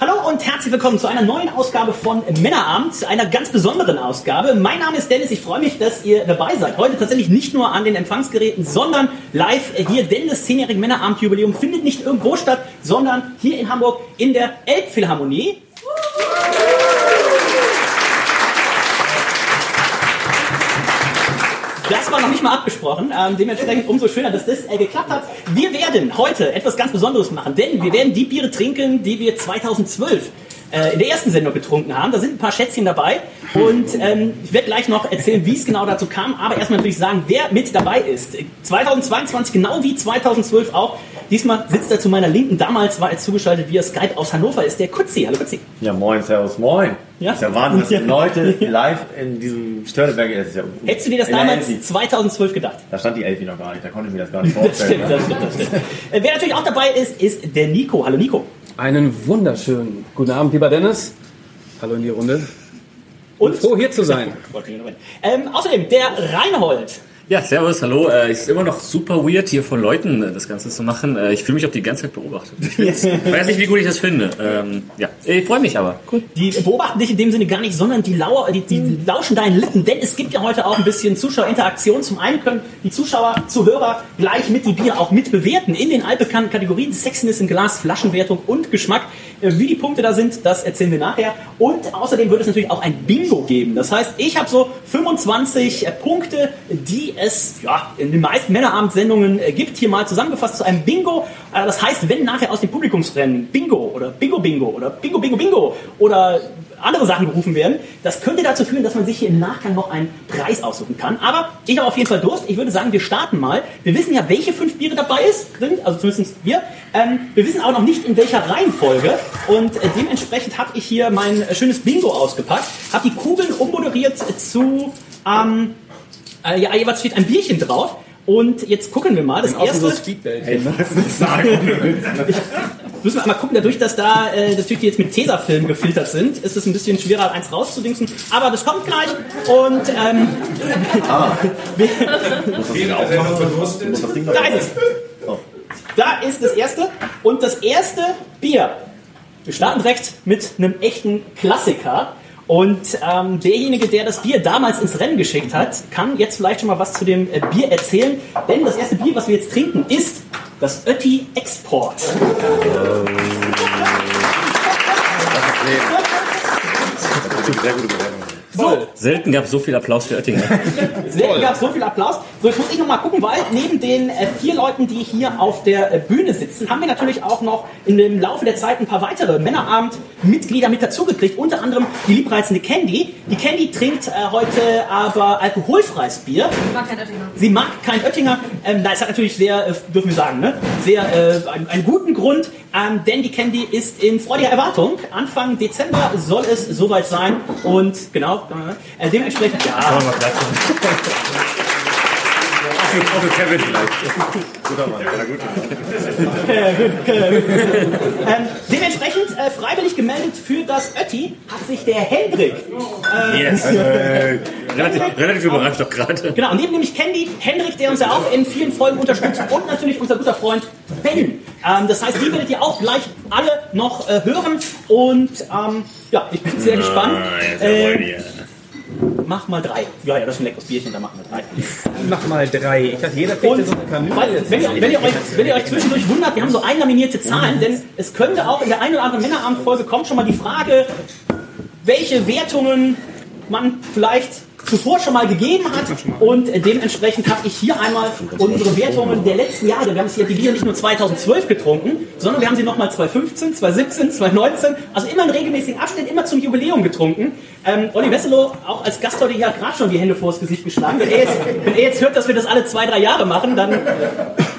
Hallo und herzlich willkommen zu einer neuen Ausgabe von Männerabend, einer ganz besonderen Ausgabe. Mein Name ist Dennis, ich freue mich, dass ihr dabei seid. Heute tatsächlich nicht nur an den Empfangsgeräten, sondern live hier, denn das 10-jährige Männerabend-Jubiläum findet nicht irgendwo statt, sondern hier in Hamburg in der Elbphilharmonie. Das war noch nicht mal abgesprochen. Ähm, dementsprechend umso schöner, dass das äh, geklappt hat. Wir werden heute etwas ganz Besonderes machen, denn wir werden die Biere trinken, die wir 2012 äh, in der ersten Sendung getrunken haben. Da sind ein paar Schätzchen dabei und ähm, ich werde gleich noch erzählen, wie es genau dazu kam. Aber erstmal natürlich sagen, wer mit dabei ist. 2022 genau wie 2012 auch. Diesmal sitzt er zu meiner Linken. Damals war er zugeschaltet via Skype aus Hannover. Ist der Kutzi. Hallo Kutzi. Ja, moin, servus, moin. Ja? Ist ja Wahnsinn, dass Ja. Leute live in diesem Störteberg ist. Ja Hättest du dir das damals Elfi. 2012 gedacht? Da stand die Elfi noch gar nicht, da konnte ich mir das gar nicht Das vorstellen. stimmt, das stimmt, das stimmt. Äh, Wer natürlich auch dabei ist, ist der Nico. Hallo Nico. Einen wunderschönen guten Abend, lieber Dennis. Hallo in die Runde. Und Froh hier zu sein. ähm, außerdem der Reinhold. Ja, servus, hallo. Äh, es ist immer noch super weird, hier von Leuten äh, das Ganze zu machen. Äh, ich fühle mich auch die ganze Zeit beobachtet. Ich weiß nicht, wie gut ich das finde. Ähm, ja, ich freue mich aber. Die beobachten dich in dem Sinne gar nicht, sondern die, lau die, die lauschen deinen Lippen, denn es gibt ja heute auch ein bisschen Zuschauerinteraktion. Zum einen können die Zuschauer, Zuhörer gleich mit die Bier auch mit bewerten in den altbekannten Kategorien Sexiness im Glas, Flaschenwertung und Geschmack. Äh, Wie die Punkte da sind, das erzählen wir nachher. Und außerdem wird es natürlich auch ein Bingo geben. Das heißt, ich habe so 25 äh, Punkte, die es ja, in den meisten Männerabendsendungen äh, gibt, hier mal zusammengefasst zu einem Bingo. Das heißt, wenn nachher aus dem Publikumsrennen Bingo oder Bingo Bingo oder Bingo Bingo Bingo oder andere Sachen gerufen werden, das könnte dazu führen, dass man sich hier im Nachgang noch einen Preis aussuchen kann. Aber ich habe auf jeden Fall Durst. Ich würde sagen, wir starten mal. Wir wissen ja, welche fünf Biere dabei ist, sind, also zumindest wir. Ähm, wir wissen auch noch nicht, in welcher Reihenfolge. Und äh, dementsprechend habe ich hier mein äh, schönes Bingo ausgepackt, habe die Kugeln ummoderiert zu, ähm, äh, ja, jeweils steht ein Bierchen drauf. Und jetzt gucken wir mal. Das erste. Hey, was nicht sagen. Müssen wir einmal gucken, dadurch, dass da äh, natürlich die jetzt mit Tesafilm gefiltert sind, ist es ein bisschen schwerer, eins rauszudingsen. Aber das kommt gleich. Und ähm, da ist es. Da ist das erste. Und das erste Bier. Wir starten direkt mit einem echten Klassiker. Und ähm, derjenige, der das Bier damals ins Rennen geschickt hat, kann jetzt vielleicht schon mal was zu dem äh, Bier erzählen. Denn das erste Bier, was wir jetzt trinken, ist das Ötti Export. Sehr gute Bewertung. So, Selten gab es so viel Applaus für Oettinger. Selten gab es so viel Applaus. So, jetzt muss ich noch mal gucken, weil neben den äh, vier Leuten, die hier auf der äh, Bühne sitzen, haben wir natürlich auch noch in dem Laufe der Zeit ein paar weitere Männerabend-Mitglieder mit dazugekriegt. Unter anderem die liebreizende Candy. Die Candy trinkt äh, heute aber alkoholfreies Bier. Ich mag kein Oettinger. Sie mag kein Oettinger. Ähm, das hat natürlich sehr, äh, dürfen wir sagen, ne? sehr äh, einen, einen guten Grund, ähm, denn die Candy ist in freudiger Erwartung. Anfang Dezember soll es soweit sein und genau, äh, dementsprechend ja. Auch auch für Kevin vielleicht. Guter Mann, ja gut. Ähm, dementsprechend äh, freiwillig gemeldet für das Ötti hat sich der Hendrik. Äh, Yes. Hey. relativ, relativ überrascht doch gerade. Genau, und neben nämlich Candy, Hendrik, der uns ja auch in vielen Folgen unterstützt und natürlich unser guter Freund Ben. Ähm, das heißt, die werdet ihr auch gleich alle noch äh, hören und ähm, ja, ich bin sehr gespannt. Äh, mach mal drei. Ja, ja, das ist ein leckeres Bierchen, da machen wir drei. Mach mal drei. Ich dachte, jeder kriegt so eine Kanüle. wenn, ihr, wenn, ihr euch, wenn ihr euch zwischendurch wundert, wir haben so einlaminierte Zahlen, denn es könnte auch in der einen oder anderen Männerabendfolge kommt schon mal die Frage, welche Wertungen man vielleicht zuvor schon mal gegeben hat und dementsprechend habe ich hier einmal unsere Wertungen der letzten Jahre. Wir haben hier die Bier nicht nur 2012 getrunken, sondern wir haben sie nochmal 2015, 2017, 2019, also immer in regelmäßigen Abständen, immer zum Jubiläum getrunken. Ähm, Olli Wesselow, auch als Gast heute hier, hat gerade schon die Hände vors Gesicht geschlagen. Wenn er, jetzt, wenn er jetzt hört, dass wir das alle zwei, drei Jahre machen, dann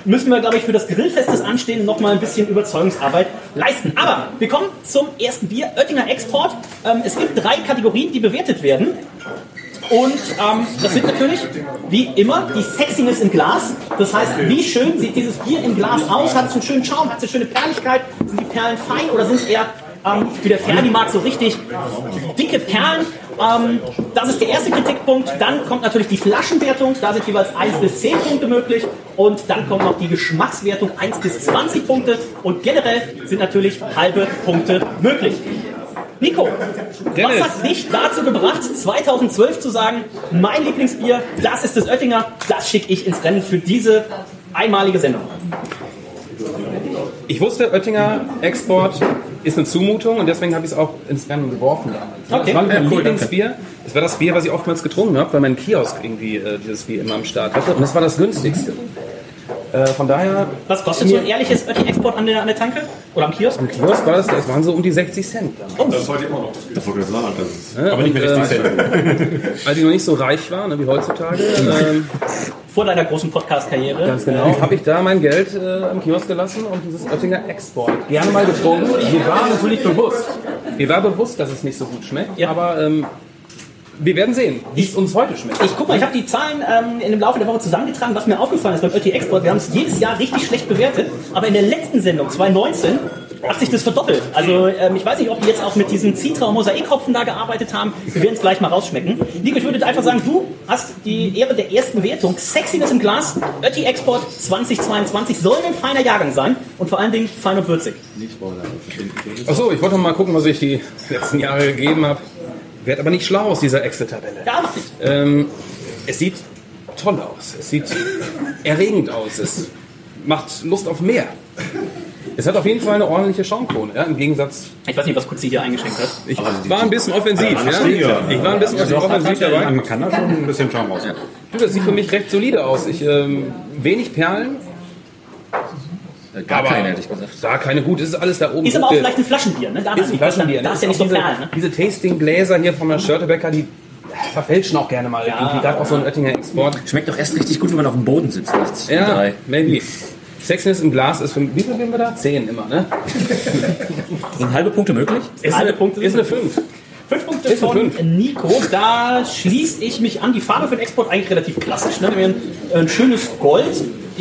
müssen wir, glaube ich, für das Grillfest des Anstehen noch mal ein bisschen Überzeugungsarbeit leisten. Aber wir kommen zum ersten Bier, Oettinger Export. Ähm, es gibt drei Kategorien, die bewertet werden. Und ähm, das sind natürlich, wie immer, die Sexiness im Glas. Das heißt, wie schön sieht dieses Bier im Glas aus? Hat es einen schönen Schaum? Hat es eine schöne Perligkeit? Sind die Perlen fein oder sind es eher, ähm, wie der Ferdi mag, so richtig dicke Perlen? Ähm, das ist der erste Kritikpunkt. Dann kommt natürlich die Flaschenwertung. Da sind jeweils 1 bis 10 Punkte möglich. Und dann kommt noch die Geschmackswertung 1 bis 20 Punkte. Und generell sind natürlich halbe Punkte möglich. Nico, Dennis. was hat dich dazu gebracht, 2012 zu sagen, mein Lieblingsbier, das ist das Oettinger, das schicke ich ins Rennen für diese einmalige Sendung? Ich wusste, Oettinger Export ist eine Zumutung und deswegen habe ich es auch ins Rennen geworfen damals. Okay. Das war mein Ja, cool, Lieblingsbier. Das war das Bier, was ich oftmals getrunken habe, weil mein Kiosk irgendwie äh, dieses Bier immer am Start hatte. Und das war das günstigste. Äh, von daher, Was kostet so ein ehrliches Oettinger Export an der, an der Tanke? Oder am Kiosk? am Kiosk war das, das waren so um die 60 Cent. Das ist heute immer noch das Bier. Das ich sagen. Das ist Ne? aber nicht mehr Und, 60 Cent. Als ich noch nicht so reich war, ne, wie heutzutage, ähm, Vor deiner großen Podcast-Karriere. ganz genau, habe ich da mein Geld äh, im Kiosk gelassen und dieses Oettinger Export gerne mal getrunken. Mir war natürlich bewusst, mir war bewusst, dass es nicht so gut schmeckt, Ja. aber ähm, wir werden sehen, wie es uns heute schmeckt. Ich guck mal, ich habe die Zahlen ähm, in dem Laufe der Woche zusammengetragen, was mir aufgefallen ist beim Ötti Export. Wir haben es jedes Jahr richtig schlecht bewertet, aber in der letzten Sendung, 2019, hat sich das verdoppelt. Also ähm, ich weiß nicht, ob die jetzt auch mit diesen Citra- und Mosaikhopfen da gearbeitet haben. Wir werden es gleich mal rausschmecken. Nico, ich würde einfach sagen, du hast die Ehre der ersten Wertung. Sexiness im Glas, Ötti Export 2022 soll ein feiner Jahrgang sein und vor allen Dingen fein und würzig. Achso, ich wollte noch mal gucken, was ich die letzten Jahre gegeben habe. Werd aber nicht schlau aus dieser Excel-Tabelle. Ja, macht nichts. Ähm, es sieht toll aus. Es sieht erregend aus. Es macht Lust auf mehr. Es hat auf jeden Fall eine ordentliche Schaumkrone, ja, im Gegensatz. Ich weiß nicht, was Kutzi hier eingeschenkt hat. Ich war ein bisschen offensiv, ja. Ich war ein bisschen offensiv dabei. Man kann da schon ein bisschen Schaum raus. Du, das sieht für mich recht solide aus. Ich, ähm, wenig Perlen, Gar Aber- keine, hätte ich gesagt. da keine gut, es ist alles da oben. Ist aber auch vielleicht ein Flaschenbier, ne? Da ist ein Flaschenbier. Da ist ja nicht so diese, perlen, ne? diese Tastinggläser hier von der Schörtebecker, die verfälschen auch gerne mal. Irgendwie gerade auch so ein Oettinger Export. Schmeckt doch erst richtig gut, wenn man auf dem Boden sitzt. Ja, Drei. maybe. Sexiness im Glas ist für, wie viel geben wir da? Zehn immer, ne? Sind halbe Punkte möglich? Ist Halbe eine, Punkte ist eine 5. Fünf Punkte Ist von fünf. Nico. Da schließe ich mich an. Die Farbe für den Export eigentlich relativ klassisch. Ne? Wir haben ein, ein schönes Gold.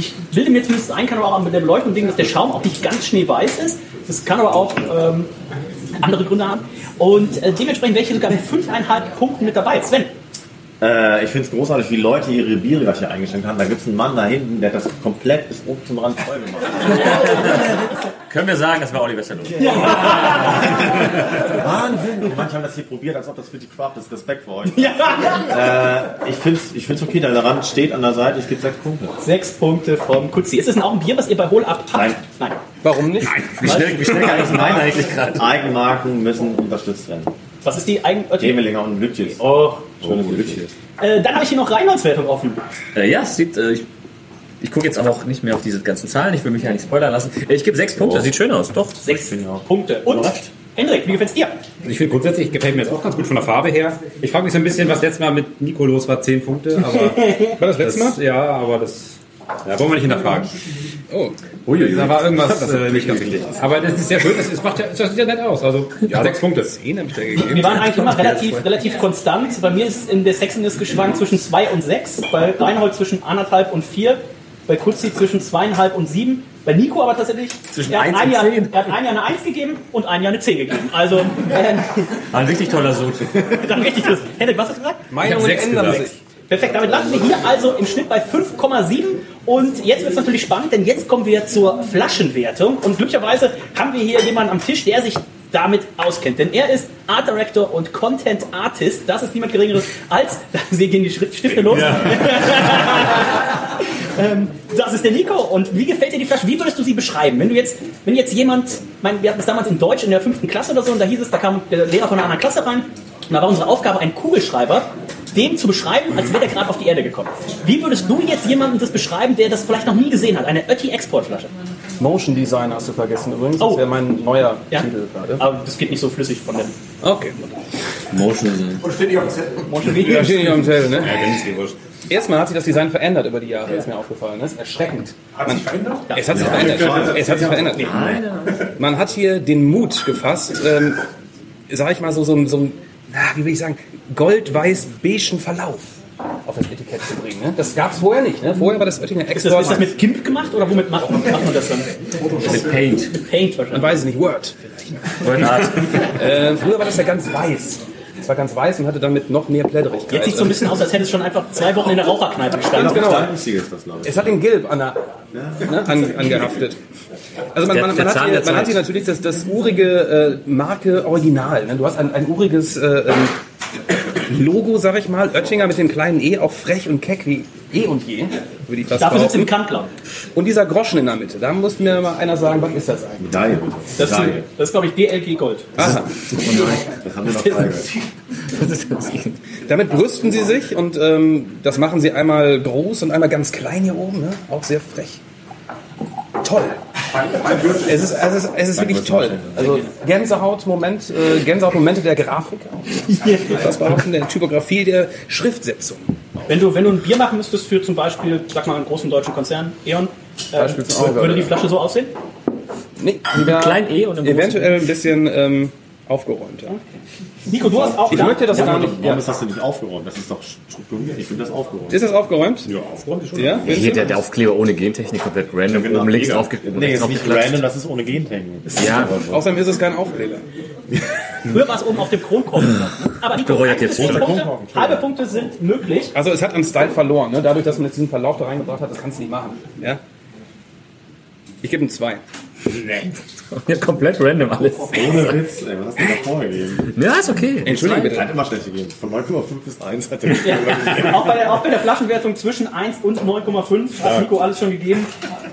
Ich bilde mir zumindest ein, kann aber auch mit der Beleuchtung denken, dass der Schaum auch nicht ganz schneeweiß ist. Das kann aber auch ähm, andere Gründe haben. Und äh, dementsprechend wäre ich sogar mit 5,5 Punkten mit dabei. Sven, Äh, ich finde es großartig, wie Leute ihre Biere gerade hier eingeschenkt haben. Da gibt es einen Mann da hinten, der hat das komplett bis oben zum Rand voll gemacht. Können wir sagen, das war Oliver Stallone. Wahnsinn! Manche haben das hier probiert, als ob das für die Craft ist. Respekt für euch. Äh, ich finde es ich find's okay, der Rand steht an der Seite. Ich gebe sechs Punkte. sechs Punkte vom Kutzi. Ist es denn auch ein Bier, was ihr bei Hol ab habt? Nein. Nein. Warum nicht? Wie schnell, wie schnell kann das meinen eigentlich gerade? Eigenmarken müssen unterstützt werden. Was ist die eigen... Gemelinger und Lütjes. Oh. Schönes Lütjes. Äh, dann habe ich hier noch Reinholdswertung offen. Äh, ja, es sieht. Äh, ich ich gucke jetzt aber auch nicht mehr auf diese ganzen Zahlen. Ich will mich ja nicht spoilern lassen. Äh, Ich gebe sechs Punkte. Das sieht schön aus. Doch. Sechs Punkte. Und Hendrik, wie gefällt's dir? Ich finde grundsätzlich gefällt mir das auch ganz gut von der Farbe her. Ich frage mich so ein bisschen, was letztes Mal mit Nico los war, 10 Punkte, aber War das letzte Mal? ja, aber das ja, wollen wir nicht hinterfragen. Oh. Uiui, da war irgendwas äh, nicht ganz richtig. Aber das ist sehr schön, das, ist, macht ja, das sieht ja nett aus. Also ja, sechs Punkte. Zehn habe ich da gegeben. Wir waren eigentlich immer relativ, relativ konstant. Bei mir ist in der Sexiness geschwankt zwischen 2 und 6, bei Reinhold zwischen 1,5 und 4, bei Kutzi zwischen 2,5 und 7, bei Nico aber tatsächlich, Zwischen er, hat 1 ein und Jahr, 10. er hat ein Jahr eine 1 gegeben und ein Jahr eine 10 gegeben. Also, äh, Ein richtig toller Sud. dann richtig das. Hendrik, was hast du gesagt? Meinungen sechs ändern sich. Perfekt, damit landen wir hier also im Schnitt bei 5,7 und jetzt wird es natürlich spannend, denn jetzt kommen wir zur Flaschenwertung. Und glücklicherweise haben wir hier jemanden am Tisch, der sich damit auskennt, denn er ist Art Director und Content Artist, das ist niemand geringeres als, da gehen die Stifte los, ähm, das ist der Nico. Und wie gefällt dir die Flasche, wie würdest du sie beschreiben, wenn du jetzt, wenn jetzt jemand, mein, wir hatten das damals in Deutsch in der fünften Klasse oder so und da hieß es, da kam der Lehrer von einer anderen Klasse rein. Und da war unsere Aufgabe, einen Kugelschreiber dem zu beschreiben, als wäre der gerade auf die Erde gekommen. Wie würdest du jetzt jemandem das beschreiben, der das vielleicht noch nie gesehen hat? Eine Ötti-Exportflasche. Motion Design hast du vergessen übrigens. Oh. Das wäre mein neuer Ja. Titel gerade. Aber das geht nicht so flüssig von dem Okay. Motion. Motion Video. Ja, steht nicht auf dem Zettel, ne? Ja, dann ist die wurscht. Erstmal hat sich das Design verändert über die Jahre, ist mir aufgefallen. Das ist erschreckend. Hat sich verändert? Ja, es hat sich verändert. Es hat sich verändert. Man hat hier den Mut gefasst, ähm, sag ich mal, so, so, so ein, na, wie will ich sagen, gold-weiß-beigen Verlauf auf das Etikett zu bringen. Ne? Das gab es vorher nicht. Ne? Vorher war das Oettinger Ist extra. das, ist das mit GIMP gemacht oder womit macht man, macht man das dann? Mit Paint. Mit Paint Man wahrscheinlich. weiß es nicht, Word Word Art. vielleicht. Äh, früher war das ja ganz weiß. War ganz weiß und hatte damit noch mehr Plätterigkeit. Jetzt sieht so ein bisschen aus, als hätte es schon einfach zwei Wochen in der Raucherkneipe gestanden. Ganz genau. Es hat den Gilb an der, ne, an, angehaftet. Also man, man, man, hat, hier, man hat hier natürlich das, das urige äh, Marke Original. Ne? Du hast ein, ein uriges äh, ähm, Logo, sag ich mal. Oettinger mit dem kleinen E, auch frech und keck wie eh und je, würde ich fast Dafür sitzt im Kanzler. Und dieser Groschen in der Mitte, da muss mir mal einer sagen, was ist das eigentlich? Medaille. Das ist, das ist glaube ich, DLG Gold. Aha. Das haben wir noch. Damit brüsten sie sich und ähm, das machen sie einmal groß und einmal ganz klein hier oben, ne? auch sehr frech. Toll. Es ist, es ist, es ist wirklich toll. Also Gänsehaut-Moment, äh, Gänsehaut-Momente der Grafik auch. Das behaupten der Typografie der Schriftsetzung. Wenn du, wenn du ein Bier machen müsstest für zum Beispiel, sag mal, einen großen deutschen Konzern, E.ON, äh, würde die Flasche so aussehen? Nee, wieder Klein E und großen eventuell ein bisschen ähm, aufgeräumt. Ja. Nico, du hast auch Ich da- möchte das ja, gar nicht. Warum Ja. ist das denn nicht aufgeräumt? Das ist doch strukturiert. Ich finde das aufgeräumt. Ist das aufgeräumt? Ja, aufgeräumt ist schon. Ja? Hier der, der Aufkleber ohne Gentechnik komplett random Genau. oben links Mega. aufge oben Nee, ist nicht random, das ist ohne Gentechnik. Ja, Außerdem ist es kein Aufkleber. Früher war es oben auf dem Kronkorken. Aber bereue eins jetzt nicht. Punkte, Kronkorken, halbe Punkte sind möglich. Also es hat an Style verloren, ne? dadurch, dass man jetzt diesen Verlauf da reingebracht hat, das kannst du nicht machen. Ja? Ich gebe ihm zwei. ja, komplett random alles. Ohne Witz, ey, was hast du da vorgegeben? Ja, ist okay. Entschuldigung Er bitte. hat immer schlecht gegeben. Von 9,5 bis 1 hat er Ja. auch, bei der, auch bei der Flaschenwertung zwischen 1 und 9,5 hat Nico alles schon gegeben.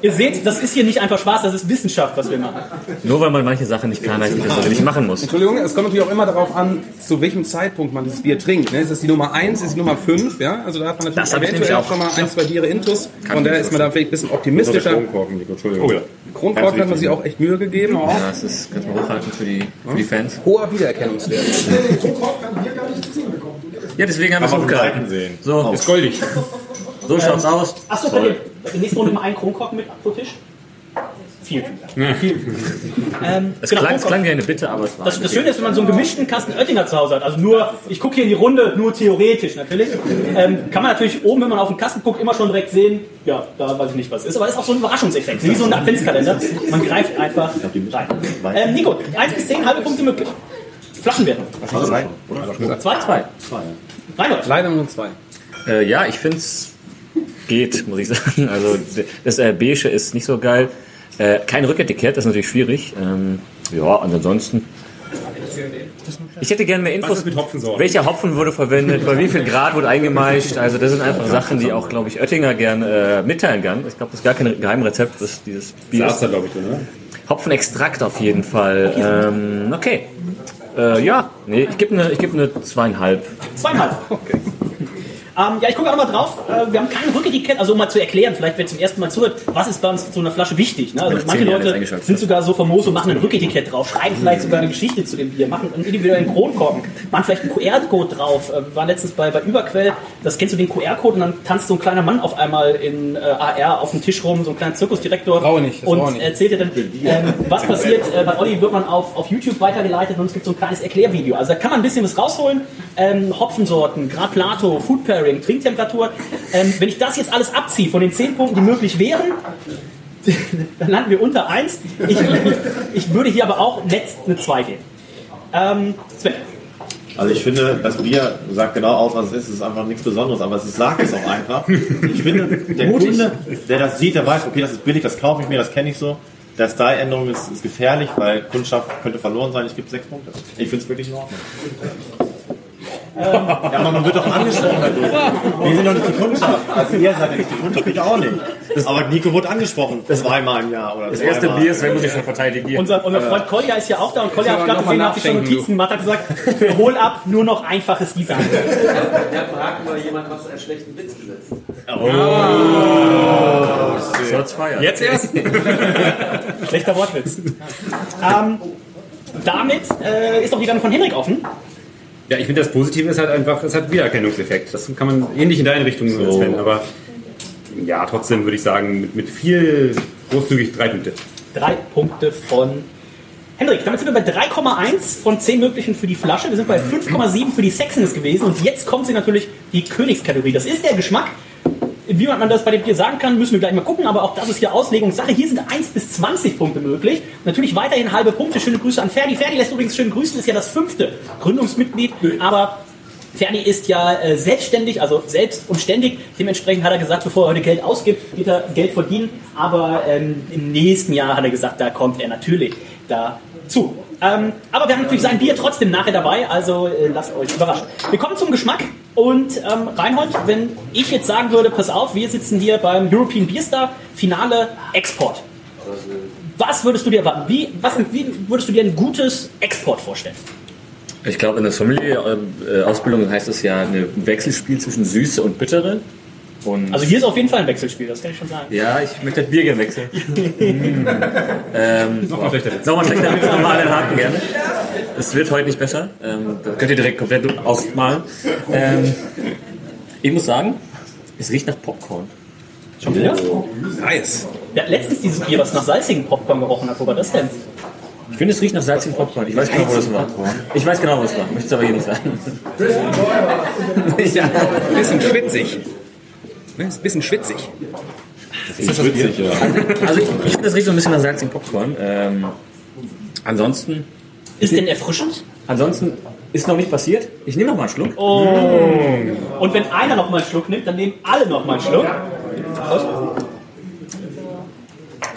Ihr seht, das ist hier nicht einfach Spaß, das ist Wissenschaft, was wir machen. Nur weil man manche Sachen nicht kann, heißt nicht, dass man sie nicht machen muss. Entschuldigung, es kommt natürlich auch immer darauf an, zu welchem Zeitpunkt man dieses Bier trinkt. Ne? Ist es die Nummer 1, ist es die Nummer 5? Ja? Also da hat man Das natürlich eventuell auch. schon mal ein, zwei Biere intus. Von daher ist man da vielleicht ein bisschen optimistischer. Kronkorken, Nico, Entschuldigung. Oh ja. Kronkorken hat man sich auch echt Mühe gegeben. Ja, das ist, kannst du mal hochhalten für die, für die Fans. Hoher Wiedererkennungswert. Ja, deswegen haben wir es hochgehalten. sehen. So, Ist goldig. so schaut's aus. Achso, bei der nächsten Runde mal einen Kronkorken mit pro Tisch. Vielen, vielen Dank. Vielen, vielen Dank. Ähm, Es genau, klang, es klang wie eine Bitte, aber es war. Das, das Schöne ist, wenn man so einen gemischten Kasten Oettinger zu Hause hat, also nur, ich gucke hier in die Runde, nur theoretisch natürlich, ähm, kann man natürlich oben, wenn man auf den Kasten guckt, immer schon direkt sehen, ja, da weiß ich nicht, was ist, aber ist auch so ein Überraschungseffekt, wie so ein Adventskalender. Man greift einfach rein. Ähm, Nico, 1 bis 10, halbe Punkte möglich. Flaschenwertung. Zwei. Zwei? Zwei. Reinhold. Leider nur zwei. Äh, ja, ich finde es geht, muss ich sagen. Also das äh, Beige ist nicht so geil. Äh, kein Rücketikett, das ist natürlich schwierig. Ähm, ja, und ansonsten. Ich hätte gerne mehr Infos. mit Hopfensorten? Welcher Hopfen wurde verwendet? Bei wie viel Grad wurde eingemeischt? Also das sind einfach Sachen, die auch, glaube ich, Oettinger gerne äh, mitteilen kann. Ich glaube, das ist gar kein Geheimrezept, das dieses Bier Saß ist. da, glaube ich, ne? Hopfenextrakt auf jeden Fall. Ähm, okay. Äh, ja, nee, ich gebe eine geb ne zweieinhalb. Zweieinhalb. Okay. Ähm, ja, ich gucke auch mal drauf. Äh, wir haben kein Rücketikett, also um mal zu erklären, vielleicht wer zum ersten Mal zuhört, was ist bei uns zu einer Flasche wichtig. Ne? Also manche Leute sind sogar so famos und machen ein Rücketikett drauf, schreiben vielleicht sogar eine Geschichte zu dem Bier, machen einen individuellen Kronkorken, machen vielleicht einen QR-Code drauf. Äh, wir waren letztens bei, bei Überquell, das kennst du den QR-Code und dann tanzt so ein kleiner Mann auf einmal in äh, AR auf dem Tisch rum, so ein kleiner Zirkusdirektor Brauche nicht, das und nicht. erzählt dir dann, ähm, was passiert. Äh, bei Olli wird man auf, auf YouTube weitergeleitet und es gibt so ein kleines Erklärvideo. Also da kann man ein bisschen was rausholen. Ähm, Hopfensorten, Grad Plato, Food Pairing, Trinktemperatur. Ähm, wenn ich das jetzt alles abziehe von den 10 Punkten, die möglich wären, dann landen wir unter 1. Ich, ich würde hier aber auch nett eine 2 geben. Ähm, Sven. Also ich finde, das Bier sagt genau aus, was es ist. Es ist einfach nichts Besonderes, aber es sagt es auch einfach. Ich finde, der Kunde, der das sieht, der weiß, okay, das ist billig, das kaufe ich mir, das kenne ich so. Der Style-Änderung ist, ist gefährlich, weil Kundschaft könnte verloren sein. Ich gebe sechs Punkte. Ich finde es wirklich in Ordnung. Ja, aber man wird doch angesprochen dadurch. Wir sind doch nicht die Kundschaft. Also ihr seid ja nicht die Kundschaft, ich auch nicht. Aber Nico wurde angesprochen. Zweimal im Jahr oder Das erste. Bier ist, wenn muss ich schon verteidigen. Hier. Unser, unser Freund Kolja ist ja auch da und Kolja hat gerade gesehen, hat sich schon Notizen gemacht, hat gesagt, für Hol ab nur noch einfaches Design. Der fragt mal jemand, was einen schlechten Witz gesetzt. Shots feiern. Jetzt erst? Schlechter Wortwitz. ähm, damit äh, ist doch die Werbung von Henrik offen. Ja, ich finde das Positive ist halt einfach, es hat Wiedererkennungseffekt. Das kann man ähnlich in deine Richtung So. Sven, aber ja, trotzdem würde ich sagen, mit, mit viel großzügig drei Punkte. Drei Punkte von Hendrik. Damit sind wir bei 3,1 von 10 möglichen für die Flasche. Wir sind bei 5,7 für die Sexiness gewesen. Und jetzt kommt sie natürlich die Königskategorie. Das ist der Geschmack. Wie man das bei dem Bier sagen kann, müssen wir gleich mal gucken, aber auch das ist hier Auslegungssache. Hier sind 1 bis 20 Punkte möglich. Natürlich weiterhin halbe Punkte. Schöne Grüße an Ferdi. Ferdi lässt übrigens schön grüßen, ist ja das fünfte Gründungsmitglied, aber Ferdi ist ja äh, selbstständig, also selbst und ständig. Dementsprechend hat er gesagt, bevor er heute Geld ausgibt, wird er Geld verdienen. Aber ähm, im nächsten Jahr hat er gesagt, da kommt er natürlich dazu. Ähm, aber wir haben natürlich sein Bier trotzdem nachher dabei, also äh, lasst euch überraschen. Wir kommen zum Geschmack und ähm, Reinhold, wenn ich jetzt sagen würde, pass auf, wir sitzen hier beim European Beer Star Finale Export. Was würdest du dir erwarten? Wie, was, wie würdest du dir ein gutes Export vorstellen? Ich glaube, in der Sommelier-Ausbildung heißt es ja ein Wechselspiel zwischen Süße und Bittere. Und Also hier ist auf jeden Fall ein Wechselspiel, das kann ich schon sagen. ja, ich möchte das Bier gerne wechseln. ähm, Nochmal schlechter Witz. Nochmal schlechter Witz, nochmal den Haken gerne. Es wird heute nicht besser. Ähm, das könnt ihr direkt komplett ausmalen. Ähm, ich muss sagen, es riecht nach Popcorn. Schon wieder? Nice. Ja, letztens dieses Bier, was nach salzigen Popcorn gerochen hat. Wo war das denn? Ich finde, es riecht nach salzigen Popcorn. Ich weiß genau, wo das war. Ich weiß genau, wo es war. Möchte es aber hier nicht sagen. ja, ein bisschen schwitzig. Ne, ist ein bisschen schwitzig. Ist das witzig, ja. Also ich, finde, das riecht so ein bisschen nach salzigen Popcorn. Ähm, ansonsten, Ist denn erfrischend? ansonsten ist noch nicht passiert. Ich nehme noch mal einen Schluck. Oh. Und wenn einer noch mal einen Schluck nimmt, dann nehmen alle noch mal einen Schluck.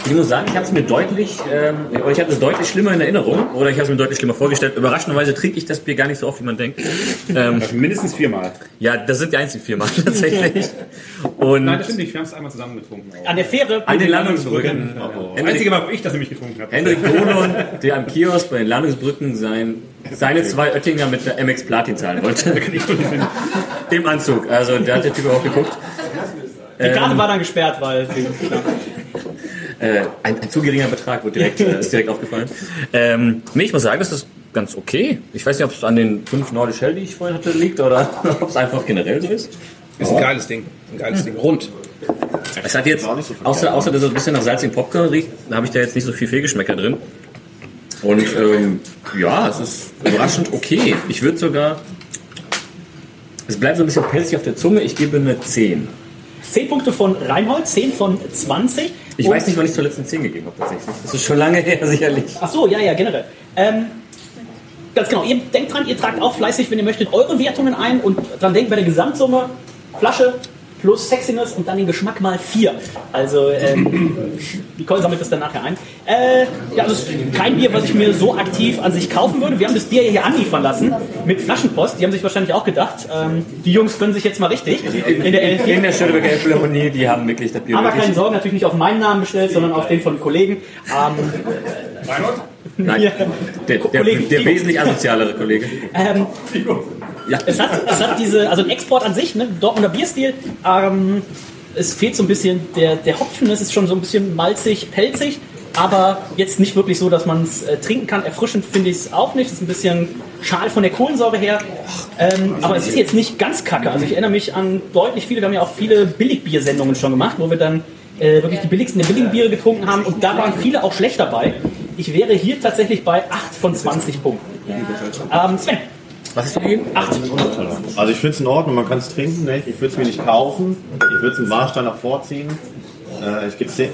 Ich muss sagen, ich habe es mir deutlich, ähm, ich hatte es deutlich schlimmer in Erinnerung, oder ich habe es mir deutlich schlimmer vorgestellt. Überraschenderweise trinke ich das Bier gar nicht so oft, wie man denkt. Ähm, Mindestens viermal. ja, das sind die einzigen viermal tatsächlich. Und Nein, das stimmt nicht. Wir haben es einmal zusammen getrunken. An der Fähre. an den Landungsbrücken. Das einzige Mal, wo ich das nämlich getrunken habe. Hendrik Bohlon, der am Kiosk bei den Landungsbrücken sein, seine zwei Oettinger mit der MX Platin zahlen wollte. Im Anzug. Also da hat der Typ auch geguckt. Die Karte war dann gesperrt, weil. Äh, ein, ein zu geringer Betrag wird direkt, äh, ist direkt aufgefallen. Ähm, nee, ich muss sagen, das ist ganz okay. Ich weiß nicht, ob es an den fünf Nordisch Hell, die ich vorhin hatte, liegt oder ob es einfach generell so ist. Ist ein geiles Ding. Ein geiles Ding. Rund. Es hat jetzt, außer, außer dass es ein bisschen nach salzigen Popcorn riecht, da habe ich da jetzt nicht so viel Fehlgeschmäcker drin. Und ähm, ja, es ist überraschend okay. Ich würde sogar. Es bleibt so ein bisschen pelzig auf der Zunge. Ich gebe eine 10. 10 Punkte von Reinhold, 10 von 20. Ich weiß nicht, wann ich zur letzten 10 gegeben habe, tatsächlich. Das ist schon lange her, sicherlich. Ach so, ja, ja, generell. Ähm, ganz genau. Ihr denkt dran, ihr tragt auch fleißig, wenn ihr möchtet, eure Wertungen ein und dran denkt bei der Gesamtsumme Flasche plus Sexiness und dann den Geschmack mal 4. Also, ähm, Nicole sammelt das dann nachher ein. Äh, ja, also es ist kein Bier, was ich mir so aktiv an sich kaufen würde. Wir haben das Bier hier anliefern lassen mit Flaschenpost. Die haben sich wahrscheinlich auch gedacht, ähm, die Jungs können sich jetzt mal richtig in der L4. In der Schöneberger Philharmonie, die haben wirklich das Bier Aber wirklich- keine Sorge, natürlich nicht auf meinen Namen bestellt, sondern auf den von Kollegen. Ähm, Nein, Ja. der, der, der Figo. wesentlich asozialere Kollege. Ähm, Ja. es, hat, es hat diese, also ein Export an sich, ne, Dortmunder Bierstil, ähm, es fehlt so ein bisschen der, der Hopfen, es ist schon so ein bisschen malzig, pelzig, aber jetzt nicht wirklich so, dass man es äh, trinken kann. Erfrischend finde ich es auch nicht, es ist ein bisschen schal von der Kohlensäure her, ähm, aber es ist jetzt nicht ganz kacke. Also ich erinnere mich an deutlich viele, wir haben ja auch viele Billigbiersendungen schon gemacht, wo wir dann äh, wirklich die billigsten der billigen Biere getrunken haben und da waren viele auch schlecht dabei. Ich wäre hier tatsächlich bei 8 von 20 Punkten. Ähm, Sven. Was hast du gegeben? 8. Also ich finde es in Ordnung, man kann es trinken, ne? ich würde es mir nicht kaufen, ich würde es im Warstein nach vorziehen. Äh, ich gebe 10.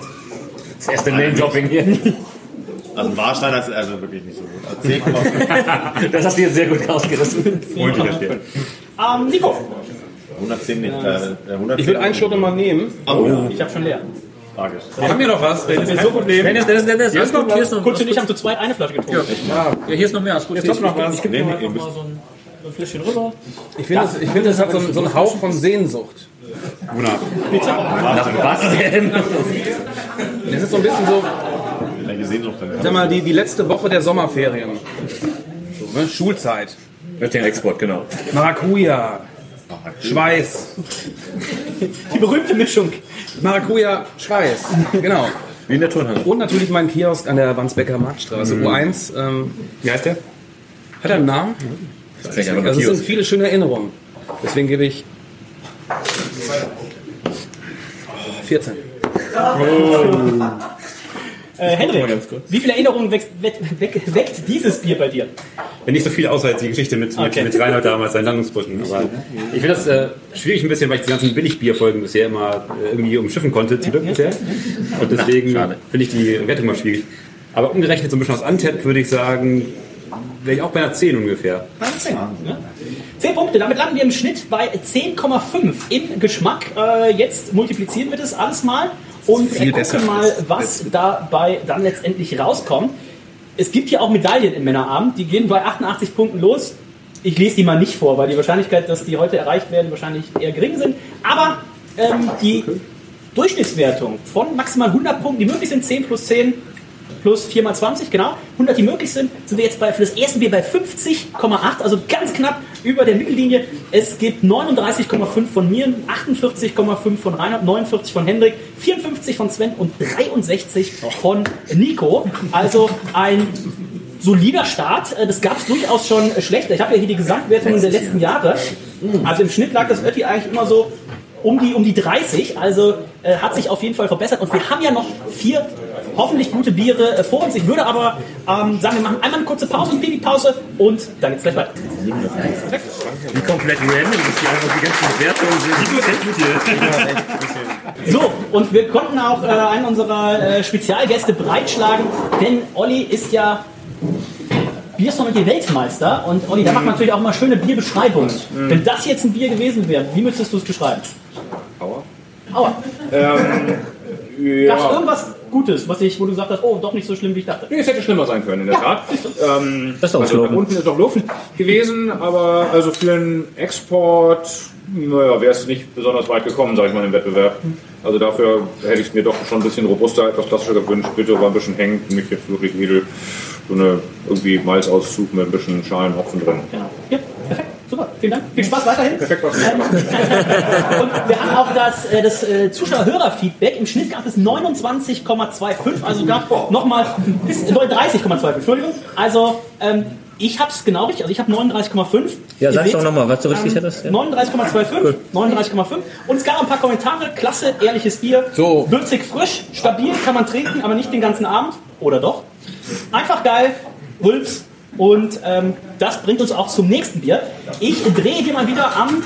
Das erste Name-Dropping hier. Also ein Warsteiner ist also wirklich nicht so gut. Also 10,5. Das hast du jetzt sehr gut rausgerissen. Ähm, Nico. 110 nicht. Äh, 110. Ich will einen Schluck mal nehmen. Oh, Ich habe schon leer. Tragisch. Wir haben hier noch was. Das ist so gut nehmen. Dennis, Dennis, Dennis, Hier alles gut, hier ist noch Kurz und ich haben zu zweit eine Flasche getrunken. Ja, hier ist noch mehr, alles gut. Jetzt noch was. Ich gebe dir mal so ein, ein Fläschchen rüber. Ich finde, es, ich finde, es hat so, einen- so einen Hauch von Sehnsucht. Nach was denn? Es ist so ein bisschen so, Ja, seht doch dann. sag mal, die, die letzte Woche der Sommerferien. So, ne? Schulzeit. Mit dem Export, genau. Maracuja. Schweiß. Die berühmte Mischung. Maracuja, Schweiß. Genau. Wie in der Turnhalle. Und natürlich mein Kiosk an der Wandsbecker Marktstraße, U1. Ähm, Wie heißt der? hat er einen Namen? Also es sind viele schöne Erinnerungen. Deswegen gebe ich 14. Äh, Henrik, wie viele Erinnerungen weckt, weckt, weckt, weckt dieses Bier bei dir? Ja, nicht so viel außer als die Geschichte mit, Okay. mit, mit Reinhold damals, seinen Landungsbrücken. Aber ich finde das äh, schwierig ein bisschen, weil ich die ganzen Billigbierfolgen bisher immer äh, irgendwie umschiffen konnte, zum Glück bisher. Und deswegen finde ich die Wertung mal schwierig. Aber umgerechnet so ein bisschen aus Antep würde ich sagen, wäre ich auch bei einer 10 ungefähr. 10. Ja. 10 Punkte, damit landen wir im Schnitt bei 10,5 im Geschmack. Äh, jetzt multiplizieren wir das alles mal und gucken mal, was dabei dann letztendlich rauskommt. Es gibt hier auch Medaillen im Männerabend, die gehen bei 88 Punkten los. Ich lese die mal nicht vor, weil die Wahrscheinlichkeit, dass die heute erreicht werden, wahrscheinlich eher gering sind. Aber ähm, die Durchschnittswertung von maximal 100 Punkten, die möglich sind, 10 plus 10 plus 4 mal 20, genau, 100 die möglich sind, sind wir jetzt bei, für das erste Bier bei 50,8, also ganz knapp über der Mittellinie. Es gibt 39,5 von mir, 48,5 von Reinhard, 49 von Hendrik, 54 von Sven und 63 von Nico. Also ein solider Start. Äh, Das gab es durchaus schon schlechter. Ich habe ja hier die Gesamtwertungen der letzten Jahre. Also im Schnitt lag das Ötti eigentlich immer so um die, um die 30. Also äh, hat sich auf jeden Fall verbessert. Und wir haben ja noch vier hoffentlich gute Biere äh, vor uns. Ich würde aber ähm, sagen, wir machen einmal eine kurze Pause, eine Pipi-Pause und dann geht's gleich weiter. Wie komplett random ist hier einfach die ganzen Wertungen. sind. Die So, und wir konnten auch äh, einen unserer äh, Spezialgäste breitschlagen, denn Olli ist ja Biersommelier-Weltmeister und Olli, da macht man natürlich auch mal schöne Bierbeschreibungen. Mhm. Wenn das jetzt ein Bier gewesen wäre, wie müsstest du es beschreiben? Aua. Aua. Ähm, Gab es ja. irgendwas Gutes, was ich, wo du gesagt hast, oh, doch nicht so schlimm, wie ich dachte? Nee, es hätte schlimmer sein können, in der Tat. Ähm, Das ist doch also, unten ist auch Luft gewesen, aber also für den Export, naja, wäre es nicht besonders weit gekommen, sage ich mal, im Wettbewerb. Also dafür hätte ich es mir doch schon ein bisschen robuster, etwas klassischer gewünscht. Bitte war ein bisschen hängt, nicht jetzt wirklich edel. So eine irgendwie Malzauszug mit ein bisschen Schalen Hopfen drin. Genau. Ja. Super. Vielen Dank. Viel Spaß weiterhin. Perfekt, was Ähm, und wir haben auch das, äh, das äh, Zuschauer-Hörer-Feedback. Im Schnitt gab es 29,25, also gab nochmal bis 39,25, Entschuldigung. Also ähm, ich habe es genau richtig, also ich habe 39,5. Ja, seht, doch nochmal, was du richtig ähm, hattest. Ja. 39,25, 39,5. Und es gab ein paar Kommentare. Klasse, ehrliches Bier. So. Würzig, frisch, stabil, kann man trinken, aber nicht den ganzen Abend. Oder doch? Einfach geil. Wulps. Und ähm, das bringt uns auch zum nächsten Bier. Ich drehe hier mal wieder am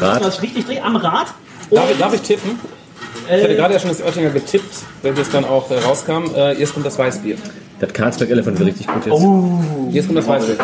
Rad. Ich richtig drehe, am Rad. Darf, ich- darf ich tippen? Ich Äh, hatte gerade ja schon das Oettinger getippt, wenn das dann auch äh, rauskam. Äh, jetzt kommt das Weißbier. Das Carlsberg Elephant wird richtig gut jetzt. Oh. Jetzt kommt das Weißbier.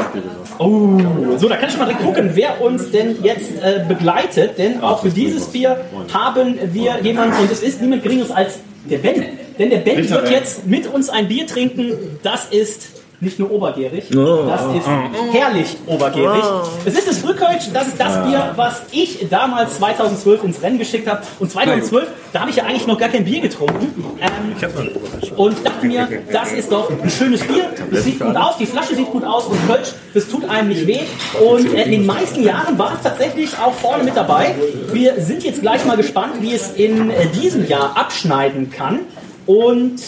Oh, so, da kann ich mal direkt gucken, wer uns denn jetzt äh, begleitet. Denn auch für dieses Bier haben wir jemanden, und es ist niemand Geringeres als der Ben. Denn der Ben wird jetzt mit uns ein Bier trinken. Das ist nicht nur obergärig, Oh. das ist Oh. herrlich obergärig. Oh. Es ist das Frühkölsch, das ist das. Bier, was ich damals 2012 ins Rennen geschickt habe. Und 2012, da habe ich ja eigentlich noch gar kein Bier getrunken. Ähm, und dachte mir, das ist doch ein schönes Bier. Das sieht gut aus, die Flasche sieht gut aus und Kölsch, das tut einem nicht weh. Und äh, in den meisten Jahren war es tatsächlich auch vorne mit dabei. Wir sind jetzt gleich mal gespannt, wie es in äh, diesem Jahr abschneiden kann. Und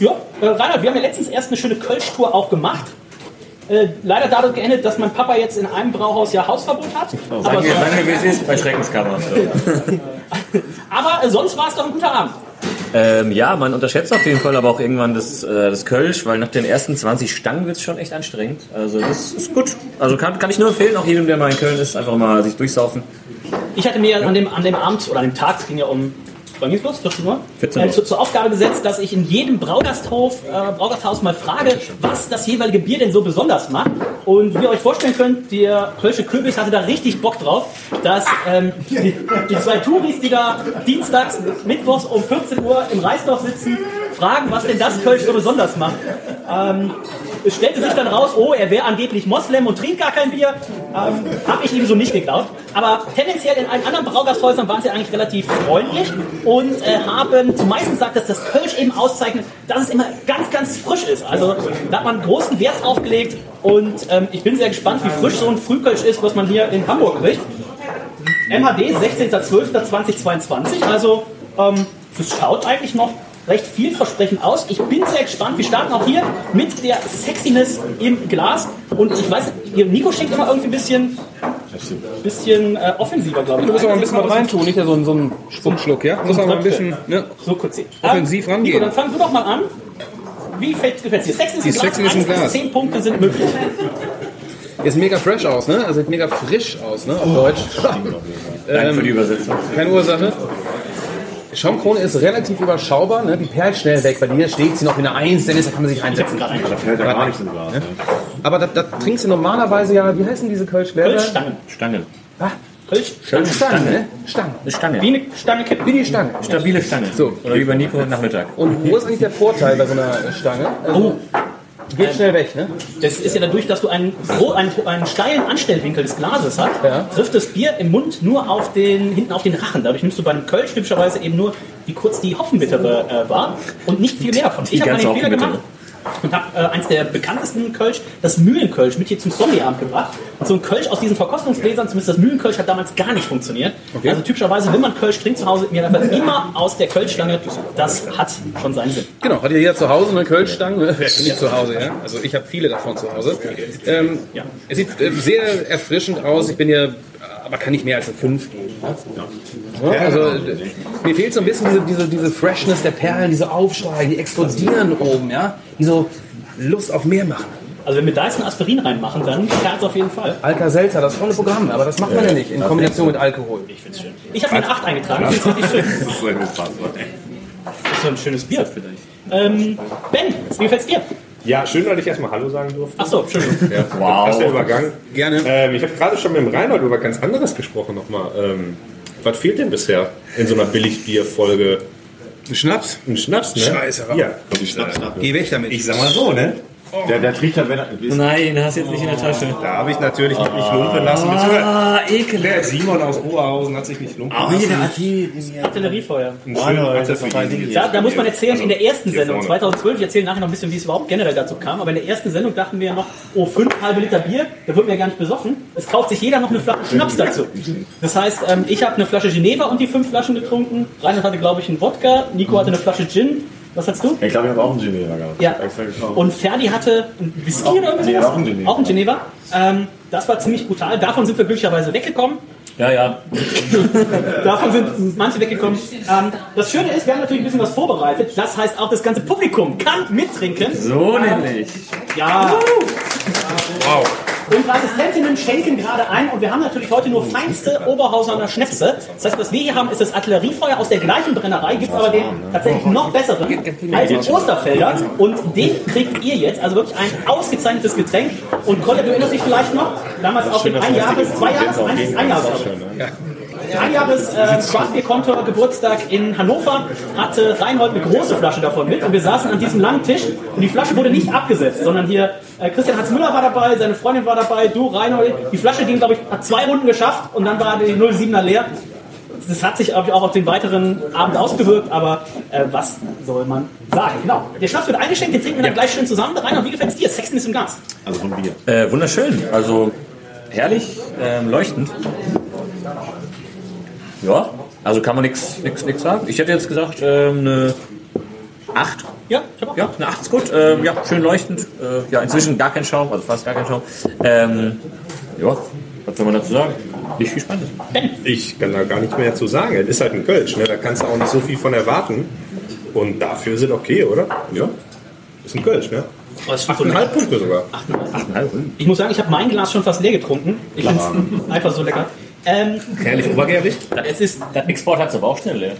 ja, äh, Reinhard, wir haben ja letztens erst eine schöne Kölsch-Tour auch gemacht. Äh, leider dadurch geendet, dass mein Papa jetzt in einem Brauhaus ja Hausverbot hat. Sag aber, sonst, sag mir, wie es ist bei Schreckenskammer. aber äh, sonst war es doch ein guter Abend. Ähm, ja, man unterschätzt auf jeden Fall aber auch irgendwann das, äh, das Kölsch, weil nach den ersten 20 Stangen wird es schon echt anstrengend. Also das ist gut. Also kann, kann ich nur empfehlen, auch jedem, der mal in Köln ist, einfach mal sich durchsaufen. Ich hatte mir an dem, an dem Abend oder an dem Tag, es ging ja um, wann ging's los? 14 Uhr? 14 Uhr. Äh, zu, zur Aufgabe gesetzt, dass ich in jedem Braugasthof, äh, Braugasthaus mal frage, was das jeweilige Bier denn so besonders macht. Und wie ihr euch vorstellen könnt, der Kölsche Kürbis hatte da richtig Bock drauf, dass ähm, die, die zwei Touris, die da dienstags, mittwochs um 14 Uhr im Reisdorf sitzen, fragen, was denn das Kölsch so besonders macht. Ähm, es stellte sich dann raus, oh, er wäre angeblich Moslem und trinkt gar kein Bier. Ähm, Habe ich ihm so nicht geglaubt. Aber tendenziell in allen anderen Braugasthäusern waren sie eigentlich relativ freundlich und äh, haben zumeist gesagt, dass das Kölsch eben auszeichnet, dass es immer ganz, ganz frisch ist. Also da hat man großen Wert drauf gelegt und ähm, ich bin sehr gespannt, wie frisch so ein Frühkölsch ist, was man hier in Hamburg kriegt. MHD 16.12.2022, also ähm, schaut eigentlich noch recht vielversprechend aus. Ich bin sehr gespannt. Wir starten auch hier mit der Sexiness im Glas. Und ich weiß, ihr- Nico schenkt immer irgendwie ein bisschen, bisschen äh, offensiver, glaube ich. Du musst aber ein bisschen was reintun, nicht so ein, so ein Spuckschluck, ja? Du musst aber ein bisschen ne, So kurz sehen. offensiv Ähm, rangehen. Nico, dann fang du doch mal an. Wie gefällt es dir? Sexiness Die im Glas. Sexiness im Glas. Zehn Punkte sind möglich. Der sieht mega fresh aus, ne? Also sieht mega frisch aus, ne? Auf Deutsch. Danke für die Übersetzung. Keine Ursache. Schaumkrone ist relativ überschaubar, ne? die perlt schnell weg. Bei dir steht sie noch in der 1, Dennis, da kann man sich einsetzen. Da fällt ja gar nichts im Glas. Ne? Aber da, da trinkst du normalerweise ja, wie heißen diese Kölschgläser? Kölschstangen. Stange. Ah, Stange. Stange, ne? Stange. Eine Stange. Wie eine Stange kippen. Wie die Stange. Stabile Stange. So. Oder wie bei Nico Nachmittag. Und wo ist eigentlich der Vorteil bei so einer Stange? Also, Geht schnell weg, ne? Das ist ja dadurch, dass du einen, einen, einen steilen Anstellwinkel des Glases hast, Ja. trifft das Bier im Mund nur auf den, hinten auf den Rachen. Dadurch nimmst du bei einem Kölsch typischerweise eben nur, wie kurz die Hopfenbittere äh, war und nicht viel mehr davon. Ich habe den Fehler gemacht und habe äh, eins der bekanntesten Kölsch, das Mühlenkölsch, mit hier zum Zombieabend gebracht. Und so ein Kölsch aus diesen Verkostungsgläsern, zumindest das Mühlenkölsch, hat damals gar nicht funktioniert. Okay. Also typischerweise, wenn man Kölsch trinkt zu Hause, mir einfach immer aus der Kölschstange. Das hat schon seinen Sinn. Genau, hat ja jeder zu Hause eine Kölschstange? Ne? Nicht zu Hause, ja. Also ich habe viele davon zu Hause. Ähm, Ja. Es sieht äh, sehr erfrischend aus. Ich bin hier, aber kann nicht mehr als eine 5 geben. Ja, also mir fehlt so ein bisschen diese, diese, diese Freshness der Perlen, diese Aufschreien, die explodieren oben, ja. Die so Lust auf mehr machen. Also wenn wir da jetzt ein Aspirin reinmachen, dann es auf jeden Fall. Alka-Seltzer, das tolle Programm, aber das macht man ja nicht in Kombination mit Alkohol. Ich finde es schön. Ich habe mir eine 8 eingetragen. Ich finde es wirklich schön. Das ist so ein schönes Bier. Ähm, ben, wie gefällt's dir? Ja, schön, dass ich erstmal Hallo sagen durfte. Achso, Entschuldigung. Ja, wow. Passt der Übergang. Gerne. Ähm, ich habe gerade schon mit dem Reinhold über ganz anderes gesprochen nochmal. Ähm, was fehlt denn bisher in so einer Billigbierfolge? Ein Schnaps? Ein Schnaps, ne? Scheiße, Ja. Kommt die Schnappschnappe. Geh weg damit. Ich sag mal so, ne? Der, der riecht halt, wenn er. Nein, hast du jetzt nicht in der Tasche. Da habe ich natürlich mich nicht lumpen lassen. Ah, ekelhaft. Der Simon aus Oberhausen hat sich nicht lumpen Ah, lassen. hier, der hat die. Artilleriefeuer. Artillerie. ist Da, muss man erzählen, in der ersten Sendung, vorne. 2012, ich erzähle nachher noch ein bisschen, wie es überhaupt generell dazu kam, aber in der ersten Sendung dachten wir noch, oh, fünf halbe Liter Bier, da wird mir gar nicht besoffen. Es kauft sich jeder noch eine Flasche Schnaps dazu. Das heißt, ähm, ich habe eine Flasche Geneva und die fünf Flaschen getrunken. Reinhard hatte, glaube ich, einen Wodka, Nico hatte eine Flasche Gin. Was hast du? Ich glaube, ich habe auch einen Geneva gehabt. Ja. Gekauft. Und Ferdi hatte ein Whisky oder irgendwas? Nee, auch ein Geneva. Auch ein Geneva. Ähm, das war ziemlich brutal. Davon sind wir glücklicherweise weggekommen. Ja, ja. Davon sind manche weggekommen. Ähm, das Schöne ist, wir haben natürlich ein bisschen was vorbereitet. Das heißt, auch das ganze Publikum kann mittrinken. So nämlich. Ja. Wow. Unsere Assistentinnen schenken gerade ein und wir haben natürlich heute nur feinste Oberhausener Schnäpse. Das heißt, was wir hier haben, ist das Artilleriefeuer aus der gleichen Brennerei, gibt aber den tatsächlich noch besseren, alten Osterfelder. Und den kriegt ihr jetzt, also wirklich ein ausgezeichnetes Getränk. Und Kolja, du erinnerst dich vielleicht noch, damals auf dem ein Jahres, zwei Jahres, ein, ein Jahres. Ein Jahres äh, Craftbeer-Kontor Geburtstag in Hannover hatte Reinhold eine große Flasche davon mit und wir saßen an diesem langen Tisch und die Flasche wurde nicht abgesetzt, sondern hier äh, Christian Hans Müller war dabei, seine Freundin war dabei, du Reinhold. Die Flasche ging, glaube ich, hat zwei Runden geschafft und dann war die 07er leer. Das hat sich glaub ich, auch auf den weiteren Abend ausgewirkt, aber äh, was soll man sagen? Genau. Der Schnaps wird eingeschenkt, den trinken wir dann gleich schön zusammen. Reinhold, wie gefällt es dir? Sexen ist im Gas. Also vom Bier. Äh, wunderschön. Also herrlich, ähm, leuchtend. Ja, also kann man nichts nix, nix sagen. Ich hätte jetzt gesagt, ähm, eine 8. Ja, ich habe auch Ja, eine 8 ist gut. Ähm, ja, schön leuchtend. Äh, ja, inzwischen gar kein Schaum, also fast gar kein Schaum. Ähm, ja, was soll man dazu sagen? Nicht viel Spannendes. Ich kann da gar nicht mehr zu sagen. Es ist halt ein Kölsch, ne? da kannst du auch nicht so viel von erwarten. Und dafür sind okay, oder? Ja. Ist ein Kölsch, ne? Oh, das ist so 8,5 lecker. Punkte sogar. Ich muss sagen, ich habe mein Glas schon fast leer getrunken. Ich finde es einfach so lecker. Ähm, Herrlich obergärig. es ist, Das Export hat es aber auch schnell leer.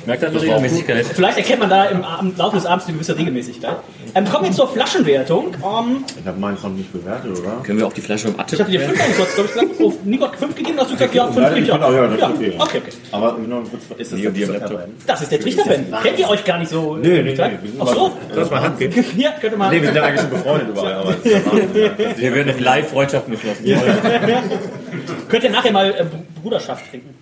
Ich merke da eine Regelmäßigkeit. vielleicht erkennt man da im Abend, Laufe des Abends eine gewisse Regelmäßigkeit. Ähm, kommen wir zur Flaschenwertung. Ähm, Ich habe meins noch nicht bewertet, oder? Können wir auch die Flasche im Atte ich habe dir 5 eingesetzt, glaube ich, gesagt. Oh, Nico hat 5 gegeben, hast du gesagt, ja, 5 Nein, krieg ich ich bin auch, ja, das ja, okay. okay, okay. Aber nur kurz, ist das Nee, der am Laptop. Trichter Das ist der Trichter-Ben. Kennt ihr euch gar nicht so? Nee, nee, nee. Ach so. Lass mal Hand geben. Ja, könnte man. Nee, wir sind ja eigentlich schon befreundet überall. Aber Hier werden live Freundschaften geschlossen. Könnt ihr nachher mal äh, Bruderschaft trinken.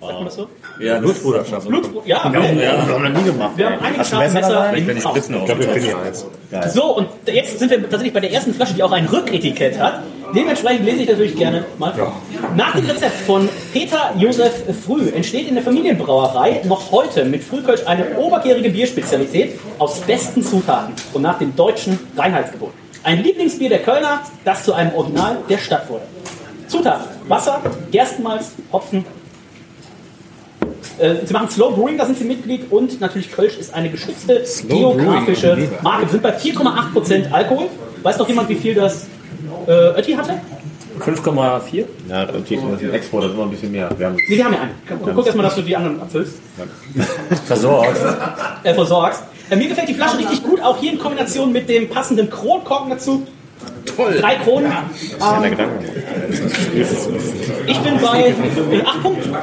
Sagt man das so? Ja, Blutbruderschaft. Blutbruder, ja. Ja, okay. ja, haben wir noch nie gemacht. Wir haben einige Hast du scharfe Messer Messer. dabei? in Wenn ich. Ich glaub, wir finden hier eins. Geil. So, und jetzt sind wir tatsächlich bei der ersten Flasche, die auch ein Rücketikett hat. Dementsprechend lese ich natürlich gerne mal vor. Nach dem Rezept von Peter Josef Früh entsteht in der Familienbrauerei noch heute mit Frühkölsch eine obergärige Bierspezialität aus besten Zutaten und nach dem deutschen Reinheitsgebot. Ein Lieblingsbier der Kölner, das zu einem Original der Stadt wurde. Zutaten: Wasser, Gerstenmalz, Hopfen. Äh, sie machen Slow Brewing, da sind sie Mitglied und natürlich Kölsch ist eine geschützte geografische Brewing. Marke. Wir sind bei 4,8% Alkohol. Weiß noch jemand, wie viel das äh, Ötti hatte? 5,4? Ja, okay, das ist Export, das ist immer ein bisschen mehr. Wir haben Nee, wir haben ja einen. Guck, guck erst mal, dass du die anderen abfüllst. Versorgt. Äh, versorgst. Äh, mir gefällt die Flasche richtig gut, auch hier in Kombination mit dem passenden Kronkorken dazu. Toll. Drei Kronen. Ähm, ich bin bei äh, 8 Punkten.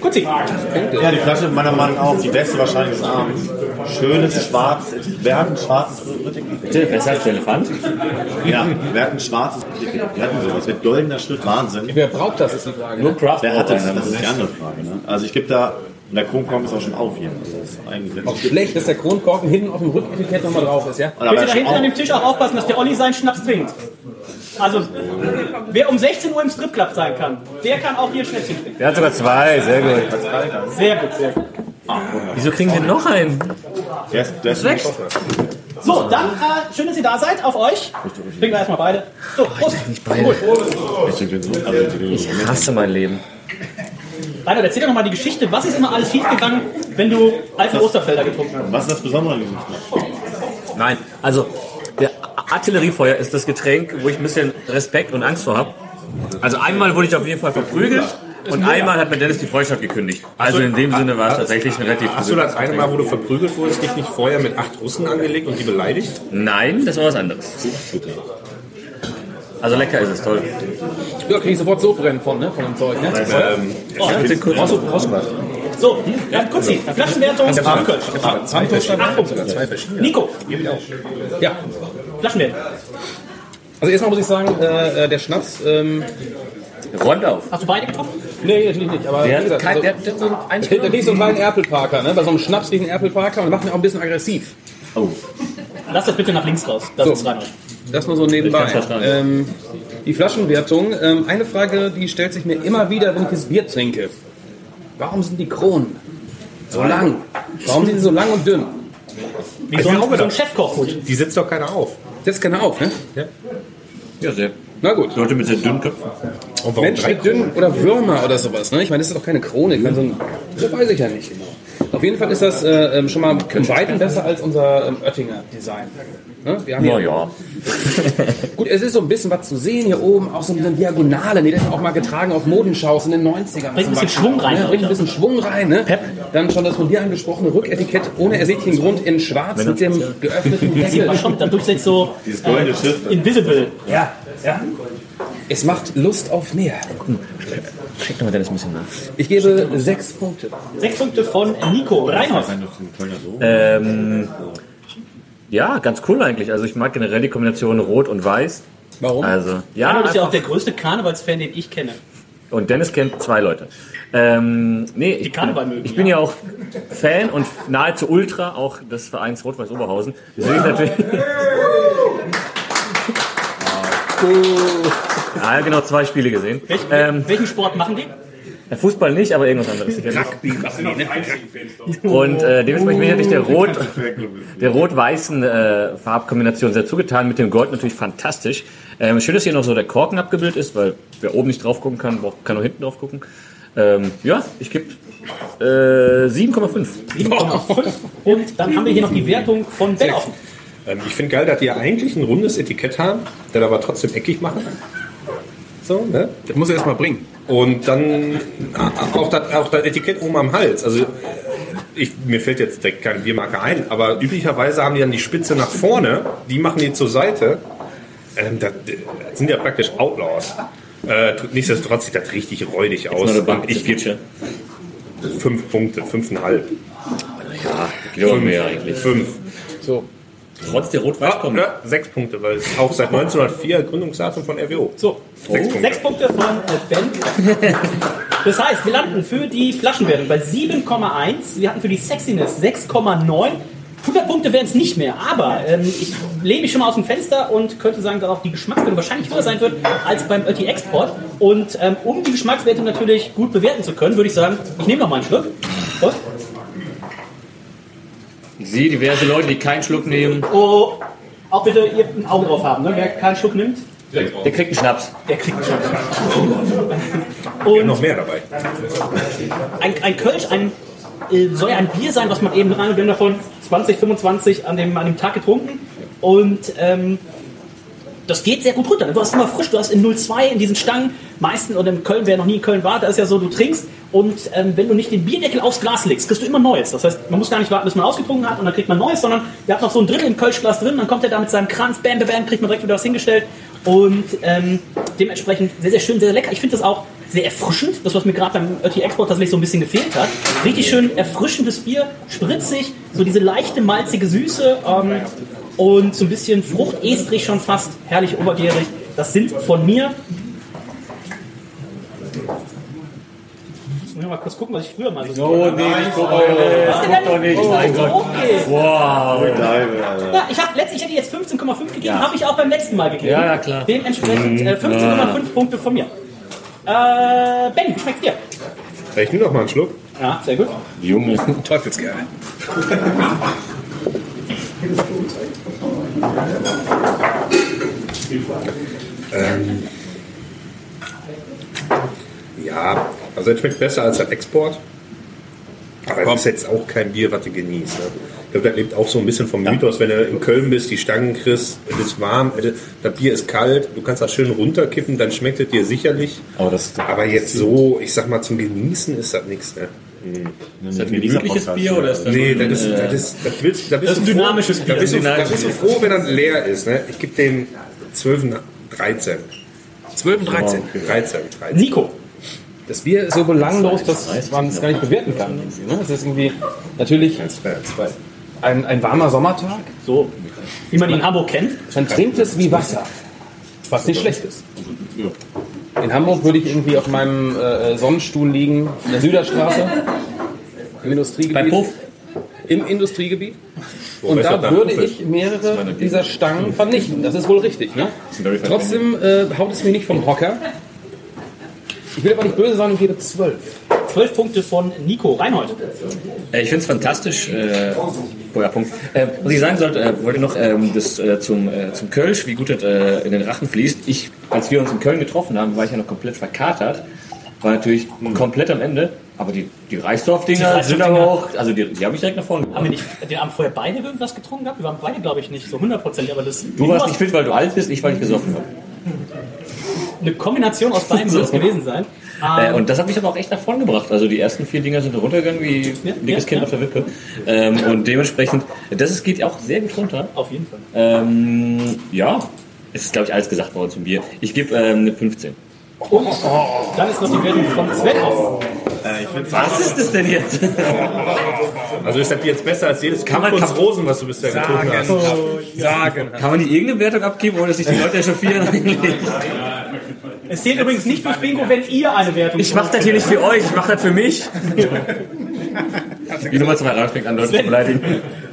Kutzi. Ja, die Flasche meiner Meinung nach auch die beste wahrscheinlich des Abends. Schönes, schwarz, wir hatten schwarzes Bitte, besser als der Elefant? Ja, wir hatten schwarzes Wir hatten sowas mit goldener Schrift, Wahnsinn. Wer braucht das, ist die Frage. Nur ne? Craft Wer hat das? Das ist die andere Frage. Ne? Also ich gebe da, und der Kronkorken ist auch schon auf hier. Also das ist eigentlich Auch schlecht, dass der Kronkorken hinten auf dem Rücketikett nochmal drauf ist, ja? Bitte da hinten an dem Tisch auch aufpassen, dass der Olli seinen Schnaps trinkt. Also, wer um 16 Uhr im Stripclub sein kann, der kann auch hier Schnäppchen trinken. Der hat sogar zwei, sehr gut. Sehr gut, sehr gut. Wieso kriegen wir noch einen? Der ist, der ist Weg. So, dann äh, schön, dass ihr da seid, auf euch. Trinken wir erstmal beide. So, Prost. Nicht beide. Ich hasse mein Leben. Reinhard, erzähl doch nochmal die Geschichte. Was ist immer alles schiefgegangen, wenn du alte Osterfelder getrunken hast? Was ist das Besondere an? Nein, also der Artilleriefeuer ist das Getränk, wo ich ein bisschen Respekt und Angst vor habe. Also einmal wurde ich auf jeden Fall verprügelt und einmal hat mir Dennis die Freundschaft gekündigt. Also in dem Sinne war es tatsächlich ein relativ Hast du das eine Mal, wo du verprügelt wurdest, dich nicht vorher mit acht Russen angelegt und die beleidigt? Nein, das war was anderes. Also lecker ist es, toll. Ja, krieg ich sofort Sodbrennen von, ne? Von dem Zeug, ne? Ähm, Oh, Brauchst du, brauchst du was? So, dann Kutzi, Flaschenwertung. Ich hab Frühkölsch. Acht Punkte. Nico, Ja. Flaschenwertung. Also erstmal muss ich sagen, äh, äh, der Schnaps, ähm, Räumt auf. Hast du beide getrunken? nee, natürlich nicht, aber Der gesagt, kein- also, der- der hat so einen der, der kriegt so einen kleinen Erpelparker, ne? Bei so einem Schnaps kriegt einen Erpelparker und macht ihn auch ein bisschen aggressiv. Oh. Lass das bitte nach links raus. Das So. ist Reinhard. Das nur so nebenbei. Ähm, die Flaschenwertung, ähm, eine Frage, die stellt sich mir immer wieder, wenn ich das Bier trinke. Warum sind die Kronen so lang? Warum sind sie so lang und dünn? Wie so ein, so ein Chefkochhut. Die sitzt doch keiner auf. Setzt keiner auf, ne? Ja, sehr. Na gut. Leute mit sehr dünnen Köpfen. Mensch drei mit dünn oder Würmer oder sowas. Ne? Ich meine, das ist doch keine Krone. Ich meine, so ein, das weiß ich ja nicht. Auf jeden Fall ist das äh, ähm, schon mal um Weiten besser als unser ähm, Oettinger Design. Ne? Wir haben hier, ja. Gut, es ist so ein bisschen was zu sehen hier oben, auch so eine Diagonale. Die hat auch mal getragen auf Modenschaus in den 90ern. Bringt ein bisschen. Schwung rein, Ne? Bringt ein bisschen Schwung rein. Ne? Dann schon das von dir angesprochene Rücketikett ohne ersichtlichen Grund in schwarz mit dem geöffneten Das sieht Deckel. man schon, dadurch sind so Dieses goldene Schiff. invisible. Ja, ja. Es macht Lust auf mehr. Schick doch mal Dennis ein bisschen nach. Ich gebe sechs Punkte. Sechs Punkte von Nico. Reinhold. Ähm, ja, ganz cool eigentlich. Also ich mag generell die Kombination Rot und Weiß. Warum? Also, ja, Reinhold ist ja auch der größte Karnevalsfan, den ich kenne. und Dennis kennt zwei Leute. Ähm, nee, ich, Karneval bin, mögen, ich bin ja. ja auch Fan und nahezu Ultra auch des Vereins Rot-Weiß Oberhausen. Deswegen natürlich. Ja, genau, zwei Spiele gesehen. Welch, Ähm, welchen Sport machen die? Ja, Fußball nicht, aber irgendwas anderes. Rugby machen die, ne? Und äh, dementsprechend bin ich der Rot, der rot-weißen äh, Farbkombination sehr zugetan, mit dem Gold natürlich fantastisch. Ähm, schön, dass hier noch so der Korken abgebildet ist, weil wer oben nicht drauf gucken kann, kann nur hinten drauf gucken. Ähm, ja, ich gebe äh, 7,5. 7,5. Und dann haben wir hier noch die Wertung von Ben offen. Ähm, ich finde geil, dass die ja eigentlich ein rundes Etikett haben, das aber trotzdem eckig machen. So, ne? Das muss er erst mal bringen. Und dann auch das, auch das Etikett oben am Hals. Also ich, mir fällt jetzt direkt keine Biermarke ein, aber üblicherweise haben die dann die Spitze nach vorne, die machen die zur Seite. Ähm, das, das sind ja praktisch Outlaws. Äh, nichtsdestotrotz sieht das richtig räudig aus. ich gebe fünf Punkte, fünfeinhalb. Ja, aber mehr eigentlich. Fünf. So. Trotz der Rot-Weiß-Kombi. Ja, sechs Punkte, weil es auch seit 1904 Gründungsdatum von RWO. So, Sechs Punkte. Sechs Punkte von äh, Ben. Das heißt, wir landen für die Flaschenwertung bei 7,1. Wir hatten für die Sexiness 6,9. 100 Punkte wären es nicht mehr, aber ähm, ich lehne mich schon mal aus dem Fenster und könnte sagen, dass auch die Geschmackswertung wahrscheinlich höher sein wird als beim Ötti Export. Und ähm, um die Geschmackswertung natürlich gut bewerten zu können, würde ich sagen, ich nehme noch mal einen Schluck. Prost. Sehe diverse Leute, die keinen Schluck nehmen. Oh, auch bitte ihr ein Auge drauf haben, ne? wer keinen Schluck nimmt. Der kriegt einen Schnaps. Der kriegt einen Schnaps. Und noch mehr dabei. ein, ein Kölsch, ein, äh, soll ja ein Bier sein, was man eben rein, wir haben davon 20, 25 an dem, an dem Tag getrunken. Und ähm, das geht sehr gut runter. Du hast immer frisch, du hast in 02 in diesen Stangen, meisten oder in Köln, wer noch nie in Köln war, da ist ja so, du trinkst und ähm, wenn du nicht den Bierdeckel aufs Glas legst, kriegst du immer Neues. Das heißt, man muss gar nicht warten, bis man ausgetrunken hat und dann kriegt man Neues, sondern der hat noch so ein Drittel im Kölschglas drin, dann kommt er da mit seinem Kranz, bam, bam, bam, kriegt man direkt wieder was hingestellt und ähm, dementsprechend sehr, sehr schön, sehr, sehr lecker. Ich finde das auch sehr erfrischend, das was mir gerade beim Ötti Export tatsächlich so ein bisschen gefehlt hat. Richtig schön erfrischendes Bier, spritzig, so diese leichte malzige Süße ähm, und so ein bisschen Frucht, estrig schon fast, herrlich obergärig. Das sind von mir. Ich muss mal kurz gucken, was ich früher mal so. Oh, nee, ich guck doch Was denn nicht. Doch. Oh, Mein Gott. okay. Wow. Ja, ich habe letztlich hätte ich jetzt 15,5 gegeben, Ja. habe ich auch beim letzten Mal gegeben. Ja, ja, klar. Dementsprechend äh, 15,5 Ja. Punkte von mir. Äh, ben, wie schmeckt's dir? Ich nehme noch mal einen Schluck. Ja, sehr gut. Junge. Teufelsgeil. Ähm, ja, also es schmeckt besser als der Export. Aber das ist jetzt auch kein Bier, was du genießt. Ne? Ich glaube, das lebt auch so ein bisschen vom Mythos, wenn du in Köln bist, die Stangen kriegst, es ist warm, es- das Bier ist kalt, du kannst das schön runterkippen, dann schmeckt es dir sicherlich. Aber, das, Aber jetzt so, ich sag mal, zum Genießen ist das nichts. Ne? Ist das ein gemütliches Bier oder ist das Nee, ein, das ist, das ist, das willst, da bist Das ist ein froh- dynamisches Bier. Da bist, du, da Dynamisches bist du froh, wenn das leer ist. Ne? Ich gebe dem 12, 13. 12, 13. 13, 13. Nico. Das Bier ist so belanglos, dass man es gar nicht bewerten kann. Ne? Es ist irgendwie natürlich ein, ein warmer Sommertag. So, wie man ihn in Hamburg kennt. Man trinkt es wie Wasser, was nicht schlecht ist. In Hamburg würde ich irgendwie auf meinem äh, Sonnenstuhl liegen, in der Süderstraße, im Industriegebiet. Beim Puff? Im Industriegebiet. Wo Und da würde ich mehrere dieser Stangen vernichten. Das ist wohl richtig. Ne? Trotzdem äh, haut es mich nicht vom Hocker. Ich will aber nicht böse sein und gebe 12. 12 Punkte von Nico Reinhold. Äh, Ich finde es fantastisch. Äh, oh ja, Punkt. Äh, was ich sagen sollte, äh, wollte noch ähm, das, äh, zum, äh, zum Kölsch, wie gut das äh, in den Rachen fließt. Ich, als wir uns in Köln getroffen haben, war ich ja noch komplett verkatert. War natürlich komplett am Ende. Aber die, die Reisdorf-Dinger sind aber auch, also die, die habe ich direkt nach vorne Haben wir gebracht. nicht den Abend vorher beide irgendwas getrunken gehabt? Wir waren beide, glaube ich, nicht so hundertprozentig, aber das Du warst nicht fit, weil du alt bist, ich, weil ich gesoffen habe. eine Kombination aus beiden wird es gewesen sein. Äh, Ähm, und das hat mich aber auch echt nach vorne gebracht. Also die ersten vier Dinger sind runtergegangen wie ein dickes ja, Kind ja. auf der Wippe. Ähm, und dementsprechend, das ist, geht auch sehr gut runter. auf jeden Fall. Ähm, ja, es ist, glaube ich, alles gesagt worden zum Bier. Ich gebe ähm, eine 15. Und dann ist noch die Wertung von Sven auf. Äh, Was ist das denn jetzt? Also ist das Bier jetzt besser als jedes Kann man- Kunst Rosen, was du bisher getrunken hast? Sagen. Kann man die irgendeine Wertung abgeben, ohne dass sich die Leute echauffieren eigentlich? Es zählt übrigens nicht fürs Bingo, wenn ihr eine Wertung Ich mache das hier nicht für euch, ich mache das für mich. Die Nummer zwei Rad fängt an, Leute zu beleidigen.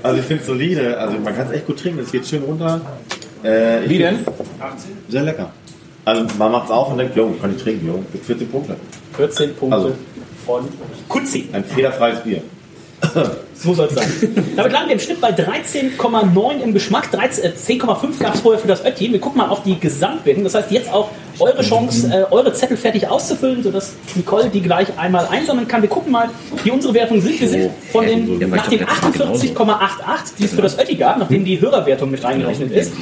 Also ich finde es solide, also man kann es echt gut trinken, es geht schön runter. Äh, Wie denn? Sehr lecker. Also man macht es auf und denkt, jo, kann ich trinken, jo, gibt 14 Punkte. 14 Punkte Also. von Kutzi. Ein fehlerfreies Bier. So soll es sein. Damit landen wir im Schnitt bei 13,9 im Geschmack. 13, äh, 10,5 gab es vorher für das Ötti. Wir gucken mal auf die Gesamtwertung. Das heißt, jetzt auch eure Chance, äh, eure Zettel fertig auszufüllen, sodass Nicole die gleich einmal einsammeln kann. Wir gucken mal, wie unsere Wertungen sind. Wir sind von den, Ja, nach den ich glaub, letztes Mal 48,88, die es für das Ötti gab, nachdem die Hörerwertung mit reingerechnet ist,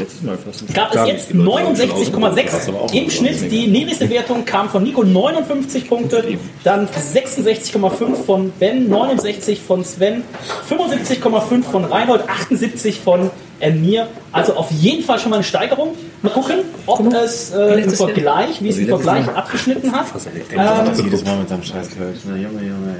gab es jetzt 69,6 im Schnitt. Die niedrigste Wertung kam von Nico 59 Punkte, dann 66,5 von Ben, 69 von Sven, 75,5 von Reinhold, 78 von äh, mir. Also auf jeden Fall schon mal eine Steigerung. Mal gucken, ob es äh, im Vergleich, wie es im Vergleich abgeschnitten hat. Ähm, Jedes Mal mit seinem scheiß. Na, Junge, Junge,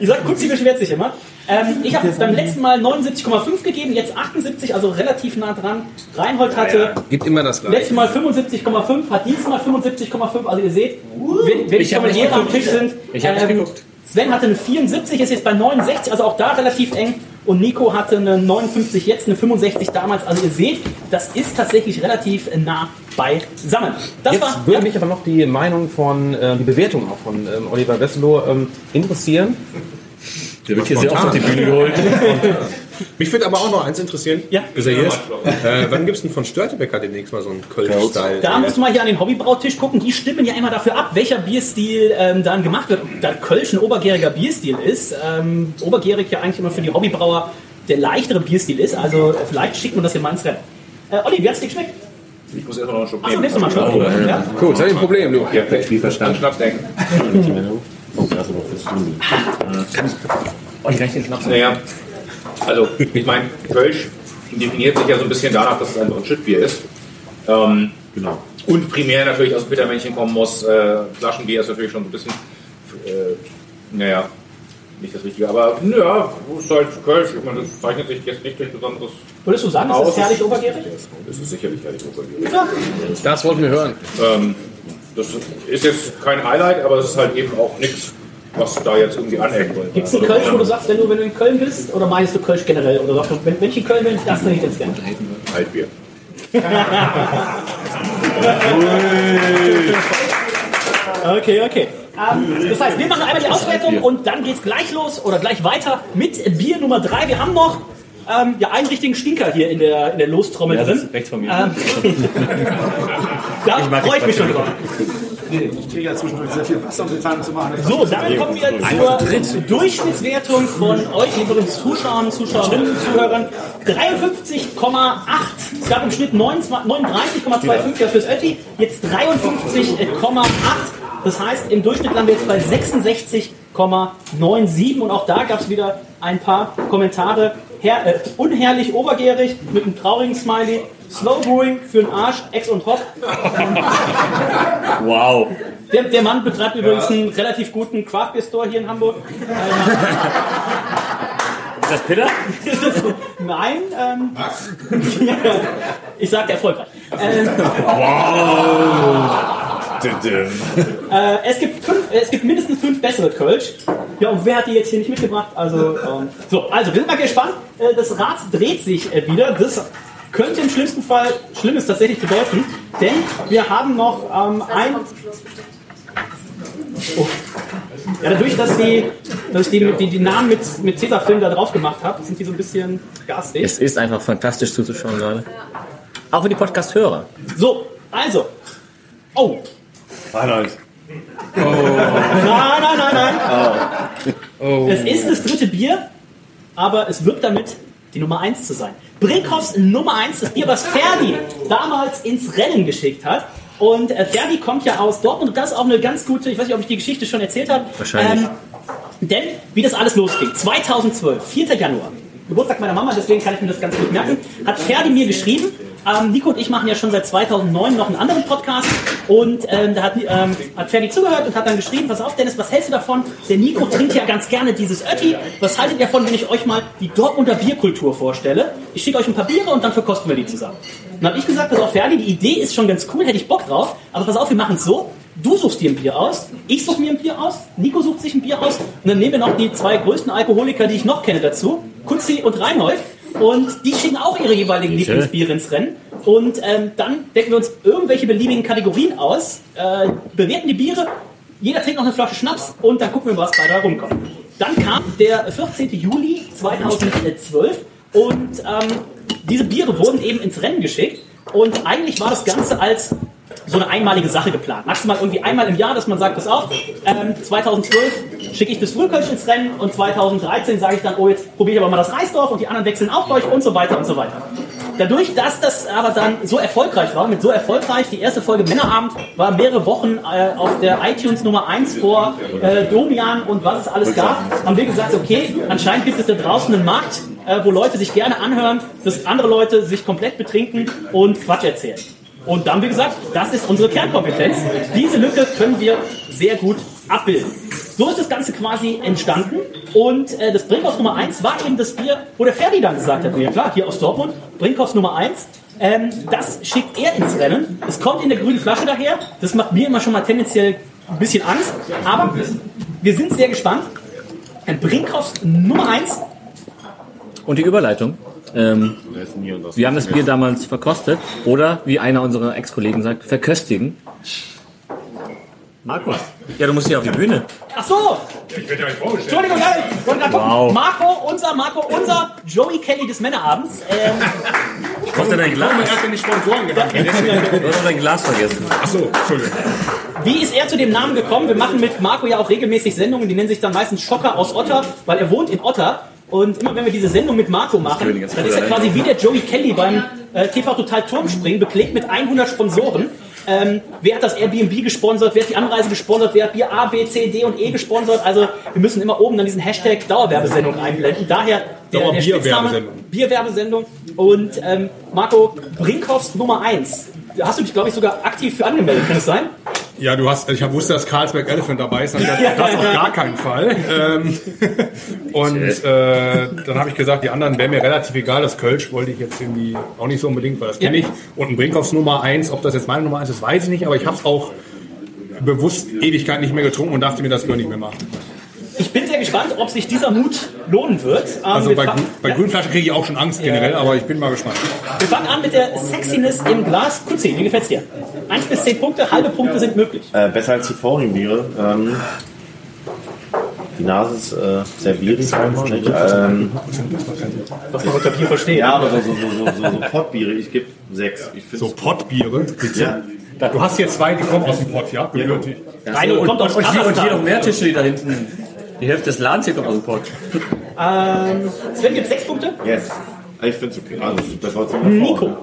ey. sag, Kutzi beschwert sich immer. Ähm, ich habe beim letzten Mal 79,5 gegeben, jetzt 78, also relativ nah dran. Reinhold hatte Gibt immer das letztes gleiche. Mal 75,5, hat diesmal 75,5. Also ihr seht, wer, wer die Sommeliere am. Tisch sind. Ich hab nicht ähm, geguckt. Sven hatte eine 74, ist jetzt bei 69, also auch da relativ eng. Und Nico hatte eine 59, jetzt eine 65 damals. Also ihr seht, das ist tatsächlich relativ nah beisammen. Das Jetzt war würde mich aber noch die Meinung von, äh, die Bewertung auch von ähm, Oliver Wesselow ähm, interessieren. Der wird hier sehr oft auf die Bühne geholt. Mich würde aber auch noch eins interessieren. Ja. Bis er hier ist. Äh, wann gibt es denn von Störtebecker demnächst mal so einen Kölsch-Style? Da musst du mal hier an den Hobbybrautisch gucken. Die stimmen ja immer dafür ab, welcher Bierstil ähm, dann gemacht wird. Da Kölsch ein obergäriger Bierstil ist, ähm, obergärig ja eigentlich immer für die Hobbybrauer der leichtere Bierstil ist. Also äh, vielleicht schickt man das hier mal ins Rennen. Äh, Olli, wie hat's dir geschmeckt? Ich muss erstmal noch einen Schluck Achso, nimmst du mal einen Schluck? Oh, Ja. Gut, das ist ein Problem, du. Ja, wie verstanden. Schnaps denken. Oh, ist aber fürs. Olli, kann ich den Schnaps Naja, also ich meine, Kölsch definiert sich ja so ein bisschen danach, dass es einfach ein Schüttbier ist. Ähm, Genau. und primär natürlich aus dem Bittermännchen kommen muss. Äh, Flaschenbier ist natürlich schon so ein bisschen, äh, naja, nicht das Richtige. Aber ja, ist halt Kölsch. Ich meine, das zeichnet sich jetzt nicht durch besonderes Würdest du sagen, das aus. ist herrlich obergärig? Das ist sicherlich herrlich obergärig. Ja. Das wollten wir hören. Ähm, das ist jetzt kein Highlight, aber es ist halt eben auch nichts, was da jetzt irgendwie aneckt. Gibt es einen Kölsch, wo du sagst, wenn du, wenn du in Köln bist, oder meinst du Kölsch generell? Oder sagst du, wenn, wenn ich in Köln bin, das trinke ich jetzt gerne. Altbier. Okay, okay. Ähm, das heißt, wir machen einmal die Auswertung und dann geht's gleich los oder gleich weiter mit Bier Nummer 3. Wir haben noch ähm, ja, einen richtigen Stinker hier in der, in der Lostrommel Ja, drin. rechts von mir. Ähm, da freue ich mich schon Quatsch. Ich kriege ja zwischendurch sehr viel Wasser, um den Zahn zu machen. So, damit kommen wir zur Durchschnittswertung von euch, lieben Zuschauern, Zuschauerinnen, Zuhörern. 53,8. Es gab im Schnitt 39,25 ja fürs Ötti, jetzt 53,8. Das heißt, im Durchschnitt landen wir jetzt bei 66,97 und auch da gab es wieder ein paar Kommentare. Her, äh, unherrlich obergärig mit einem traurigen Smiley. Slow Brewing für den Arsch, Ex und Hop. Wow. Der, der Mann betreibt übrigens einen relativ guten Craft Beer Store hier in Hamburg. Ist das Piller? Nein, ähm, ich sag erfolgreich. Ähm, äh, es, gibt fünf, es gibt mindestens fünf bessere Kölsch. Ja, und wer hat die jetzt hier nicht mitgebracht? Also, ähm, so, also wir sind mal gespannt. Äh, das Rad dreht sich äh, wieder. Das könnte im schlimmsten Fall Schlimmes tatsächlich bedeuten, denn wir haben noch ähm, ein. Oh. Ja, dadurch, dass, die, dass ich die, die, die Namen mit, mit Tesafilm da drauf gemacht habe, sind die so ein bisschen garstig. Es ist einfach fantastisch zuzuschauen gerade. Auch für die Podcast-Hörer. So, also. Oh. Reinhold. Nein, nein, nein, nein. Es ist das dritte Bier, aber es wird damit die Nummer 1 zu sein. Brinkhoffs Nummer 1, das Bier, was Ferdi damals ins Rennen geschickt hat. Und äh, Ferdi kommt ja aus Dortmund und das ist auch eine ganz gute, ich weiß nicht, ob ich die Geschichte schon erzählt habe. Wahrscheinlich. denn, wie das alles losging, 2012, 4. Januar, Geburtstag meiner Mama, deswegen kann ich mir das ganz gut merken, hat Ferdi mir geschrieben, ähm, Nico und ich machen ja schon seit 2009 noch einen anderen Podcast und ähm, da hat, ähm, hat Ferdi zugehört und hat dann geschrieben, pass auf Dennis, was hältst du davon? Der Nico trinkt ja ganz gerne dieses Ötti. Was haltet ihr davon, wenn ich euch mal die Dortmunder Bierkultur vorstelle? Ich schicke euch ein paar Biere und dann verkosten wir die zusammen. Dann habe ich gesagt, pass auf Ferdi, die Idee ist schon ganz cool, hätte ich Bock drauf, aber pass auf, wir machen es so, Du suchst dir ein Bier aus, ich suche mir ein Bier aus, Nico sucht sich ein Bier aus und dann nehmen wir noch die zwei größten Alkoholiker, die ich noch kenne, dazu, Kutzi und Reinhold. Und die schicken auch ihre jeweiligen Bitte? Lieblingsbiere ins Rennen. Und ähm, dann decken wir uns irgendwelche beliebigen Kategorien aus, äh, bewerten die Biere, jeder trinkt noch eine Flasche Schnaps und dann gucken wir, was bei da rumkommt. Dann kam der 14. Juli 2012 und ähm, diese Biere wurden eben ins Rennen geschickt. Und eigentlich war das Ganze als so eine einmalige Sache geplant. Maximal irgendwie einmal im Jahr, dass man sagt, pass auf, ähm, 2012 schicke ich das Frühkölsch ins Rennen und 2013 sage ich dann, oh, jetzt probiere ich aber mal das Reisdorf und die anderen wechseln auch durch und so weiter und so weiter. Dadurch, dass das aber dann so erfolgreich war, mit so erfolgreich, die erste Folge Männerabend war mehrere Wochen äh, auf der iTunes Nummer 1 vor äh, Domian und was es alles gab, haben wir gesagt, okay, anscheinend gibt es da draußen einen Markt, äh, wo Leute sich gerne anhören, dass andere Leute sich komplett betrinken und Quatsch erzählen. Und dann wir gesagt, das ist unsere Kernkompetenz. Diese Lücke können wir sehr gut abbilden. so ist das Ganze quasi entstanden. Und äh, das Brinkhoffs Nummer 1 war eben das Bier, wo der Ferdi dann gesagt hat, ja klar, hier aus Dortmund, Brinkhoffs Nummer 1. Ähm, das schickt er ins Rennen. Es kommt in der grünen Flasche daher. Das macht mir immer schon mal tendenziell ein bisschen Angst. Aber wir sind sehr gespannt. Ein Brinkhoffs Nummer 1 Und die Überleitung. Ähm, wir haben das Bier damals verkostet oder, wie einer unserer Ex-Kollegen sagt, verköstigen. Markus. Ja, du musst hier auf die Bühne. Ach so! Ich werde nicht vorgestellt. Entschuldigung, ich gucken. Wow. Marco, unser Marco, unser Joey Kelly des Männerabends. Ähm, ist denn dein Glas? erst in die Sponsoren gedacht. Du hast dein Glas vergessen. Achso, Entschuldigung. Wie ist er zu dem Namen gekommen? Wir machen mit Marco ja auch regelmäßig Sendungen, die nennen sich dann meistens Schocker aus Otter, weil er wohnt in Otter. Und immer wenn wir diese Sendung mit Marco machen, das dann ist er quasi wie der Joey Kelly beim äh, TV Total Turmspringen, beklebt mit 100 Sponsoren. Ähm, wer hat das Airbnb gesponsert? Wer hat die Anreise gesponsert? Wer hat Bier A, B, C, D und E gesponsert? Also wir müssen immer oben dann diesen Hashtag Dauerwerbesendung einblenden. Daher der, der Spitzname Dauerbierwerbesendung. Bierwerbesendung. Und ähm, Marco, Brinkhoffs Nummer 1. Da hast du dich, glaube ich, sogar aktiv für angemeldet, kann es sein? Ja, du hast, ich wusste, dass Carlsberg Elephant dabei ist. Dann gedacht, das auf gar keinen Fall. Ähm, und äh, dann habe ich gesagt, die anderen wären mir relativ egal. Das Kölsch wollte ich jetzt irgendwie auch nicht so unbedingt, weil das kenne ich. Und ein Brinkhoffs Nummer 1, ob das jetzt meine Nummer 1 ist, weiß ich nicht. Aber ich habe es auch bewusst Ewigkeit nicht mehr getrunken und dachte mir, das wir nicht mehr machen. Ich bin sehr gespannt, ob sich dieser Mut lohnen wird. Ähm, Also wir, bei, Grün- bei Grünflasche kriege ich auch schon Angst generell, aber ich bin mal gespannt. wir fangen an mit der Sexiness im Glas. Kutzi, wie gefällt's dir? 1 bis 10 Punkte, halbe Punkte sind möglich. Äh, besser als die vorigen Biere. Ähm, die Nase ist äh, sehr bierig? Ähm, Was man unter Bier versteht. ja, aber so, so, so, so, so, Pottbiere, ich gebe sechs. Ich find's- So Pottbiere. Ja. Du hast hier zwei, die kommen aus dem Pott, ja? Gebürtig. Eine kommt aus Und hier, und hier noch mehr Tische, die da hinten. Die Hälfte des Ladens hier kommt aus dem Pott. Ähm, Sven gibt 6 Punkte. Yes. Ich finde es okay. Also, das war zum Nico.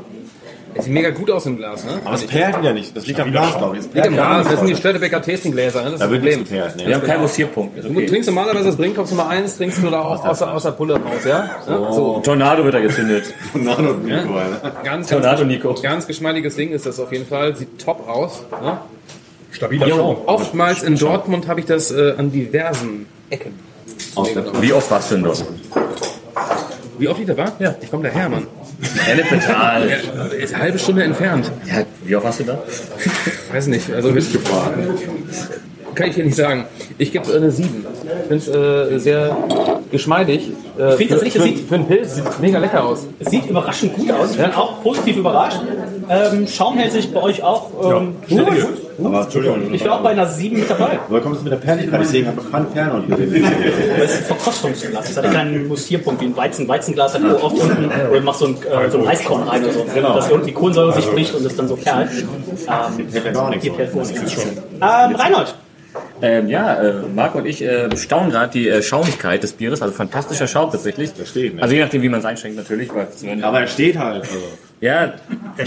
Es sieht mega gut aus im Glas, ne? Aber es perlt wieder nicht. Das liegt am Glas, glaube ich. Es Liegt gar Glas, das sind die. Störtebecker Tastinggläser, ne? Das ist Da das wird nichts Problem. geperlt. Wir haben Ne? keinen Mussierpunkt. Ist Du okay. trinkst normalerweise das Brinkhoffs Nummer 1, trinkst du da auch aus, der- aus der Pulle raus, ja? ja? So. Tornado wird da gezündet. Tornado Nico, Alter. Ganz, ganz, Tornado Nico. ganz geschmeidiges Ding ist das auf jeden Fall. Sieht top aus. Ne? Stabiler Schaum. Oftmals in Dortmund habe ich das äh, an diversen Ecken. Wie oft warst du denn dort? Wie oft ich da war? Ja. Ich komme daher, Mann. Elemental. Ist eine halbe Stunde entfernt. Ja, wie oft warst du da? Weiß nicht. Also bist gefahren. Kann ich hier nicht sagen. Ich gebe eine 7. Ich finde es äh, sehr geschmeidig. Äh, Ich finde tatsächlich, für, das für, sieht- für einen Pilz sieht mega lecker aus. Es sieht überraschend gut aus. Ich bin auch positiv überrascht. Ähm, Schaum hält sich bei euch auch ähm, gut. Aber Entschuldigung. Ich wäre auch bei einer 7 mit dabei. Woher kommt es mit der Perligkeit? Ich sehe, ich habe keine nicht gesehen. Das ist ein Verkostungsglas. Das hat ja keinen Mussierpunkt wie ein Weizen. Weizenglas hat oft unten, oder machst so ein, äh, so ein Reiskorn rein oder so. Genau. Dass die Kohlensäure sich bricht und es dann so perlt. Ähm, ja nichts. hier perlt gar nichts. Ähm, Reinhold, Ähm, ja, äh, Marco und ich äh, staunen gerade die äh, Schaumigkeit des Bieres. Also fantastischer Schaum tatsächlich. Das steht, ne? Also je nachdem, wie man es einschenkt natürlich. Weil Aber er steht halt. Also. ja,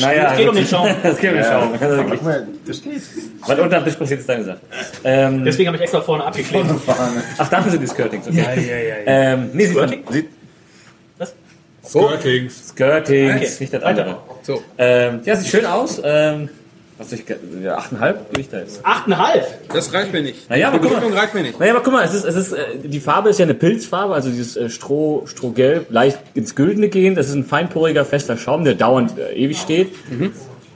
naja. es geht um den Schaum. Es geht um den Schaum. Kann das steht. Was unter dem Tisch passiert, ist deine Sache. Ähm, deswegen habe ich extra vorne abgeklebt. ach, dafür sind die Skirtings. Okay. Ähm, nee, sieht, Skirting? sieht Skirtings. Skirtings, Okay. nicht das andere. So. Ähm, ja, sieht schön aus. Ähm, was ich, ja, 8,5 gebe ich da jetzt. 8,5. Das reicht mir nicht. Naja, aber Die guck mal. Reicht mir nicht. Naja, aber guck mal, es ist, es ist, äh, die Farbe ist ja eine Pilzfarbe, also dieses äh, Stroh, Strohgelb, leicht ins Güldene gehen. Das ist ein feinporiger, fester Schaum, der dauernd äh, ewig steht.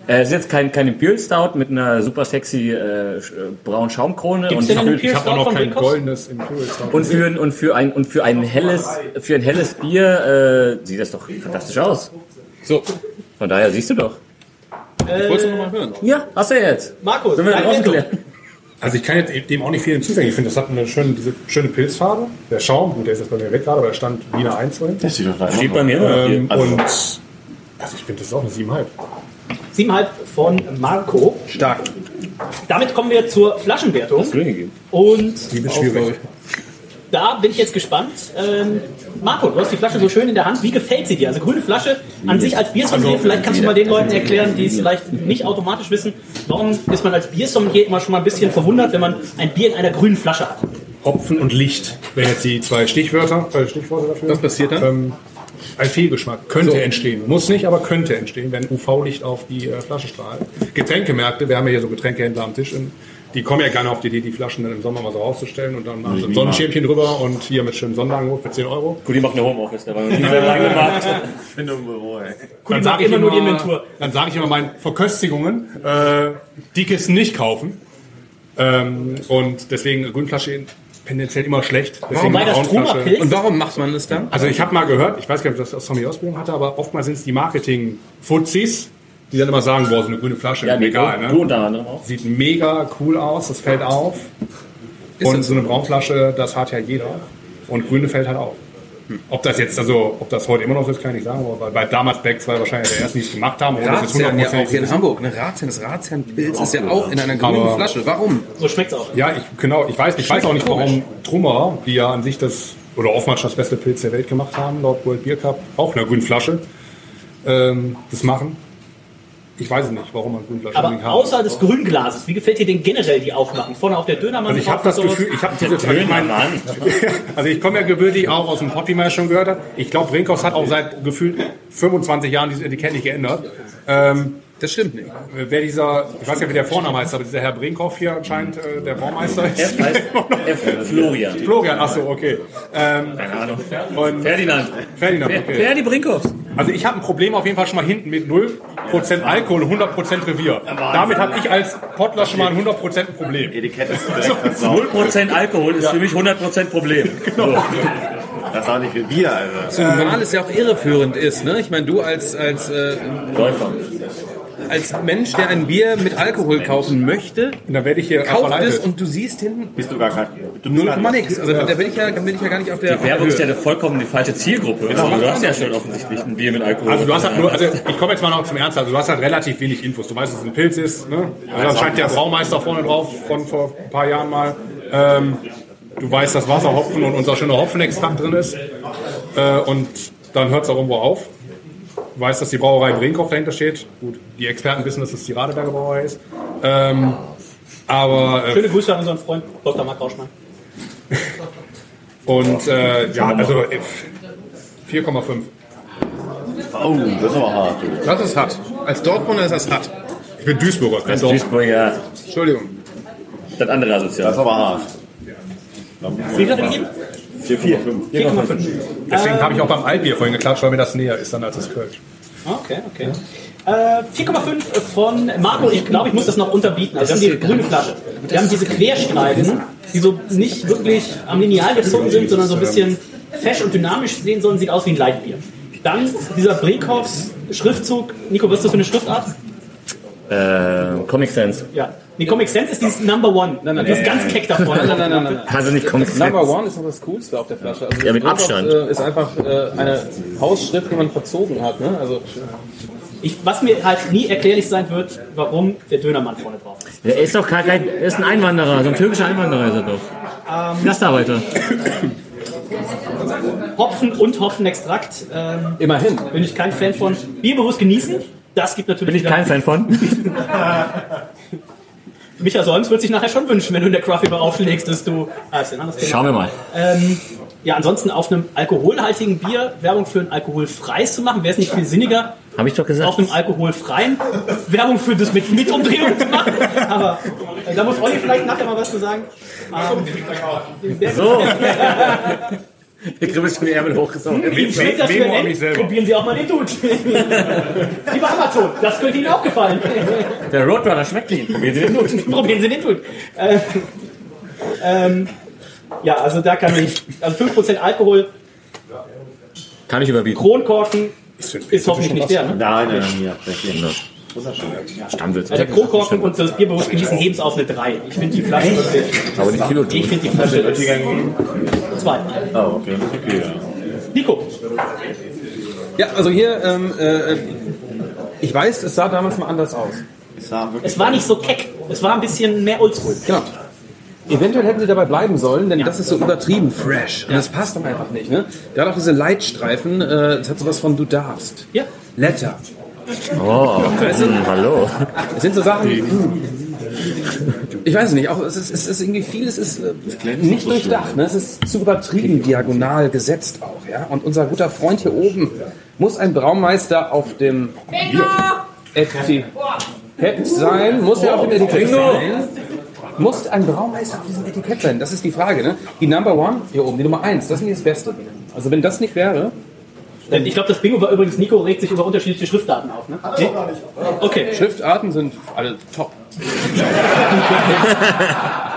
Äh, es ist jetzt kein, kein Imperial Stout mit einer super sexy äh, äh, braunen Schaumkrone. Gibt's und, denn Ich Imperial habe auch noch kein goldenes Imperial Stout. und für, ein- und für ein, und für ein helles, für ein helles Bier, äh, sieht das doch fantastisch aus. So, Von daher siehst du doch. Ich wollte es nochmal hören. Ja, hast du jetzt. Marco, Sind wir deine draußen gelernt? Also ich kann jetzt dem auch nicht viel hinzufügen. Ich finde, das hat eine schöne, diese schöne Pilzfarbe. Der Schaum, gut, der ist jetzt bei mir weg gerade, aber da stand Wiener 1 vorhin. Das steht doch da Steht bei mir Ähm, hier. und also ich finde, das ist auch eine 7,5. 7,5 von Marco. Stark. Damit kommen wir zur Flaschenwertung. Grün gegeben. Und Die wird schwierig. Da bin ich jetzt gespannt. Ähm, Marco, du hast die Flasche so schön in der Hand. Wie gefällt sie dir? Also grüne Flasche an sich als Biersommelier. Vielleicht kannst du mal den Leuten erklären, die es vielleicht nicht automatisch wissen. Warum ist man als Biersommelier immer schon mal ein bisschen verwundert, wenn man ein Bier in einer grünen Flasche hat? Hopfen und Licht wären jetzt die zwei Stichwörter, äh, Stichworte dafür. Was passiert dann? Ähm, ein Fehlgeschmack könnte So. entstehen. Muss nicht, aber könnte entstehen, wenn UV-Licht auf die äh, Flasche strahlt. Getränkemärkte, wir haben ja hier so Getränkehändler am Tisch in Die kommen ja gerne auf die Idee, die Flaschen dann im Sommer mal so rauszustellen und dann machen sie ein Sonnenschirmchen drüber und hier mit schönem Sonderangebot für 10 Euro. Gut, die machen eine Homeoffice, da war noch nie selber angemacht. Ich bin im Büro, ey. Dann sage ich, immer, dann sag ich immer meinen Verköstigungen, äh, die Kisten nicht kaufen. Ähm, und deswegen Grünflasche tendenziell immer schlecht. Deswegen. Truma-Pilz- Und warum macht man das dann? Also ich habe mal gehört, ich weiß gar nicht, ob das aus Tommy Ausbildung hatte, aber oftmals sind es die Marketing-Fuzis, die dann immer sagen, boah, so eine grüne Flasche Ja, im Nico, Regal. Ne? du unter anderem auch. Sieht mega cool aus, das fällt auf. und so eine Braunflasche, das hat ja jeder. Und grüne fällt halt auf. Ob das jetzt, also, ob das heute immer noch so ist, kann ich nicht sagen, aber bei damals Black 2 wahrscheinlich der ersten, die es gemacht haben. oder das ist Ratsherrn ja 100% auch hier in. Hamburg. Ne? Ratsherrn, das Ratsherrn-Pilz ist ja auch in einer grünen Aber- Flasche. Warum? So schmeckt's auch. Ja, ich, genau. Ich weiß, ich weiß auch nicht, warum Trummer, die ja an sich das, oder oftmals das beste Pilz der Welt gemacht haben, laut World Beer Cup, auch in einer grünen Flasche, ähm, das machen. Ich weiß es nicht, warum man grüne Flasche Aber haben. außer des Grünglases, wie gefällt dir denn generell die Aufmachung? Vorne auf der Dönermann Also ich habe das sowas? Gefühl, ich habe diese ich mein, Also ich komme ja gebürtig auch aus dem Pott, wie man ja schon gehört hat. Ich glaube, Brinkhaus hat auch seit gefühlt 25 Jahren dieses Etikett nicht geändert. Ähm, das stimmt nicht. Wer dieser, ich weiß nicht, wie der Vorname heißt, aber dieser Herr Brinkhoff hier anscheinend äh, der Baumeister ist. F heißt F, Florian. Florian, ach so, okay. Ähm, Keine Ahnung. und Ferdinand. Ferdinand, Fer- okay. Ferdi Brinkhoff. Also ich habe ein Problem auf jeden Fall schon mal hinten mit 0% Alkohol und 100% Revier. Damit habe ich als Pottler schon mal ein 100% Problem. Etikett ist direkt versaut. 0% Alkohol ist für mich 100% Problem. So. Das ist auch nicht wie Bier, Alter. Zumal es ja auch irreführend ist. Ne? Ich meine, du als, als, äh, Läufer. Als Mensch, der ein Bier mit Alkohol kaufen möchte, Und dann werde ich hier kauft es und du siehst hinten Bist du gar kein. Du bist 0, nix. Also da bin ich ja, da bin ich ja gar nicht auf der Die Werbung ist ja vollkommen die falsche Zielgruppe. Also, du hast ja schon offensichtlich ein Bier mit Alkohol. Also du hast halt nur, also ich komme jetzt mal noch zum Ernst, also du hast halt relativ wenig Infos. Du weißt, dass es ein Pilz ist, ne? Also da scheint der Braumeister vorne drauf von vor ein paar Jahren mal. Ähm, du weißt, dass Wasserhopfen und unser schöner Hopfenextrakt drin ist. Äh, und dann hört es auch irgendwo auf. Du weißt, dass die Brauerei Brinkhoff dahinter steht. Gut, die Experten wissen, dass es die Radeberger Brauerei ist. Ähm, aber äh, Schöne Grüße an unseren Freund Dr. Mark Rauschmann. und äh, ja, also äh, 4,5. Oh, das ist aber hart. Das ist hart. Als Dortmunder ist das hart. Ich bin Duisburger, kein das Dorf. Duisburg, ja. Entschuldigung. Das andere Das asozial. ist aber hart. Wie viel hat er gegeben? 4, 4, 5. 4,5. Deswegen habe ich auch beim Altbier vorhin geklatscht, weil mir das näher ist dann als das Kölsch. Okay, okay. Äh, 4,5 von Marco. Ich glaube, ich muss das noch unterbieten. Also wir haben die grüne Flasche. Wir haben diese Querstreifen, die so nicht wirklich am Lineal gezogen sind, sondern so ein bisschen fesch und dynamisch sehen sollen. Sieht aus wie ein Leitbier. Dann dieser Brinkhoffs Schriftzug. Nico, was ist das für eine Schriftart? Äh, Comic Sans. Ja. Die Comic Sans ist dieses Number One. Nein, nein, das ist ganz keck davon. Nein, nein, nein, nein, nein. Also nicht Comic Sans. Number One ist noch das Coolste auf der Flasche. Also Ja, mit Abstand. Äh, ist einfach äh, eine Hausschrift, die man verzogen hat. Ne? Also Ich, was mir halt nie erklärlich sein wird, warum der Dönermann vorne drauf ist. Er ist doch kein, kein- er ist ein Einwanderer, so ein türkischer Einwanderer ist er doch. Ähm, Gastarbeiter. Hopfen und Hopfenextrakt. Ähm, immerhin. bin ich kein Fan von. Bierbewusst genießen. Das gibt natürlich. Bin ich kein Fan von. Micha Solms wird sich nachher schon wünschen, wenn du in der Craft Bar aufschlägst, dass du. Ah, ist ein anderes Thema. Schauen wir mal. Ähm, ja, ansonsten auf einem alkoholhaltigen Bier Werbung für ein alkoholfreies zu machen, wäre es nicht viel sinniger, Habe ich doch gesagt. auf einem alkoholfreien Werbung für das mit, mit Umdrehung zu machen. Aber äh, da muss Olli vielleicht nachher mal was zu sagen. Ähm, So. Der kribbelt schon die Ärmel hochgezogen. Wie schmeckt das für Memo an ein mich selber. Probieren Sie auch mal den Dude. Lieber Amazon, das könnte Ihnen auch gefallen. Der Roadrunner schmeckt ihn. Probieren Sie den Dude. Probieren Sie den Dude. Ähm, ähm, ja, also da kann ich, also 5% Alkohol, Kann ich überbieten. Kronkorken ist hoffentlich nicht der, ne? Nein, nein, nein, ja, tatsächlich. Stammwitz. Also der Kronkorken und das Bierbewusst genießen heben es auf eine 3. Ich finde die Flasche wirklich, Aber die Kilo ich finde die Flasche ist 2. Oh, okay, okay, ja. Nico, ja, also hier, ähm, äh, ich weiß, es sah damals mal anders aus. Es sah wirklich es war nicht so keck, es war ein bisschen mehr oldschool. Genau. Eventuell hätten sie dabei bleiben sollen, denn das ist so übertrieben fresh. Und das passt doch einfach nicht. Ne? Gerade auch diese Leitstreifen, äh, das hat sowas von du darfst. Ja. Letter. Oh, Weißt du? hm, hallo. Es sind so Sachen. Ich weiß nicht, auch es ist, es ist irgendwie vieles ist äh, nicht durchdacht. Ne? Es ist zu übertrieben diagonal gesetzt auch. Ja? Und unser guter Freund hier oben muss ein Braumeister auf dem Etikett sein. Muss er auf dem Etikett sein. Muss ein Braumeister auf diesem Etikett sein? Das ist die Frage. Ne? Die Number One, hier oben, die Nummer eins, das ist nicht das Beste. Also wenn das nicht wäre... Denn ich glaube, das Bingo war übrigens, Nico regt sich über unterschiedliche Schriftarten auf. Ne? Hat er gar nicht. Okay. Schriftarten sind alle top.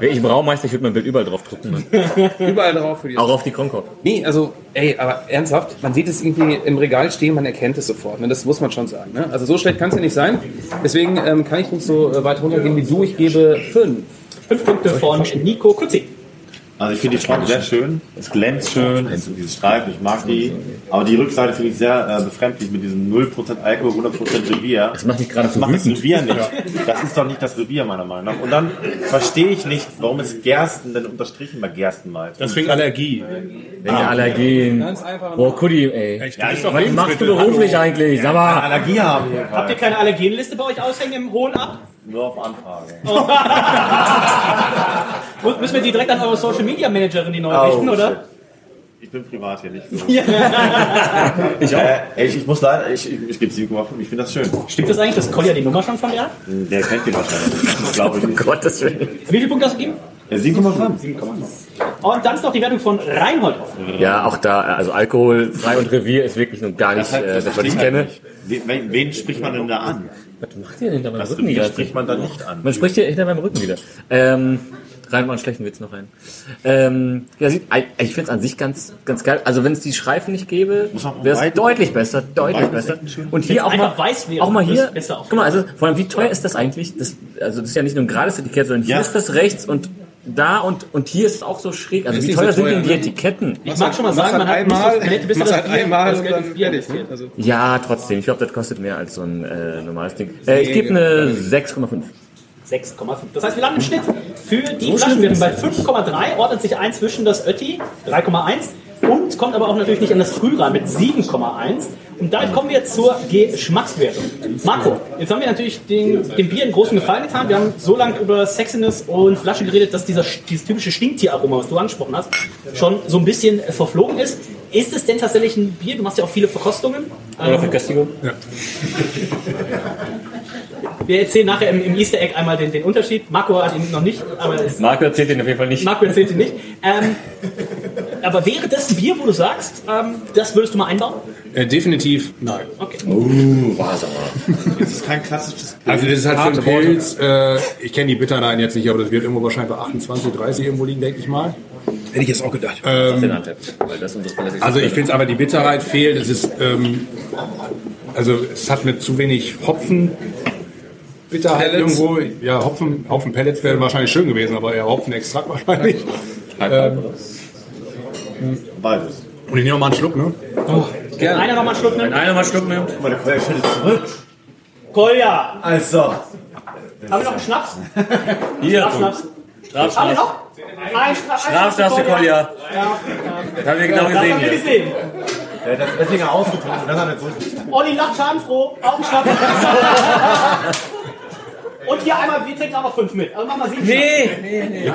Ich Braumeister, ich würde mein Bild überall drauf drucken. Dann. Überall drauf für die Auch auf die Concorde. Nee, also, ey, aber ernsthaft, man sieht es irgendwie im Regal stehen, man erkennt es sofort. Ne? Das muss man schon sagen. Ne? Also so schlecht kann es ja nicht sein. Deswegen ähm, kann ich nicht so äh, weit runtergehen wie du. Ich gebe fünf. Fünf Punkte von Nico Kutzi. Also ich finde die Front sehr schön. Es glänzt schön, es sind diese Streifen, ich mag die. Aber die Rückseite finde ich sehr äh, befremdlich mit diesem 0% Alkohol, 100% Revier. Das macht mich gerade Das so macht das. Revier nicht. Das ist doch nicht das Revier meiner Meinung nach. Und dann verstehe ich nicht, warum ist Gersten denn unterstrichen bei Gerstenmalz? Deswegen Allergie. Wegen der Allergien. Ganz einfach. Boah, Kudi, ey. Ja, ich Was machst du beruflich eigentlich? Sag mal. Allergie haben Habt ihr keine Allergenliste bei euch aushängen im hohen Ab? Nur auf Anfrage. Muss- Müssen wir die direkt an eure Social Media Managerin die neu Oh, richten, oder? shit. Ich bin privat hier nicht so. Ja. Ich auch. Äh, ich, ich muss leider, ich, ich, ich gebe 7,5, ich finde das schön. Stimmt das eigentlich, dass Kolja die Nummer schon von dir hat? Der kennt die wahrscheinlich. Das glaube ich nicht. Gottes Willen. Wie viele Punkte hast du gegeben? Ja, 7,5. Und dann ist noch die Wertung von Reinhold offen. Ja, auch da, also Alkohol, frei und Revier ist wirklich nun gar nicht hat- äh, das, was ich halt kenne. nicht. Wen, wen, wen spricht man denn da an? Was macht ihr denn da beim Das Rücken wieder? spricht man dann nicht an. Man spricht ja hinter meinem Rücken wieder. Ähm, rein mal einen schlechten Witz noch rein. Ähm, ja, sieht, ich finde es an sich ganz, ganz geil. Also wenn es die Streifen nicht gäbe, wäre es deutlich besser, deutlich besser. Und hier auch mal, weiß wäre, auch mal hier, guck mal, also vor allem wie teuer ist das eigentlich? Das, also das ist ja nicht nur ein gerades Etikett, sondern hier Ja. ist das rechts und da und, und hier ist es auch so schräg. Also wie nicht teuer so sind teuer, denn die ne? Etiketten? Ich mag schon mal sagen, man hat einmal, bis, bis, bis das Bier, einmal das Geld ins Bier investiert. Also, Ja, trotzdem. Ich glaube, das kostet mehr als so ein äh, normales Ding. Äh, ich gebe eine 6,5. 6,5. Das heißt, wir landen im Schnitt für die Flaschenwertung bei 5,3, ordnet sich ein zwischen das Ötti, 3,1 und kommt aber auch natürlich nicht an das Früh ran mit 7,1. Und damit kommen wir zur Geschmackswertung. Marco, jetzt haben wir natürlich den, dem Bier einen großen Gefallen getan. Wir haben so lange über Sexiness und Flasche geredet, dass dieser, dieses typische Stinktieraroma, was du angesprochen hast, schon so ein bisschen verflogen ist. Ist es denn tatsächlich ein Bier? Du machst ja auch viele Verkostungen. Oder Ähm, Verköstigung? wir erzählen nachher im, im Easter Egg einmal den, den Unterschied. Marco hat ihn noch nicht, aber es Marco erzählt den auf jeden Fall nicht. Marco erzählt ihn nicht. Ähm, aber wäre das ein Bier, wo du sagst, ähm, das würdest du mal einbauen? Äh, definitiv nein. Okay. Uh, war's aber. Das ist kein klassisches Pilz. Also das ist halt für einen Pilz, äh, ich kenne die Bitterlein jetzt nicht, aber das wird irgendwo wahrscheinlich bei 28, 30 irgendwo liegen, denke ich mal. Hätte ich jetzt auch gedacht. Ähm, also ich finde es aber, die Bitterheit fehlt. Es ist, ähm, also es hat mir zu wenig Hopfen. Bitterheit Pellets. irgendwo, ja, Hopfen, Hopfen Pellets wäre wahrscheinlich schön gewesen, aber eher Hopfenextrakt wahrscheinlich. Ähm, Beides. und ich nehme noch mal einen Schluck, ne? gerne. Einer noch mal einen Schluck Wenn nimmt. einer mal Schluck nimmt. Der Kolja schüttelt zurück. Kolja! Also. Haben wir noch einen Schnaps? Hier, Strafschnaps. Haben wir Strafschnaps. noch? Ein Straf Strafschnaps für Kolja. Ja, Das haben wir genau das gesehen haben wir gesehen. Der hat das Dinger ausgetrunken, dann hat er so. Olli lacht schadenfroh. Auch ein Schnaps. Und hier einmal, wir trinken noch fünf mit. Also mach mal sieben Nee, nee, nee.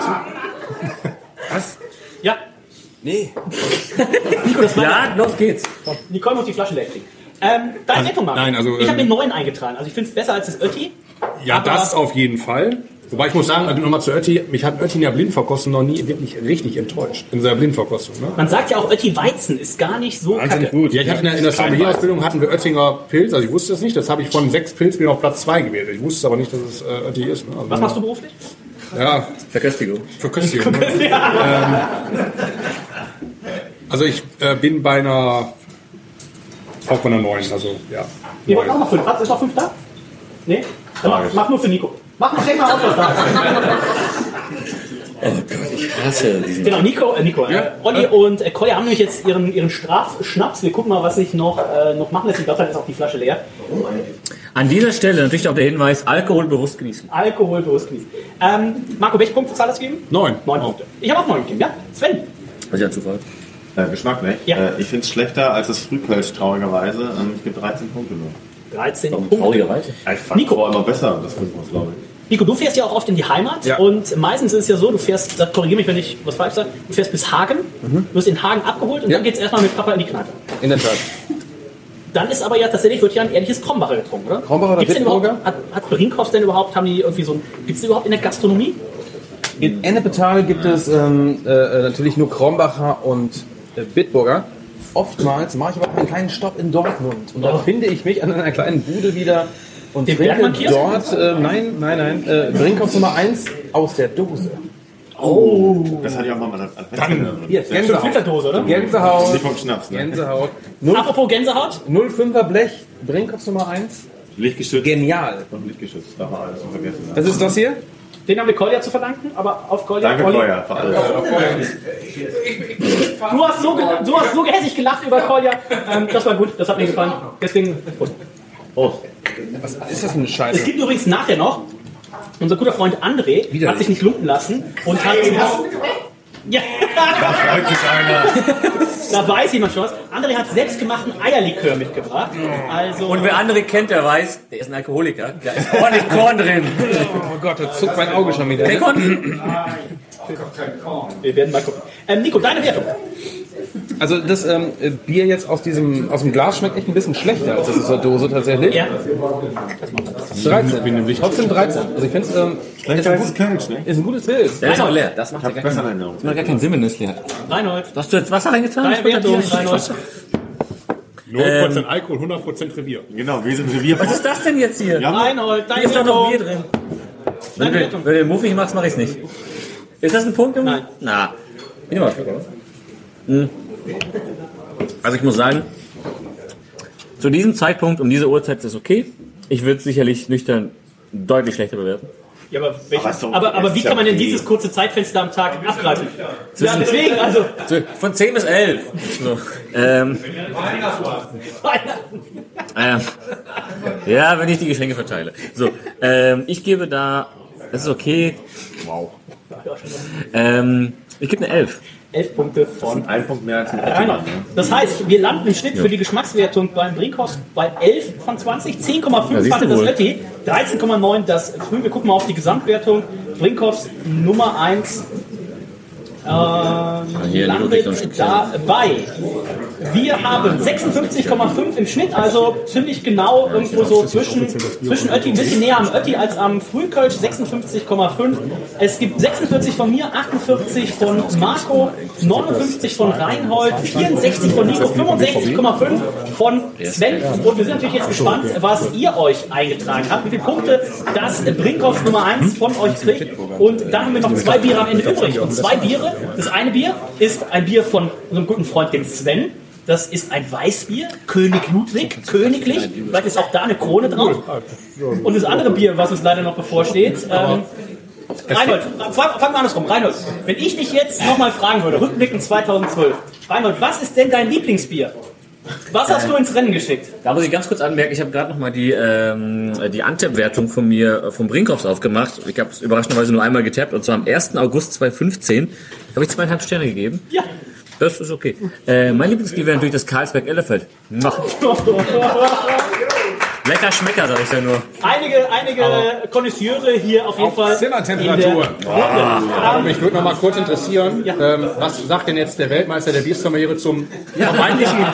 Was? Ja. Nee. Nico, das war Ja, los geht's. Nicole muss die Flasche leer kriegen. Ähm, deine Also, Wertung mal. nein, also, ich habe ähm, den neuen eingetragen. Also ich finde es besser als das Ötti. Ja, das auf jeden Fall. Wobei ich muss sagen, also nochmal zu Ötti, mich hat Ötti in der Blindverkostung noch nie wirklich richtig enttäuscht. In seiner Blindverkostung. Ne? Man sagt ja auch, Ötti Weizen ist gar nicht so kacke. Ja, ich hatte in der, in der Sommelier-Ausbildung hatten wir Oettinger Pilz, also ich wusste das nicht, das habe ich von sechs Pilz mir auf Platz zwei gewählt. Ich wusste aber nicht, dass es äh, Ötti ist. Ne? Also, Was machst du beruflich? Ja, Verköstigung. Verköstigung. ne? ähm, also ich äh, bin bei einer, auch bei einer neuen, also ja. Wir wollten auch noch fünf. Was, ist noch fünf da? Nee? Dann mach, mach nur für Nico. Mach mal, check mal aus, was da ist. Oh Gott, ich hasse diesen. Genau, Nico, äh, Nico, äh, Olli und äh, Kolja haben nämlich jetzt ihren, ihren Strafschnaps. Wir gucken mal, was sich noch, äh, noch machen lässt. Ich glaube, dann ist auch die Flasche leer. An dieser Stelle natürlich auch der Hinweis, Alkohol bewusst genießen. Alkohol bewusst genießen. Ähm, Marco, welche Punkte zahl das geben? Neun. Neun Punkte. Ich habe auch neun gegeben, ja? Sven? Was ist ja Zufall. Äh, Geschmack, ne? Ja. Äh, ich finde es schlechter als das Frühkölsch, traurigerweise. Ähm, ich gebe 13 Punkte nur. 13 Warum Punkte. traurigerweise? Ich fand Nico. Immer besser, das Fünfmaß, glaube ich. Nico, du fährst ja auch oft in die Heimat Ja. und meistens ist es ja so, du fährst, korrigiere mich, wenn ich was falsch sage, du fährst bis Hagen, du wirst in Hagen abgeholt und Ja. dann geht's erstmal mit Papa in die Kneipe. In der Tat. Dann ist aber ja tatsächlich, wird ja ein ehrliches Krombacher getrunken, oder? Krombacher oder Bitburger? hat, hat Brinkhoff denn überhaupt, haben die irgendwie so ein, gibt es überhaupt in der Gastronomie? In Ennepetal gibt es ähm, äh, äh, natürlich nur Krombacher und Bitburger. Oftmals mache ich aber einen kleinen Stopp in Dortmund. Und da Oh. finde ich mich an einer kleinen Bude wieder und Den trinke dort, äh, nein, nein, nein, äh, Brinkhoff Nummer 1 aus der Dose. Oh. Das hatte ich auch mal mit Dann, hier, Schon Filterdose, oder? Gänsehaut. Nicht vom Schnaps, ne? Gänsehaut. Apropos Gänsehaut? 05er Blech, Brinkhoff Nummer 1. Lichtgeschützt. Genial. Und Lichtgeschützt, darf man alles vergessen. Was ist das hier? Den haben wir Kolja zu verdanken, aber auf Kolja. Danke, Olli- Kolja, für alles. Du hast so, ge- du hast so gehässig gelacht über Kolja. Ähm, das war gut, das hat mir gefallen. Deswegen. Prost. Was ist das für eine Scheiße? Es gibt übrigens nachher noch, unser guter Freund André Widerlich. hat sich nicht lumpen lassen und hat. Ja, Da freut sich einer. da weiß jemand schon was. André hat selbstgemachten Eierlikör mitgebracht. Also, Und wer andere kennt, der weiß, der ist ein Alkoholiker. Da ist ordentlich Korn drin. Oh Gott, da zuckt mein Auge schon wieder. Bacon? wir werden mal gucken. Ähm, Nico, deine Wertung. Also das ähm, äh, Bier jetzt aus diesem aus dem Glas schmeckt echt ein bisschen schlechter als das aus der Dose tatsächlich. Ja. 13. Trotzdem 13. Also ich finde es ähm, ist, ein gut- Kölsch, ne? ist ein gutes Bild. Der ist auch leer. Das Ich macht, ja gar, keinen, das macht gar keinen Sinn, wenn das leer. Reinhold. Hast du jetzt Wasser reingetan? Deine Wertung, Reinhold. 0% Alkohol, 100% Revier. Genau, wir sind Revier. Was ist das denn jetzt hier? Reinhold, Hier deine ist doch noch Bier drin. Wenn du, wenn du den muffig machst, mach ich's nicht. Ist das ein Punkt, Junge? Nein. Na. Ich nehme mal einen Schluck, oder? Hm. Also ich muss sagen, zu diesem Zeitpunkt, um diese Uhrzeit ist es okay. Ich würde es sicherlich nüchtern deutlich schlechter bewerten. Ja, aber, welches, Aber aber, aber wie kann man denn dieses kurze Zeitfenster am Tag abgreifen? Ja, deswegen, also. Von 10 bis 11. So. Ähm, ähm, ja, wenn ich die Geschenke verteile. So, ähm, ich gebe da, das ist okay. Wow. Ähm, ich gebe eine 11. 11 Punkte von Ein Punkt mehr als ein Reinhold. Ne? Das heißt, wir landen im Schnitt für die Geschmackswertung beim Brinkhoff bei 11 von 20, 10,5 Ja, das. Ötti, 13,9 das Früh. Wir gucken mal auf die Gesamtwertung. Brinkhoffs Nummer 1 ähm, landet dabei. Wir haben 56,5 im Schnitt, also ziemlich genau irgendwo so zwischen, zwischen Ötti, ein bisschen näher am Ötti als am Frühkölsch, 56,5. Es gibt 46 von mir, 48 von Marco, 59 von Reinhold, 64 von Nico, 65,5 von Sven. Und wir sind natürlich jetzt gespannt, was ihr euch eingetragen habt, wie viele Punkte das Brinkhoff Nummer 1 von euch kriegt. Und dann haben wir noch zwei Biere am Ende übrig. Und zwei Biere. Das eine Bier ist ein Bier von unserem guten Freund, dem Sven. Das ist ein Weißbier, König Ludwig, königlich. Vielleicht ist auch da eine Krone drauf. Und das andere Bier, was uns leider noch bevorsteht, ähm, Reinhold, fang, fang mal andersrum. Reinhold, wenn ich dich jetzt nochmal fragen würde, rückblickend 2012. Reinhold, was ist denn dein Lieblingsbier? Was hast du ins Rennen geschickt? Da muss ich ganz kurz anmerken, ich habe gerade noch mal die, ähm, die Antep-Wertung von mir, äh, vom Brinkhoffs aufgemacht. Ich habe es überraschenderweise nur einmal getappt und zwar am 1. August 2015. Habe ich zweieinhalb Sterne gegeben. Ja. Das ist okay. Äh, mein Lieblingsbier wäre natürlich das Carlsberg Elephant. Lecker Schmecker, sag ich ja nur. Einige, einige Konnoisseure hier auf jeden Fall. Zimmertemperatur. in der Runde. Aber mich würde noch mal kurz interessieren, ähm, was sagt denn jetzt der Weltmeister der Biersommeliere zum vermeintlichen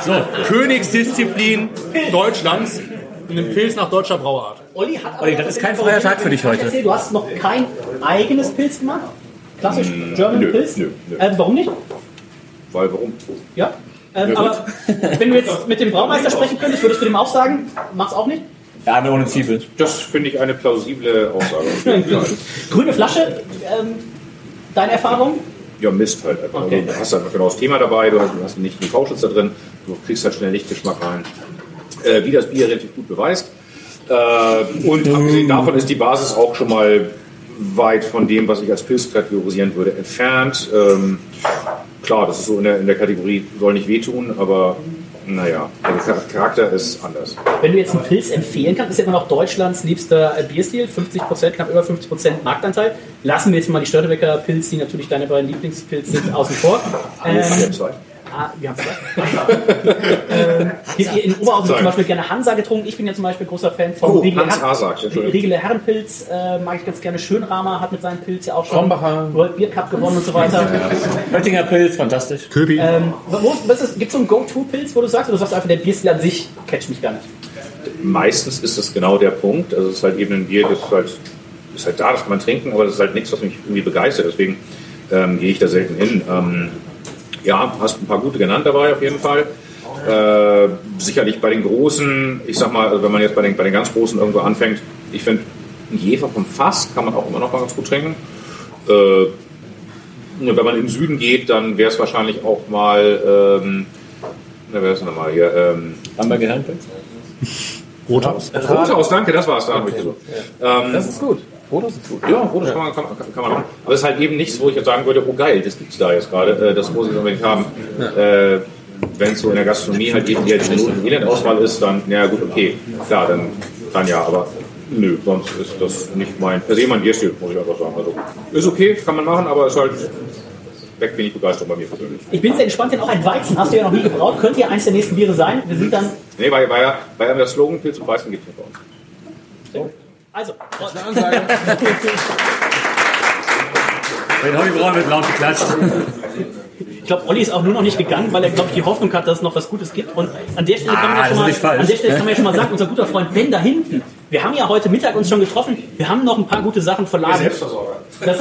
Königsdisziplin Deutschlands, einem Pilz nach deutscher Brauart? Olli hat Olli, das ist kein freier Tag für dich heute. Erzähl, du hast noch kein eigenes Pilz gemacht? Klassisch German Nö, Pilz? nö, nö. Äh, warum nicht? Weil warum? Ja. Ähm, aber wenn du jetzt mit dem Braumeister sprechen könntest, würdest du dem auch sagen, mach's auch nicht? Ja, aber ohne Zwiebeln. Das finde ich eine plausible Aussage. Grüne Flasche, ähm, deine Erfahrung? Ja, Mist halt einfach. Okay. Du hast halt genau das Thema dabei, du hast, du hast nicht den V-Schutz da drin, du kriegst halt schnell Lichtgeschmack rein. Äh, wie das Bier relativ gut beweist. Äh, und abgesehen davon ist die Basis auch schon mal weit von dem, was ich als Pilz kategorisieren würde, entfernt. Ähm, klar, das ist so in der, in der Kategorie, soll nicht wehtun, aber naja, der Char- Charakter ist anders. Wenn du jetzt einen Pilz empfehlen kannst, ist ja immer noch Deutschlands liebster äh, Bierstil, 50%, knapp über 50% Marktanteil. Lassen wir jetzt mal die Störtebecker Pilz, die natürlich deine beiden Lieblingspilze sind, außen vor. Ähm. Ah, haben ähm, in Oberhausen zum Beispiel gerne Hansa getrunken. Ich bin ja zum Beispiel großer Fan von Oh, Riegele Entschuldigung. Riegele Herrenpilz äh, mag ich ganz gerne. Schönramer hat mit seinem Pilz ja auch schon Krombacher. World Beer Cup gewonnen und so weiter. Oettinger Pilz, fantastisch. Köbi. Ähm, gibt es so einen Go-To-Pilz, wo du sagst, oder du sagst einfach, der Bierstil an sich catcht mich gar nicht? Meistens ist das genau der Punkt. Also es ist halt eben ein Bier, das ist halt, ist halt da, das kann man trinken, aber das ist halt nichts, was mich irgendwie begeistert. Deswegen ähm, gehe ich da selten hin. Ähm, ja, hast ein paar gute genannt dabei auf jeden Fall. Äh, sicherlich bei den großen, ich sag mal, also wenn man jetzt bei den, bei den ganz großen irgendwo anfängt, ich finde, ein Jefer vom Fass kann man auch immer noch mal ganz gut trinken. Äh, wenn man im Süden geht, dann wäre es wahrscheinlich auch mal, ähm, na, wer ist denn nochmal hier? Ähm, Hamburger Herrenpilz? Rothaus. Rothaus, danke, das war's. Da hab ich so. Ähm, Das ist gut. Rothaus ist gut. ja, kann man, kann, kann man machen. Aber es ist halt eben nichts, wo ich jetzt sagen würde, oh geil, das gibt's da jetzt gerade, äh, das muss ich unbedingt haben. Äh, Wenn es so in der Gastronomie halt eben die Elend-Auswahl ist, dann, ja gut, okay, klar, dann, dann ja, aber nö, sonst ist das nicht mein, per se mein Bierstil, muss ich einfach sagen. Also, ist okay, kann man machen, aber ist halt weg wenig Begeisterung bei mir persönlich. Ich bin sehr gespannt, denn auch ein Weizen hast du ja noch nie gebraut. Könnte ja eins der nächsten Biere sein. Wir sind dann. Nee, weil, weil, ja- weil ja der Slogan Pilz und Weißen gibt es bei uns. Also, Wenn Hobbybraun mit laut geklatscht. Ich glaube, Olli ist auch nur noch nicht gegangen, weil er, glaube ich, die Hoffnung hat, dass es noch was Gutes gibt. Und an der Stelle kann man, Ah, ja, schon das ist mal, an der Stelle kann man ja schon mal sagen, unser guter Freund Ben da hinten, wir haben ja heute Mittag uns schon getroffen, wir haben noch ein paar gute Sachen verladen. Selbstversorger. Das,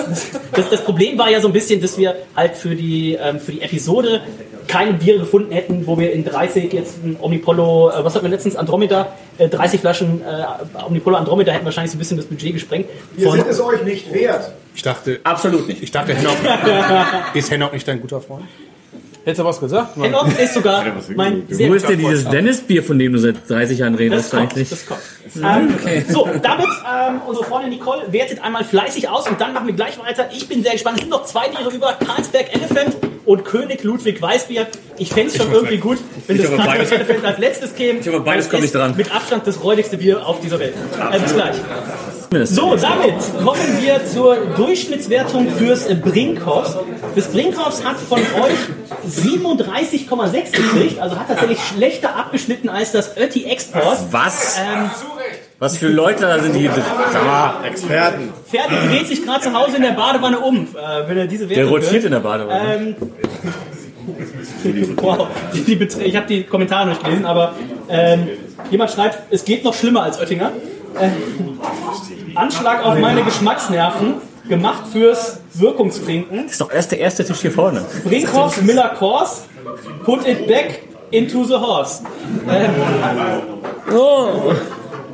das, das Problem war ja so ein bisschen, dass wir halt für die, ähm, für die Episode keine Biere gefunden hätten, wo wir in 30 jetzt ein Omnipollo, äh, was hatten wir letztens, Andromeda, äh, 30 Flaschen äh, Omnipollo Andromeda hätten wahrscheinlich so ein bisschen das Budget gesprengt. Wir sind es euch nicht wert. Ich dachte. Absolut nicht. Ich dachte, Hennock. ist Hennock nicht dein guter Freund? Hättest du was gesagt? Mann? Hennock ist sogar mein sehr Wo ist denn dieses. Dennis-Bier, von dem du seit 30 Jahren Das redest kommt, eigentlich? das kommt. Ähm, So, damit ähm, unsere Freundin Nicole wertet einmal fleißig aus und dann machen wir gleich weiter. Ich bin sehr gespannt. Es sind noch zwei Biere über Karlsberg Elephant und König Ludwig Weißbier. Ich fände es schon irgendwie gut, wenn Ich das Karlsberg beides- Elephant als letztes käme. Ich hoffe, beides Das kommt ist nicht dran. Mit Abstand das räudigste Bier auf dieser Welt. Äh, bis gleich. So, damit kommen wir zur Durchschnittswertung fürs Brinkhoffs. Das Brinkhoffs hat von euch 37,6 gekriegt, also hat tatsächlich schlechter abgeschnitten als das Ötti Export. Was? Ähm, Was für Leute da sind die? Sag mal, Experten. Ferdi dreht sich gerade zu Hause in der Badewanne um, äh, wenn er diese Der Wertung rotiert hört. in der Badewanne. Ähm, wow, die, die, ich habe die Kommentare nicht gelesen, aber ähm, jemand schreibt, es geht noch schlimmer als Oettinger. Äh, Anschlag auf meine Geschmacksnerven, gemacht fürs Wirkungstrinken. Das ist doch erst der erste Tisch hier vorne. Brinkhoff Miller Kors, put it back into the horse. Ähm, oh.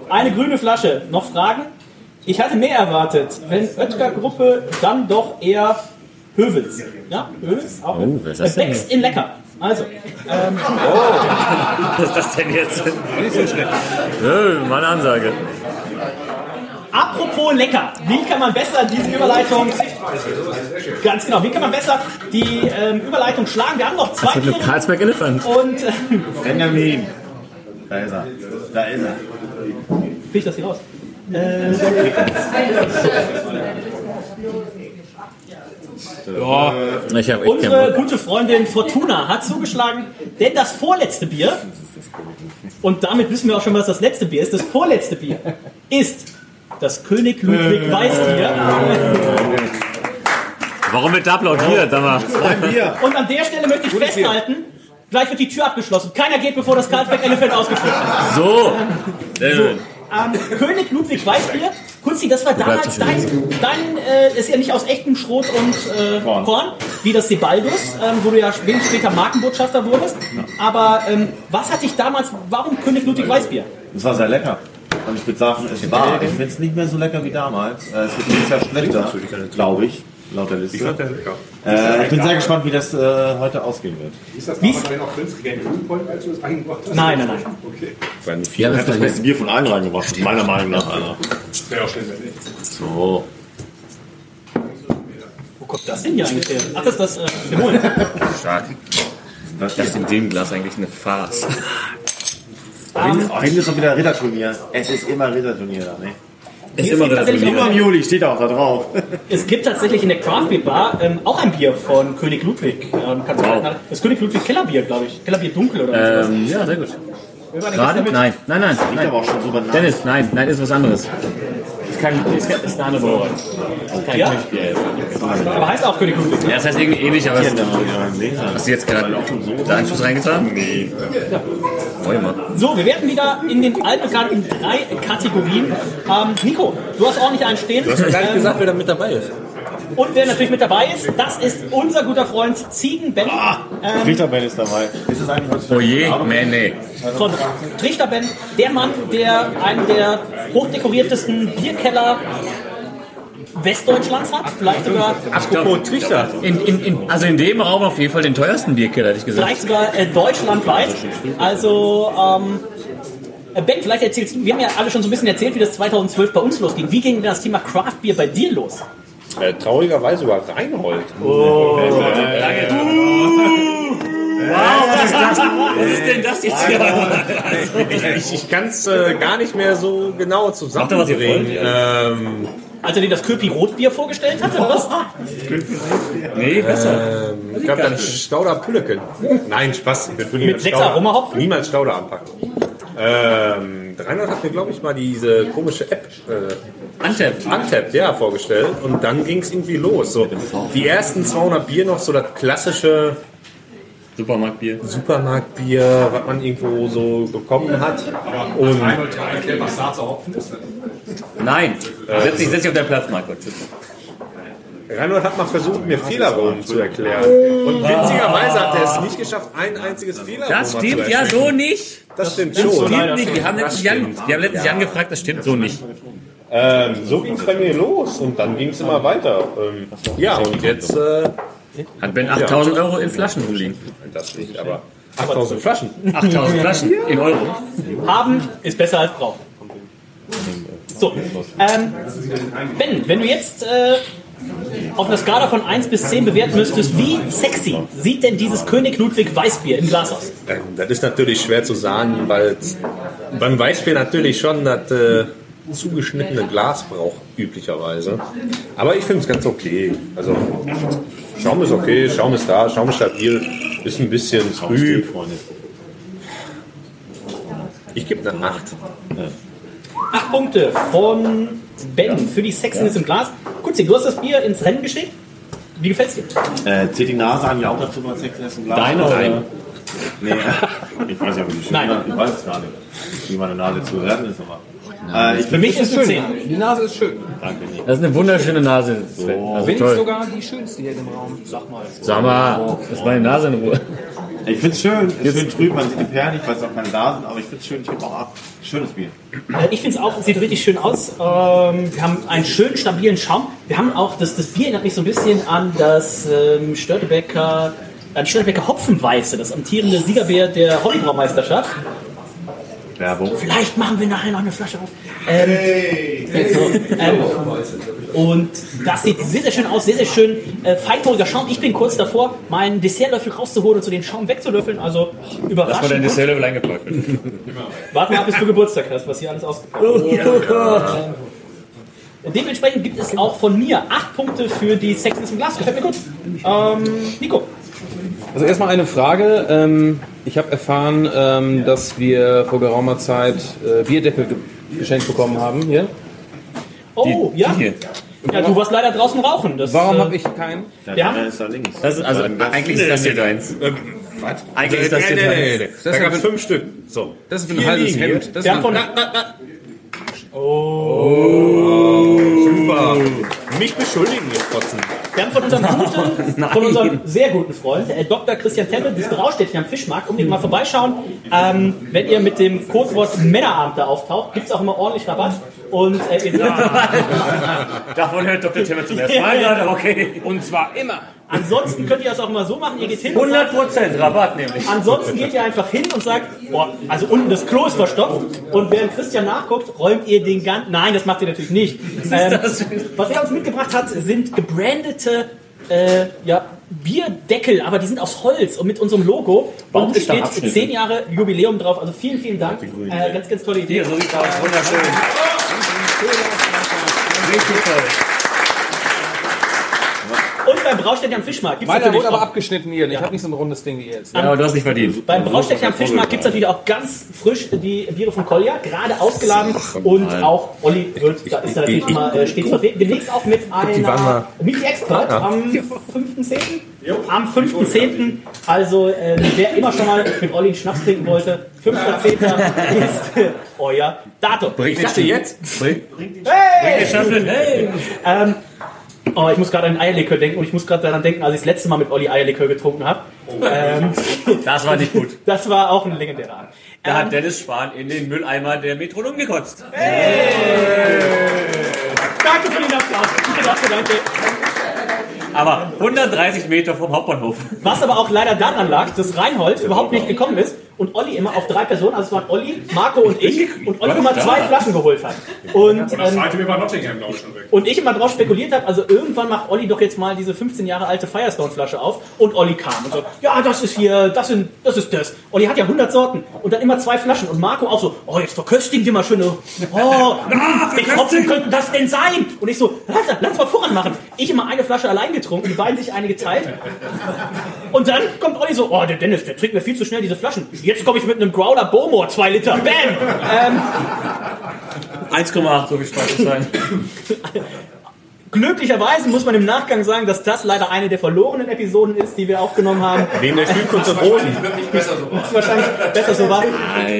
Eine grüne Flasche. Noch Fragen? Ich hatte mehr erwartet. Wenn Oetker Gruppe, dann doch eher Höwels. Ja, Höwels auch. Oh, was ist das Äh, denn? Becks in lecker. Also, ähm, Was ist das denn jetzt? Nicht so schlecht. Ja, meine Ansage. Apropos lecker. Wie kann man besser diese Überleitung, ganz genau, wie kann man besser die ähm, Überleitung schlagen? Wir haben noch zwei Das Biere Karlsberg Elephant. und äh, Benjamin. Da ist er. Da ist er. Krieg ich das hier raus? Äh, Ja. Ich habe echt keinen Unsere gute Freundin Fortuna hat zugeschlagen, denn das vorletzte Bier, und damit wissen wir auch schon, was das letzte Bier ist, das vorletzte Bier ist das König Ludwig Weißbier. Warum wird da applaudiert? Sag mal. Und an der Stelle möchte ich festhalten, gleich wird die Tür abgeschlossen. Keiner geht, bevor das Karlsberg Elephant ausgeführt ist. So. Sehr So, schön. ähm, König Ludwig Weißbier. Kurzi, das war damals dein, dein äh, ist ja nicht aus echtem Schrot und äh, Korn. wie das Sebaldus, ähm, wo du ja wenig später Markenbotschafter wurdest. Aber ähm, was hat dich damals, warum König Ludwig Weißbier? Das war sehr lecker. Und ich würde sagen, es war. Ich finde es nicht mehr so lecker wie damals. Äh, Es wird dieses Jahr schlechter, glaube ich, laut der Liste. Ich fand der lecker. Äh, ich bin sehr gespannt, wie das äh, heute ausgehen wird. Ist das damals noch künstlich in Ölpollen, als du es eingebracht hast? Nein, nein, nein. Okay. Ja, das, das beste Bier von allen reingebracht, meiner Meinung nach. Alter. Wäre auch schön, wenn nicht. So. Wo kommt das denn hier eigentlich her? Ach, das ist das äh. Stark. Das ist in dem Glas eigentlich eine Farce. Oh, hinten ist doch wieder Ritterturnier. Es ist immer Ritterturnier da, ne? Es gibt tatsächlich Immer auch- im Juli steht auch da drauf. Es gibt tatsächlich in der Craft Beer Bar ähm, auch ein Bier von König Ludwig. Ähm, kannst du Wow. nach- das König Ludwig Kellerbier, glaube ich. Kellerbier dunkel oder was? Ähm, ja, sehr gut. Gerade? Nein, nein, nein. nein. aber auch schon super nah. Dennis, nein, nein, ist was anderes. Ist, kein, ist, kein- ist eine andere. Ist kein Ja? Kirchbier. Aber heißt auch König Ludwig. Ne? Ja, das heißt irgendwie ähnlich, aber es, hast du jetzt gerade da Anschluss reingetan? Nee. Immer. So, wir werden wieder in den altbekannten drei Kategorien. Ähm, Nico, du hast ordentlich einen stehen. Du hast mir gar nicht Ähm, gesagt, wer da mit dabei ist. Und wer natürlich mit dabei ist, das ist unser guter Freund Ziegen-Ben. Ähm, Trichterben ist dabei. Ist das eigentlich Oh je, man, nee. von Trichter-Ben, der Mann, der einen der hochdekoriertesten Bierkeller Westdeutschlands hat. Vielleicht sogar, Apropos Trichter. In, in, in, also in dem Raum auf jeden Fall den teuersten Bierkeller, hätte ich gesagt. vielleicht sogar äh, deutschlandweit. Also, ähm, äh, Ben, vielleicht erzählst du, wir haben ja alle schon so ein bisschen erzählt, wie das 2012 bei uns losging. Wie ging denn das Thema Craft Beer bei dir los? Äh, traurigerweise über Reinhold. Wow, was ist das? Was ist denn das jetzt hier? Ich, ich, ich kann es äh, gar nicht mehr so genau zusammenbringen. Ähm, Als er dir das Köpi Rotbier vorgestellt hat, oder was? Nee, besser. ähm, ich glaube dann Stauder Pulleken. Nein, Spaß. Ich würde Mit sechs Aromahopfen? Niemals Stauder anpacken. Ähm, der Reinhold hat mir, glaube ich, mal diese komische App äh, Untapped. Untapped, ja, vorgestellt. Und dann ging es irgendwie los. So, die ersten 200 Bier noch so das klassische Supermarktbier. Supermarktbier, was man irgendwo so bekommen hat. Und ist. Nein. Setz dich, setz dich auf deinen Platz, Marco. Reinhold hat mal versucht, mir Fehlerraum zu erklären. Und witzigerweise hat er es nicht geschafft, ein einziges Das zu stimmt ja erklären. so nicht. Das stimmt Das schon. stimmt nicht. Wir haben Das letztens Jan, wir haben letztens Jan gefragt, das stimmt so nicht. Ähm, so ging es bei mir los und dann ging es immer weiter. Ähm, ja, und jetzt. Äh, Hat Ben 8000 Euro in Flaschen rumliegen. das nicht, aber 8000 Flaschen. 8000 Flaschen in Euro. Haben ist besser als brauchen. So, ähm, Ben, wenn du jetzt äh, auf einer Skala von 1 bis 10 bewerten müsstest, wie sexy sieht denn dieses König Ludwig Weißbier im Glas aus? Das ist natürlich schwer zu sagen, weil beim Weißbier natürlich schon das äh, zugeschnittene Glas braucht, üblicherweise. Aber ich finde es ganz okay. Also, Schaum ist okay, Schaum ist da, Schaum ist stabil, ist ein bisschen trüb. Ich gebe eine 8. Acht Punkte von Ben für die Sexiness im Glas. Kutzi, du hast das Bier ins Rennen geschickt. Wie gefällt's dir? Äh, zählt die Nase an, ja auch dazu mal Sex essen Glas? Deine oder? oder? Nee, ich weiß ja, wie die schön Nein. Ich weiß es gar nicht, wie meine Nase zu werden ist, aber. Äh, ich Für mich ist es 10. Die Nase ist schön. Danke, nicht. Das ist eine wunderschöne Nase. Sven. Also Bin ich sogar die schönste hier im Raum. Sag mal. Sag mal, das meine Nase in Ruhe. Ich finde es schön, ist schön trüb, man sieht die Perlen nicht, weil es auch keine da sind, aber ich finde es schön, ich habe auch ab. Schönes Bier. Äh, Ich finde es auch, es sieht richtig schön aus. Ähm, wir haben einen schönen, stabilen Schaum. Wir haben auch, das, das Bier erinnert mich so ein bisschen an das ähm, Störtebecker, an die Störtebecker Hopfenweiße, das amtierende Siegerbier der Hobbybraumeisterschaft. Werbung. Vielleicht machen wir nachher noch eine Flasche auf. Ähm, so, ähm, und das sieht sehr, sehr schön aus, sehr, sehr schön äh, feinporiger Schaum. Ich bin kurz davor, meinen Dessertlöffel rauszuholen und so den Schaum wegzulöffeln. Also Lass mal überraschend. dein gut. Dessertlevel eingepackt. Warte mal, bis du Geburtstag hast, was hier alles ausgepackt wird. Dementsprechend gibt es auch von mir acht Punkte für die Sexiness im Glas. Gefällt mir gut. Ähm, Nico. Also erstmal eine Frage. Ähm, ich habe erfahren, ähm, dass wir vor geraumer Zeit äh, Bierdeckel ge geschenkt bekommen haben hier. Oh, ja. Ja, du warst leider draußen rauchen. Das, Warum äh, habe ich keinen? Ja. Der ist da links. Das ist, also, eigentlich ist das hier deins. Was? Eigentlich ist das hier nee, deins. nee, nee. Da gab es fünf Stück. So. Das ist ein Vier halbes Hemd. Das ist Wir haben ein, von, Super. Mich beschuldigen, ihr Fotzen. Wir haben von unserem guten, von unserem sehr guten Freund, äh, Dr. Christian Temme, das Braustädtchen am Fischmarkt, unbedingt mal vorbeischauen. Ähm, wenn ihr mit dem Codewort Männerabend da auftaucht, gibt es auch immer ordentlich Rabatt. Und äh, ihr Davon hört Dr. Timmer zum ersten Mal gerade, okay. und zwar immer. Ansonsten könnt ihr das auch mal so machen, ihr geht hin und sagt, 100% Rabatt nämlich. Ansonsten geht ihr einfach hin und sagt, boah, also unten das Klo ist verstopft und während Christian nachguckt, räumt ihr den ganzen. Nein, das macht ihr natürlich nicht. Ähm, was er uns mitgebracht hat, sind gebrandete äh, ja, Bierdeckel, aber die sind aus Holz und mit unserem Logo. Und es steht. 10 Jahre Jubiläum drauf. Also vielen, vielen Dank. Äh, ganz, ganz tolle Idee. Hier, so sieht's aus. Wunderschön. richtig toll. Beim Braustädtchen am Fischmarkt gibt es Meiner natürlich wurde aber auch, abgeschnitten hier. Ich habe nicht so ein rundes Ding wie ihr jetzt. Ja, aber du hast nicht verdient. beim Braustädtchen am Fischmarkt gibt es natürlich auch ganz frisch die Biere von Kolja, gerade ausgeladen. Und auch Olli wird, da ist er natürlich mal äh, stets vertreten. Demnächst auch mit einer Meet Expert Ja. am 5.10. Am 5.10. Also, äh, wer immer schon mal mit Olli einen Schnaps trinken wollte, 5.10. ist äh, euer Datum. Bringt Ich dachte jetzt. Hey! Hey! Ähm, oh, ich muss gerade an Eierlikör denken und ich muss gerade daran denken, als ich das letzte Mal mit Olli Eierlikör getrunken habe. Ähm, Das war nicht gut. das war auch ein legendärer Abend. Da hat Dennis Spahn in den Mülleimer der Metronom gekotzt. Danke für den Applaus. Danke, danke. Aber 130 Meter vom Hauptbahnhof. Was aber auch leider daran lag, dass Reinhold überhaupt nicht gekommen ist und Olli immer auf drei Personen, also es waren Olli, Marco und ich, und Olli immer zwei Flaschen geholt hat. Und, Und das ähm, zweite Bier war Nottingham, glaube ich, schon weg. und ich immer drauf spekuliert habe, also irgendwann macht Olli doch jetzt mal diese 15 Jahre alte Firestone-Flasche auf und Olli kam und so, ja, das ist hier, das, sind, das ist das. Olli hat ja 100 Sorten und dann immer zwei Flaschen und Marco auch so, oh, jetzt verköstigen wir mal schön, oh, wie Tropfen könnten das denn sein? Und ich so, lass, lass mal voran machen. Ich immer eine Flasche allein getrunken, die beiden sich eine geteilt. Und dann kommt Olli so, oh, der Dennis, der trinkt mir viel zu schnell diese Flaschen. Jetzt komme ich mit einem Growler Bowmore, zwei Liter, bam! Ähm, 1,8, so Spaß sein. Glücklicherweise muss man im Nachgang sagen, dass das leider eine der verlorenen Episoden ist, die wir aufgenommen haben. Wegen der Spielkunst Rosen. Was wahrscheinlich besser so war.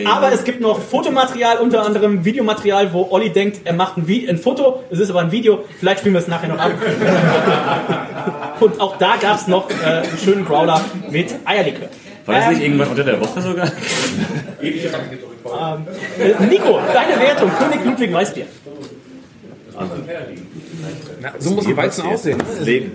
Aber es gibt noch Fotomaterial, unter anderem Videomaterial, wo Olli denkt, er macht ein, Vi ein Foto, es ist aber ein Video, vielleicht spielen wir es nachher noch ab. Und auch da gab es noch äh, einen schönen Growler mit Eierlikör. War das nicht Ähm, irgendwann unter der Woche sogar? ähm, äh, Nico, deine Wertung, König Ludwig Weißbier. Na, so muss ein Weizen aussehen. Leben.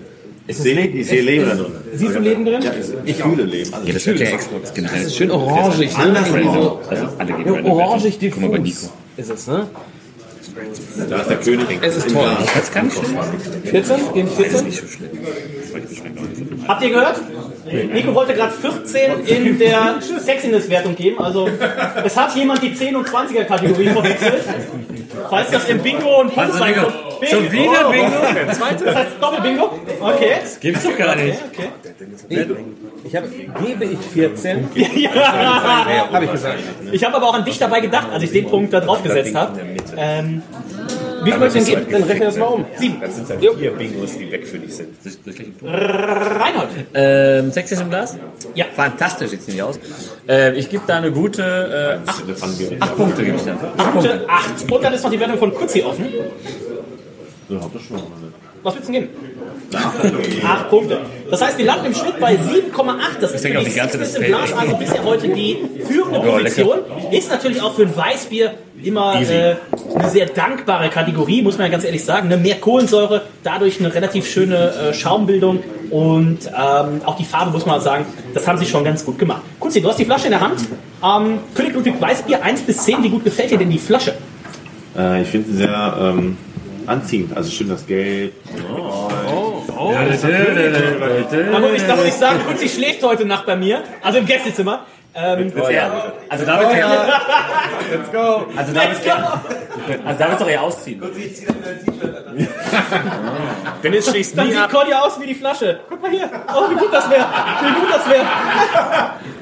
Ich sehe, ich sehe Leben da drin. Siehst du Leben drin? Ja, ich fühle Leben. Also Ja, das wird Xbox generell. Das ist schön orangig. Ne? Anders so, Also alle geben ja, eine orangig Wertung. Guck mal bei Nico. diffus ist es, ne? Da ist der König. Es ist toll. Das kann schon. 14? Gegen 14? Nicht so schlimm. Das schmeckt auch nicht so viel. Habt ihr gehört? Nico wollte gerade 14 in der Sexiness-Wertung geben. Also es hat jemand die 10 und 20er Kategorie verwechselt. Falls das im Bingo und Punkt sein Bingo? könnte. Schon wieder Bingo? Der zweite. Das heißt Doppel-Bingo? Okay. Das gibt's doch gar nicht. Okay. Ich habe, gebe ich 14? Ja. Habe ich gesagt. Ich habe aber auch an dich dabei gedacht, als ich den Punkt da drauf gesetzt habe. Ähm, wie viel möchtest du denn geben? Dann rechne das mal um. Sieben. Das sind dann vier Bingos, die weg für dich sind. Reinhold. Ähm, 60 im Glas? Ja. Fantastisch sieht es nicht aus. Äh, ich gebe da eine gute äh, 8, acht Punkte. Gebe ich da. Acht Punkte. 8. Und dann ist noch die Wertung von Kutzi offen. So, hab das schon. Was willst du denn geben? 8 Punkte. Das heißt, wir landen im Schnitt bei 7,8. Das ist für die die im. Glas also bisher heute die führende Ja, Position. Ist natürlich auch für ein Weißbier immer äh, eine sehr dankbare Kategorie, muss man ja ganz ehrlich sagen. Ne? Mehr Kohlensäure, dadurch eine relativ schöne äh, Schaumbildung und ähm, auch die Farbe, muss man sagen, das haben sie schon ganz gut gemacht. Kutzi, du hast die Flasche in der Hand. Ähm, König Ludwig Weißbier 1 bis 10, wie gut gefällt dir denn die Flasche? Äh, ich finde sie sehr ähm, anziehend. Also schön das Gelb. Oh, Da muss ich, da muss ich sagen, Kutzi schläft heute Nacht bei mir, also im Gästezimmer. Ähm, Also da wird's ja, Let's go. also da wird's ja, also da wird's doch eher ausziehen. Dennis schließt Dann nie sieht ab. Conny aus wie die Flasche. Guck mal hier. Oh, wie gut das wäre. Wie gut das wäre.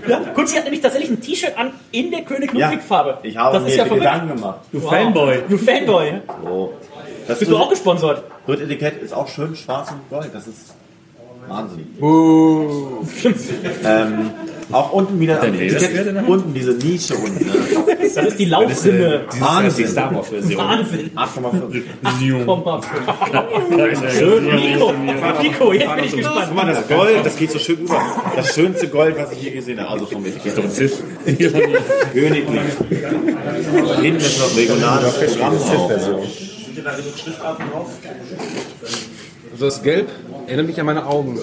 Ja, Kunzi hat nämlich tatsächlich ein T-Shirt an in der König Ludwig Farbe. Ich habe das mir ist ja verrückt. Gedanken gemacht. Du Fanboy. Du Fanboy. So. Das Bist du auch gesponsert? Rüttetikett ist auch schön schwarz und gold. Das ist Wahnsinn. ähm, auch unten wieder am Etikett, unten diese Nische unten. Ne? Das ist die Laufrinne. Wahnsinn. Star Wars Version. Wahnsinn. 8,5. Komm mal. Schön. Nico, Nico, jetzt bin ich gespannt. Guck mal, das Gold, das geht so schön über. Das schönste Gold, was ich je gesehen habe. Also vom Etikett. Königlich. Hinten ist noch regionales Programm drauf. Also das Gelb erinnert mich an meine Augen.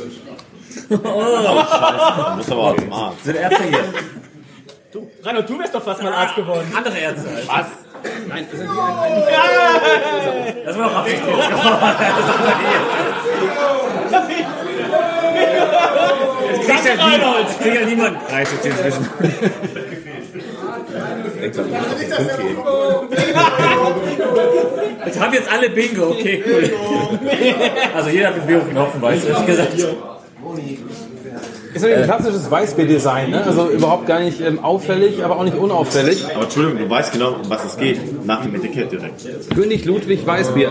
Oh, Scheiße. Muss aber auch zum Arzt. Sind Ärzte hier? Du, Reinhold, du wärst doch fast mal Arzt geworden. Andere Ärzte. Was? Nein, das sind die ein, Das war doch absichtlich. Jetzt kriegt ja niemand, kriegt ja niemand Preis jetzt inzwischen. Jetzt haben jetzt alle Bingo, okay, cool. Also jeder hat mit Bingo Knopfen, weißt du, ehrlich gesagt. Ist natürlich ein klassisches Weißbier-Design, ne? Also überhaupt gar nicht ähm, auffällig, aber auch nicht unauffällig. Aber Entschuldigung, du weißt genau, um was es geht. Nach dem Etikett direkt. König Ludwig Weißbier.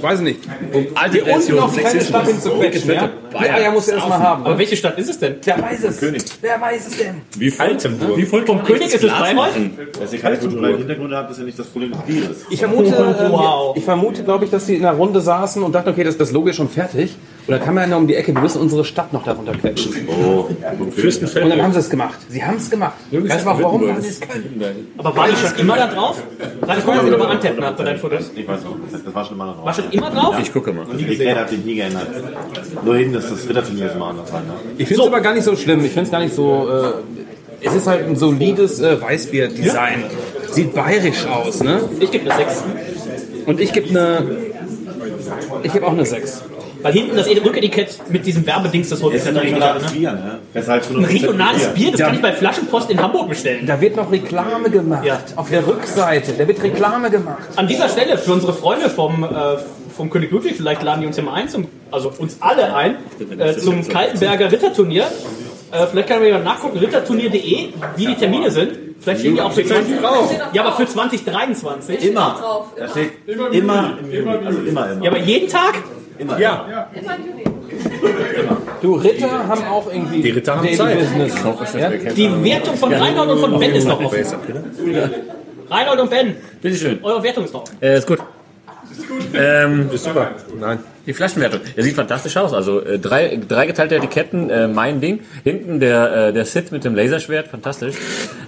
Weiß nicht. Um alte Hier unten noch die kleine Sexismus. Stadt hinzuquetschen, ja? Die Eier muss er erstmal haben. Aber welche Stadt ist es denn? Wer weiß es? König. Wer weiß es denn? Wie Altenburg. Wie voll Vom König ist es Bayreuth? Dass ihr keine kulturellen Hintergründe habt, ist ja nicht das Problem des Bieres. Ich vermute, ähm, Wow. ich vermute, glaube ich, dass die in einer Runde saßen und dachten, okay, das, das Logo ist schon fertig. Und dann kam einer um die Ecke, wir müssen unsere Stadt noch darunter quetschen. Oh, Fürstenfeld. Und dann haben sie es gemacht. Sie haben es gemacht. Weißt du auch warum? Weil sie es können. Aber war die schon immer da drauf? Warte, ich wollte nochmal antappen nach bei deinen Fotos. ich weiß auch, das war schon immer noch War schon immer drauf? Ich gucke mal. Die Kette hat sich nie geändert. Nur hinten ist das Ritterturnier mal anders. Ne? Ich finde es aber gar nicht so schlimm. Ich finde es gar nicht so. Äh, es ist halt ein solides äh, Weißbier-Design. Sieht bayerisch aus, ne? Ich gebe eine 6. Und ich gebe eine. Ich gebe auch eine 6. Weil hinten das Rücketikett mit diesem Werbedings, das Das ist ja ein regionales ne? Bier, ne? Das schon Ein regionales Bier, das Ja. kann ich bei Flaschenpost in Hamburg bestellen. Da wird noch Reklame gemacht. Ja. Auf der Rückseite. Da wird Reklame gemacht. An dieser Stelle für unsere Freunde vom, äh, vom König Ludwig, vielleicht laden die uns ja mal ein, zum, also uns alle ein, äh, zum Kaltenberger Ritterturnier. Äh, vielleicht kann man ja nachgucken, ritterturnier.de, wie die Termine sind. Vielleicht stehen die auch für 20, ja, aber für 2023. Immer. Da steht immer, immer, also immer, immer. Ja, aber jeden Tag? Immer. Ja. Du, Ritter haben auch irgendwie Die Ritter haben Daily Zeit. Business. Ja? Die Wertung von Reinhold und von Ben ist noch offen. Reinhold und Ben, Bitteschön. eure Wertung ist noch offen. Äh, ist gut. Ähm, Ist super. Nein. die Flaschenwertung. Er sieht fantastisch aus. Also äh, drei, drei geteilte Etiketten, äh, mein Ding. Hinten der, äh, der Sith mit dem Laserschwert, fantastisch.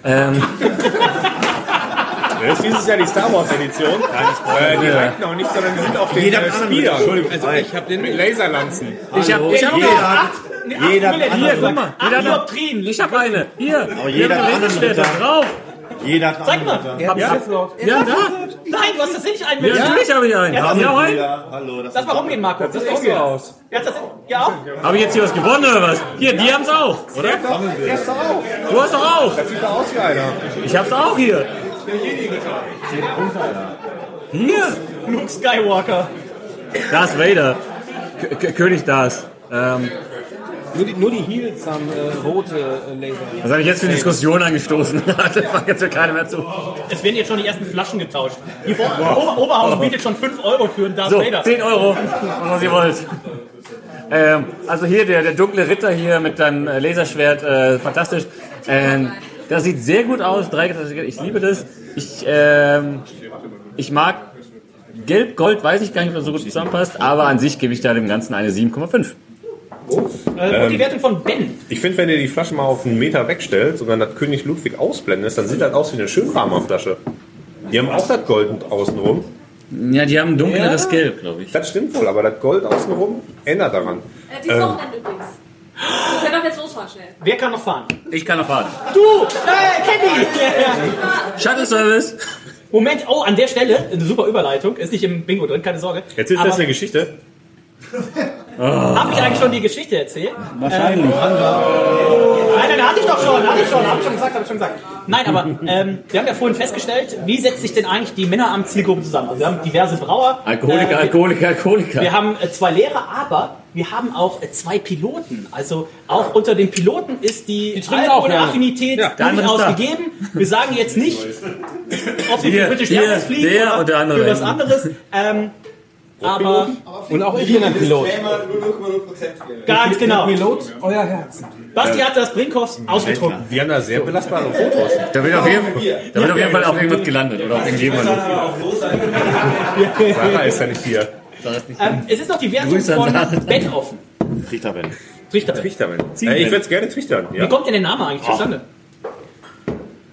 Ähm, ist dieses Jahr die Star Wars Edition. Äh, die reichen noch nicht, sondern die sind auf den Jeder äh, Speeder. Entschuldigung, Also ich habe den mit Laserlanzen. ich hab, ich hab Jeder hat, jeder hat Hier, guck mal. Acht Jeder hat, Dioptrien. ich hab eine. Hier. Aber jeder haben hat einen Ritter. drauf. Jeder hat Zeig mal. Ja, ja. Ja, da. Nein, du hast tatsächlich einen Ja, mit. natürlich habe ich einen. Ja, Haben Sie auch einen? Jeder, Hallo, das Lass mal rumgehen, Marco. Das ist so aus. Ja, das, ja auch. Habe ich jetzt hier was gewonnen oder was? Hier, die haben's auch, oder? Du hast doch auch. Das sieht doch aus wie einer. Ich hab's auch hier. Hier. Luke Skywalker. Darth Vader. K König Darth. Ähm, Nur die, nur die Heels haben äh, rote äh, Laser. was habe ich jetzt für eine Diskussion angestoßen? das macht jetzt für keiner mehr zu. Es werden jetzt schon die ersten Flaschen getauscht. Die Ober Ober Oberhaus bietet schon 5 Euro für einen Darth So, Vader. 10 Euro, was ihr wollt. Ähm, also hier der, der dunkle Ritter hier mit deinem äh, Laserschwert, äh, fantastisch. Ähm, das sieht sehr gut aus. Ich liebe das. Ich, ähm, ich mag Gelb, Gold, weiß ich gar nicht, ob das so gut zusammenpasst, aber an sich gebe ich da dem Ganzen eine 7,5. Äh, und die Wertung von Ben. Ich finde, wenn ihr die Flasche mal auf einen Meter wegstellt und dann das König Ludwig ausblendest, dann sieht das aus wie eine Schönfarmer-Flasche. Die haben auch das Gold außenrum. Ja, die haben ein dunkleres Gelb, glaube ich. Das stimmt wohl, aber das Gold außenrum ändert daran. Äh, dieses Wochenende übrigens. Wir können doch jetzt losfahren schnell. Wer kann noch fahren? Ich kann noch fahren. Du! Hey, Kenny! Shuttle Service. Moment, oh, an der Stelle, eine super Überleitung, ist nicht im Bingo drin, keine Sorge. Jetzt ist Aber das eine Geschichte. Hab ich eigentlich schon die Geschichte erzählt? Wahrscheinlich. Ähm, nein, nein, hatte ich doch schon, hatte ich schon, habe ich schon gesagt, habe ich schon gesagt. Nein, aber ähm, wir haben ja vorhin festgestellt, wie setzt sich denn eigentlich die Männeramtszielgruppe zusammen? Also wir haben diverse Brauer. Alkoholiker, äh, wir- Alkoholiker, Alkoholiker. Wir haben äh, zwei Lehrer, aber wir haben auch äh, zwei Piloten. Also auch unter den Piloten ist die, gerne. Alkoholaffinität Ja, durchaus gegeben. Wir sagen jetzt nicht, ob sie für British hier, Airways fliegen der oder und der andere. für was anderes. Ähm, aber Und auch ich bin ein Pilot. ganz genau. Pilot, euer Herz. Basti hat das Brinkhoffs ausgetrunken. Wir haben da sehr belastbare Fotos. Da wird auf jeden, da wird auf jeden Fall auch irgendwas gelandet. Oder auf irgendjemand. Sarah ist ja nicht hier. Ähm, es ist noch die Wertung von. Bett offen. Trichterben. Trichter. Trichtern. Äh, ich würde es gerne trichtern. Wie Ja? kommt denn der Name eigentlich zustande?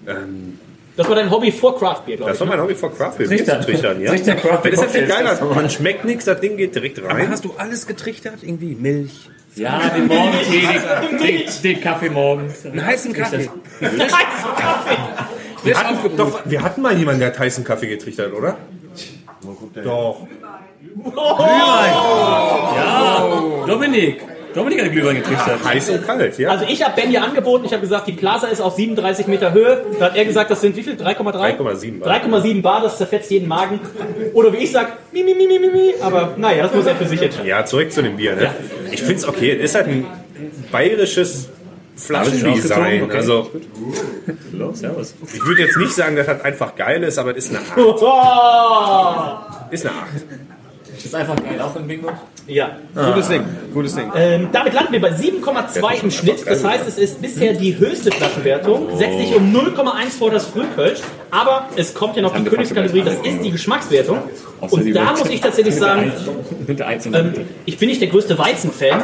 Ähm, Das war dein Hobby vor Craft Beer, glaube das ich. war ne? mein Hobby vor Craft Beer. Trichter. Bier zu trichtern, ja? Trichter Craft Beer Das ist viel Cocktails. geiler. Man schmeckt nichts, das Ding geht direkt Aber rein. hast du alles getrichtert? Irgendwie Milch? Ja, den Morgentee, den, den, den Kaffee morgens. Einen heißen Kaffee? Heißen Kaffee. Wir hatten, doch, wir hatten mal jemanden, der hat heißen Kaffee getrichtert, oder? Doch. Ja, Dominik. Dominik hat Glühwein getrichtert. Heiß und kalt, ja. Also ich habe Ben hier angeboten, ich habe gesagt, die Plaza ist auf 37 Meter Höhe. Da hat er gesagt, das sind wie viel? 3,3? 3,7 Bar. 3,7 Bar, das zerfetzt jeden Magen. Oder wie ich sag, mi, mi, mi, mi, mi, mi. Aber naja, das muss er für sich entscheiden. Ja, zurück zu dem Bier. Ne? Ja. Ich finde es okay. Es ist halt ein bayerisches Flaschendesign. Okay. Also, servus. ich würde jetzt nicht sagen, dass das einfach geil ist, aber es ist eine 8. Oh! Ist eine 8. Das ist einfach geil, auch im Bingo. Ja. Gutes Ding. Gutes Ding. Ähm, damit landen wir bei 7,2 im Schnitt. Das heißt, es ist bisher die höchste Flaschenwertung. Setzt sich um 0,1 vor das Frühkölsch. Aber es kommt ja noch die Königskategorie, das ist die Geschmackswertung. Und da muss ich tatsächlich sagen, ähm, ich bin nicht der größte Weizen-Fan,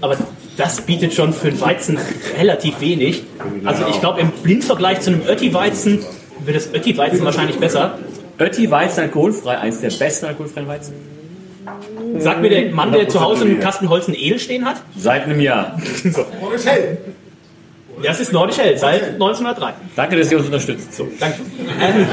aber das bietet schon für einen Weizen relativ wenig. Also ich glaube, im Blindvergleich zu einem Ötti-Weizen wird das Ötti-Weizen wahrscheinlich besser. Ötti Weizen alkoholfrei, eins der besten alkoholfreien Weizen. Sagt mir der Mann, der zu Hause einen Kasten Holz und Edel stehen hat. Seit einem Jahr. so. Das ist Nordisch Hell, seit 1903. Danke, dass ihr uns unterstützt. So. Danke. Ähm,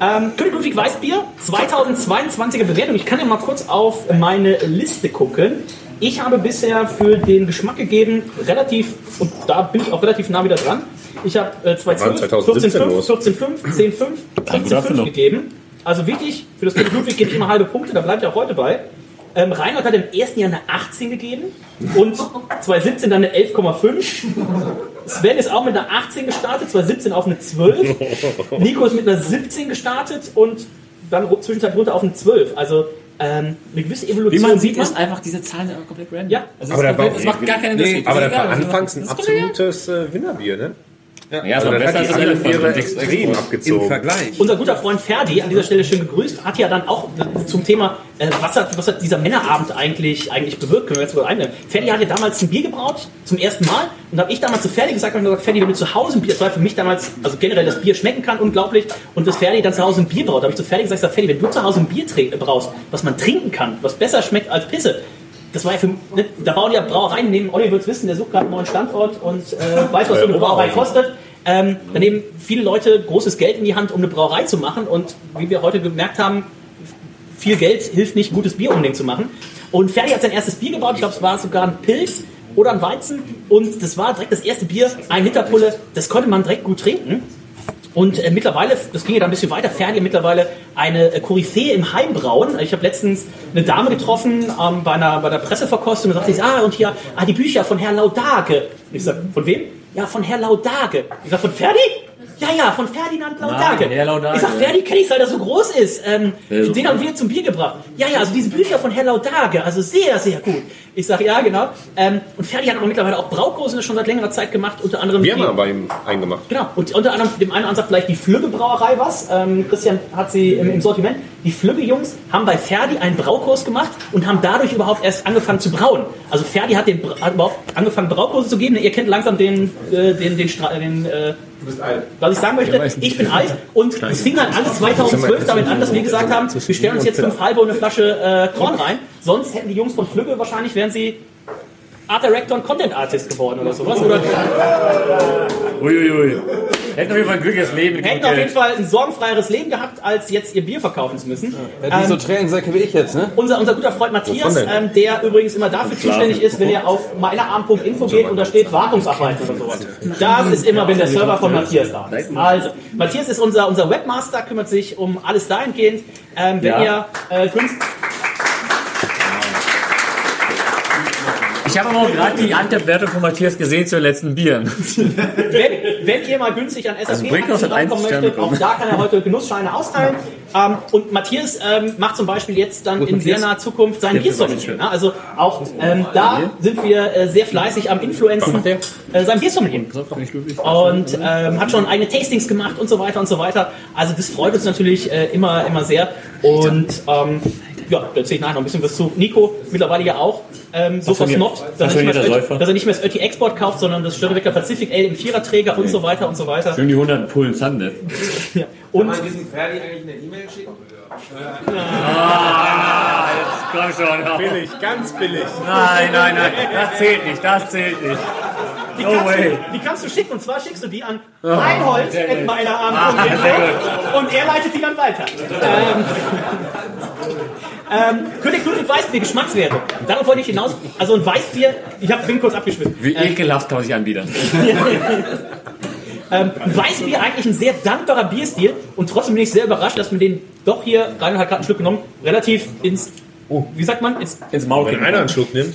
ähm, König Ludwig Weißbier, 2022er Bewertung. Ich kann ja mal kurz auf meine Liste gucken. Ich habe bisher für den Geschmack gegeben, relativ, und da bin ich auch relativ nah wieder dran. Ich habe äh, 2012, 2017 14,5, los. 14,5, 10,5, gute 15,5 Erfindung. gegeben. Also wirklich, für das König Ludwig gebe ich immer halbe Punkte, da bleibt ja auch heute bei. Ähm, Reinhard hat im ersten Jahr eine 18 gegeben und 2017 dann eine 11,5. Sven ist auch mit einer 18 gestartet, 2017 auf eine 12. Nico ist mit einer 17 gestartet und dann zwischenzeitlich runter auf eine 12. Also ähm, eine gewisse Evolution Wie man sieht, man. ist einfach, diese Zahlen sind einfach komplett random. Ja. Also Aber es, ist war, komplett, es macht gar keinen Unterschied. nee, aber ist war anfangs ein absolutes äh, Winnerbier, ne? Ja, so dann besser hat als Elefant. Extrem abgezogen. Im Vergleich. Unser guter Freund Ferdi, an dieser Stelle schön gegrüßt, hat ja dann auch äh, zum Thema, äh, was, hat, was hat dieser Männerabend eigentlich, eigentlich bewirkt, können wir jetzt mal einnehmen. Ferdi hat ja damals ein Bier gebraut, zum ersten Mal, und habe ich damals zu Ferdi gesagt, hab ich gesagt, Ferdi, wenn du zu Hause ein Bier, das war für mich damals, also generell das Bier schmecken kann, unglaublich, und das Ferdi dann zu Hause ein Bier braut, da habe ich zu Ferdi gesagt, sag, Ferdi, wenn du zu Hause ein Bier brauchst, was man trinken kann, was besser schmeckt als Pisse, das war ja für, ne, da bauen ja Brauereien, neben Olli wird's wissen, der sucht gerade einen neuen Standort und äh, weiß, was so eine Brauerei kostet. Ähm, da nehmen viele Leute großes Geld in die Hand, um eine Brauerei zu machen. Und wie wir heute gemerkt haben, viel Geld hilft nicht, gutes Bier unbedingt zu machen. Und Ferdi hat sein erstes Bier gebaut. Ich glaube, es war sogar ein Pilz oder ein Weizen. Und das war direkt das erste Bier, ein Liter Pulle. Das konnte man direkt gut trinken. Und äh, mittlerweile, das ging ja dann ein bisschen weiter, Ferdi hat mittlerweile eine äh, Koryphäe im Heimbrauen. Ich habe letztens eine Dame getroffen ähm, bei, einer, bei der Presseverkostung und sagte sie, ah, und hier, ah, die Bücher von Herrn Laudage. Ich sag, von wem? Ja, von Herrn Laudage. Ich sag, von Ferdi? Ja, ja, von Ferdinand Laudage. Nein, Herr Laudage. Ich sag, Ferdi kenne ich, weil er so groß ist. Ähm, Ja, so. den haben wir zum Bier gebracht. Ja, ja, also diese Bücher von Herrn Laudage, also sehr, sehr gut. Ich sag, ja, genau. Ähm, und Ferdi hat aber mittlerweile auch Braukurse schon seit längerer Zeit gemacht, unter anderem Wir die- haben aber ihm eingemacht. Genau, und unter anderem dem einen Ansatz vielleicht die Flügge Brauerei was. Ähm, Christian hat sie im, im Sortiment. Die Flügge Jungs haben bei Ferdi einen Braukurs gemacht und haben dadurch überhaupt erst angefangen zu brauen. Also Ferdi hat, den, hat überhaupt angefangen Braukurse zu geben. Ihr kennt langsam den, äh, den, den, Stra den äh, Du bist alt. was ich sagen möchte, ich bin alt und es fing halt alles 2012 damit an, dass wir gesagt haben, wir stellen uns jetzt fünf halbe und eine Flasche äh, Korn rein. Sonst hätten die Jungs von Flügge wahrscheinlich, wären sie Art Director und Content Artist geworden oder sowas. Oder Uiuiui. Hätten auf jeden Fall ein glückliches Leben. hätten auf jeden Fall ein sorgenfreieres Leben gehabt, als jetzt ihr Bier verkaufen zu müssen. Ja, die so Tränensäcke wie ich jetzt, ne? Unser, unser guter Freund Matthias, ähm, der übrigens immer dafür zuständig ist, wenn ihr auf meinerarm.info geht und da steht Wartungsarbeiten oder sowas. Das ist immer, wenn der Server von Matthias da ist. Also, Matthias ist unser, unser Webmaster, kümmert sich um alles dahingehend. Ähm, wenn Ja. ihr äh, günst- Ich habe aber auch gerade die Antep-Wertung von Matthias gesehen zu den letzten Bieren. wenn, wenn ihr mal günstig an Also SAP hat rankommen möchtet, auch da kann er heute Genussscheine austeilen. Ähm, und Matthias ähm, macht zum Beispiel jetzt dann ist in sehr Matthias? naher Zukunft sein Der Biersommelier. Ne? Also auch ähm, da sind wir äh, sehr fleißig am Influenzen äh, sein Biersommelier. Und ähm, hat schon eigene Tastings gemacht und so weiter und so weiter. Also das freut uns natürlich äh, immer, immer sehr. Und ähm, ja, da erzähle ich nachher noch ein bisschen was zu. Nico, mittlerweile ja auch ähm, so versnobbt, dass, er nicht mehr passionierter das Ötti- Säufer. dass er nicht mehr das Ötti Export kauft, sondern das Störtebecker Pacific Ale im Viererträger und so weiter und so weiter. Schön die 100 Pullen Sundev. Ja. Kann Und man diesem Ferdi eigentlich eine E-Mail schicken? Ah, jetzt komm schon. Billig, ganz billig. Nein, nein, nein. Das zählt nicht, das zählt nicht. die, No kannst way. du, die kannst du schicken und zwar schickst du die an Oh, Reinhold at gut. meinerarm Ah, und er leitet die dann weiter. Ähm, Ähm, König Ludwig Weißbier, Geschmackswerte. Darauf wollte ich hinaus. Also ein Weißbier, ich hab, bin kurz abgeschmissen. Wie ekelhaft kann man sich anbieten. Ähm, ein Weißbier eigentlich ein sehr dankbarer Bierstil und trotzdem bin ich sehr überrascht, dass man den doch hier, Rainer hat gerade einen Schluck genommen, relativ ins, oh, wie sagt man? Ins, ins Maul Wenn einer einen Schluck nimmt.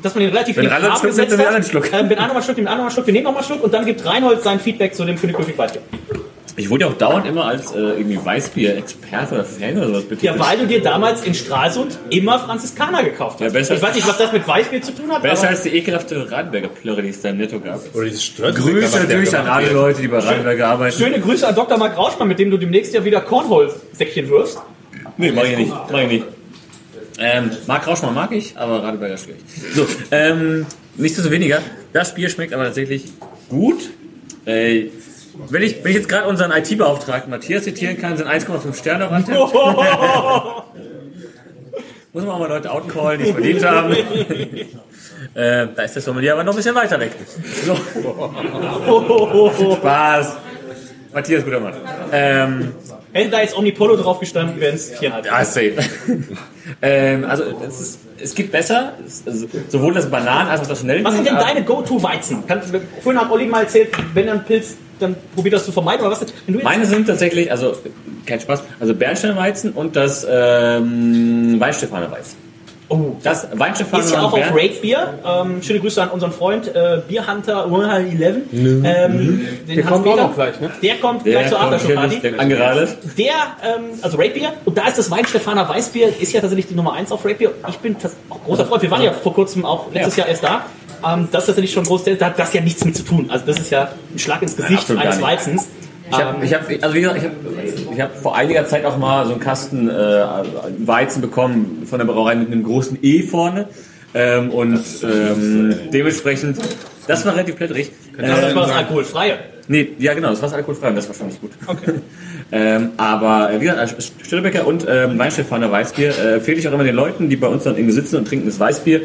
dass man den relativ Wenn in Farbe Schluck nimmt, gesetzt hat. einen Schluck. Ähm, wenn einer mal einen Schluck, nimmt, einer mal einen Schluck, wir nehmen auch mal einen Schluck und dann gibt Reinhold sein Feedback zu dem König Ludwig Weißbier. Ich wurde ja auch dauernd immer als äh, irgendwie Weißbier-Experte oder Fan oder sowas betitelt. Ja, weil du dir damals in Stralsund immer Franziskaner gekauft hast. Ja, ich weiß nicht, was das mit Weißbier zu tun hat, Besser aber als die ekelhafte Radenberger Plörre, die es da im Netto gab. Oder dieses Stört Grüße natürlich an alle Leute, die bei Radenberger arbeiten. schöne Grüße an Dr. Marc Rauschmann, mit dem du demnächst ja wieder Cornhole-Säckchen wirfst. Nee, mach ich nicht. Mach ich nicht. Ähm, Marc Rauschmann mag ich, aber Radeberger schwierig. So, ähm, nichtsdestoweniger, das Bier schmeckt aber tatsächlich gut. Äh, wenn ich, wenn ich jetzt gerade unseren IT-Beauftragten Matthias zitieren kann, sind 1,5 Sterne auf Antenne. Muss man auch mal Leute outcallen, die es verdient haben. äh, da ist das Sommelier aber noch ein bisschen weiter weg. So. Spaß. Matthias, guter Mann. Ähm, Hätte da jetzt Omnipolo drauf gestanden, wären es viereinhalb. ja, safe. ähm, also es, ist, es gibt besser, es, also, sowohl das Bananen als auch das Schnell. Was sind denn deine Go-To-Weizen? Vorhin hat Olli mal erzählt, wenn er einen Pilz, dann probiert das zu vermeiden. Oder was? Meine sind tatsächlich, also kein Spaß, also Bernsteinweizen und das ähm, Weinstefaner Weizen. Oh, das Weinstefaner ist ja auch auf Rate Bier. Ähm, schöne Grüße an unseren Freund äh, Bierhunter 111. Ähm, Der den kommt auch Hans-Peter. noch gleich, ne? Der kommt Der gleich zur Aftershow-Party. angeradet. Der, ähm, also Rate Bier, und da ist das Weinstefaner Weißbier, ist ja tatsächlich die Nummer 1 auf Rate Bier. Ich bin das auch großer Freund. Wir waren ja vor kurzem auch letztes Jahr erst da. Ähm, das ist tatsächlich schon groß, da hat das ja nichts mit zu tun. Also das ist ja ein Schlag ins Gesicht absolut eines nicht. Ich habe, ich hab, also wie gesagt, ich habe ich hab vor einiger Zeit auch mal so einen Kasten äh, Weizen bekommen von der Brauerei mit einem großen E vorne. Ähm, und ähm, dementsprechend, das war relativ plätterig. Also das war das alkoholfreie. Nee, ja genau, das war das alkoholfrei und das war schon nicht gut. ähm, aber äh, wie gesagt, als Stillebecker und ähm, Weinstefaner Weißbier äh, empfehle ich auch immer den Leuten, die bei uns dann irgendwie sitzen und trinken das Weißbier.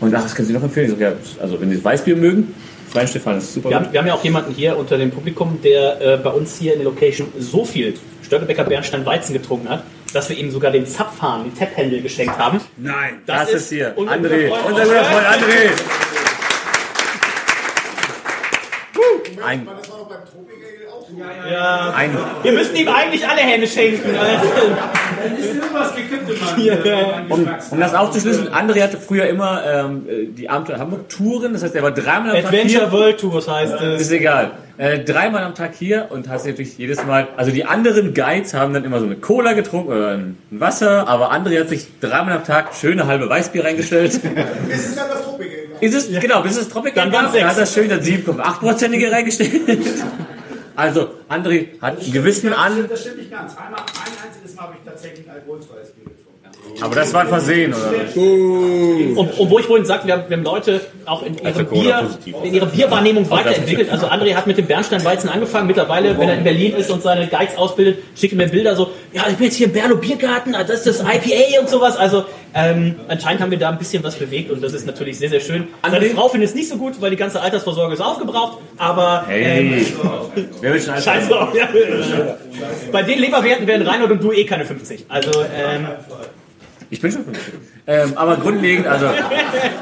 Und ach, das können sie noch empfehlen. Ich sag, ja, also wenn sie das Weißbier mögen, das Weinstefan ist super Wir gut. haben, wir haben ja auch jemanden hier unter dem Publikum, der äh, bei uns hier in der Location so viel Störtebecker Bernstein Weizen getrunken hat, dass wir ihm sogar den Zapfhahn, den Tap-Handle geschenkt haben. Nein, das, das ist hier. unser André, guter Freund unser guter Freund André. Ein, Ja, ein, wir müssen ihm eigentlich alle Hände schenken. Also, Ist irgendwas gekippt, Mann. um, um das aufzuschlüsseln, André hatte früher immer ähm, äh, die Abenteuer Hamburg Touren, das heißt, er war dreimal am Tag Adventure hier. World Tours heißt es. Ist egal. Äh, dreimal am Tag hier und hast natürlich jedes Mal, also die anderen Guides haben dann immer so eine Cola getrunken oder ein Wasser, aber André hat sich dreimal am Tag schöne halbe Weißbier reingestellt. Es ist dann das Tropikale. Ist es, genau, bis es Tropical Dann gab, er hat das schön das 7,8%ige reingestellt. Also, André hat einen gewissen an, Das stimmt nicht ganz. Einmal, ein einziges Mal habe ich tatsächlich alkoholfreies Bier. Aber das war ein Versehen, oder? Und, und wo ich vorhin sagte, wir haben, wir haben Leute auch in ihrem Corona Bier, in ihrer Bierwahrnehmung weiterentwickelt. Also André hat mit dem Bernsteinweizen angefangen. Mittlerweile, wenn er in Berlin ist und seine Guides ausbildet, schickt er mir Bilder so, ja, ich bin jetzt hier im Berlo Biergarten, ah, das ist das IPA und sowas. Also ähm, anscheinend haben wir da ein bisschen was bewegt und das ist natürlich sehr, sehr schön. Seine Frau findet es nicht so gut, weil die ganze Altersvorsorge ist aufgebraucht, aber Hey, wer will schon alles Scheiß drauf, ja. Bei den Leberwerten werden Reinhold und du eh keine 50. Also, ähm, Ich bin schon 50. Ähm, aber grundlegend, also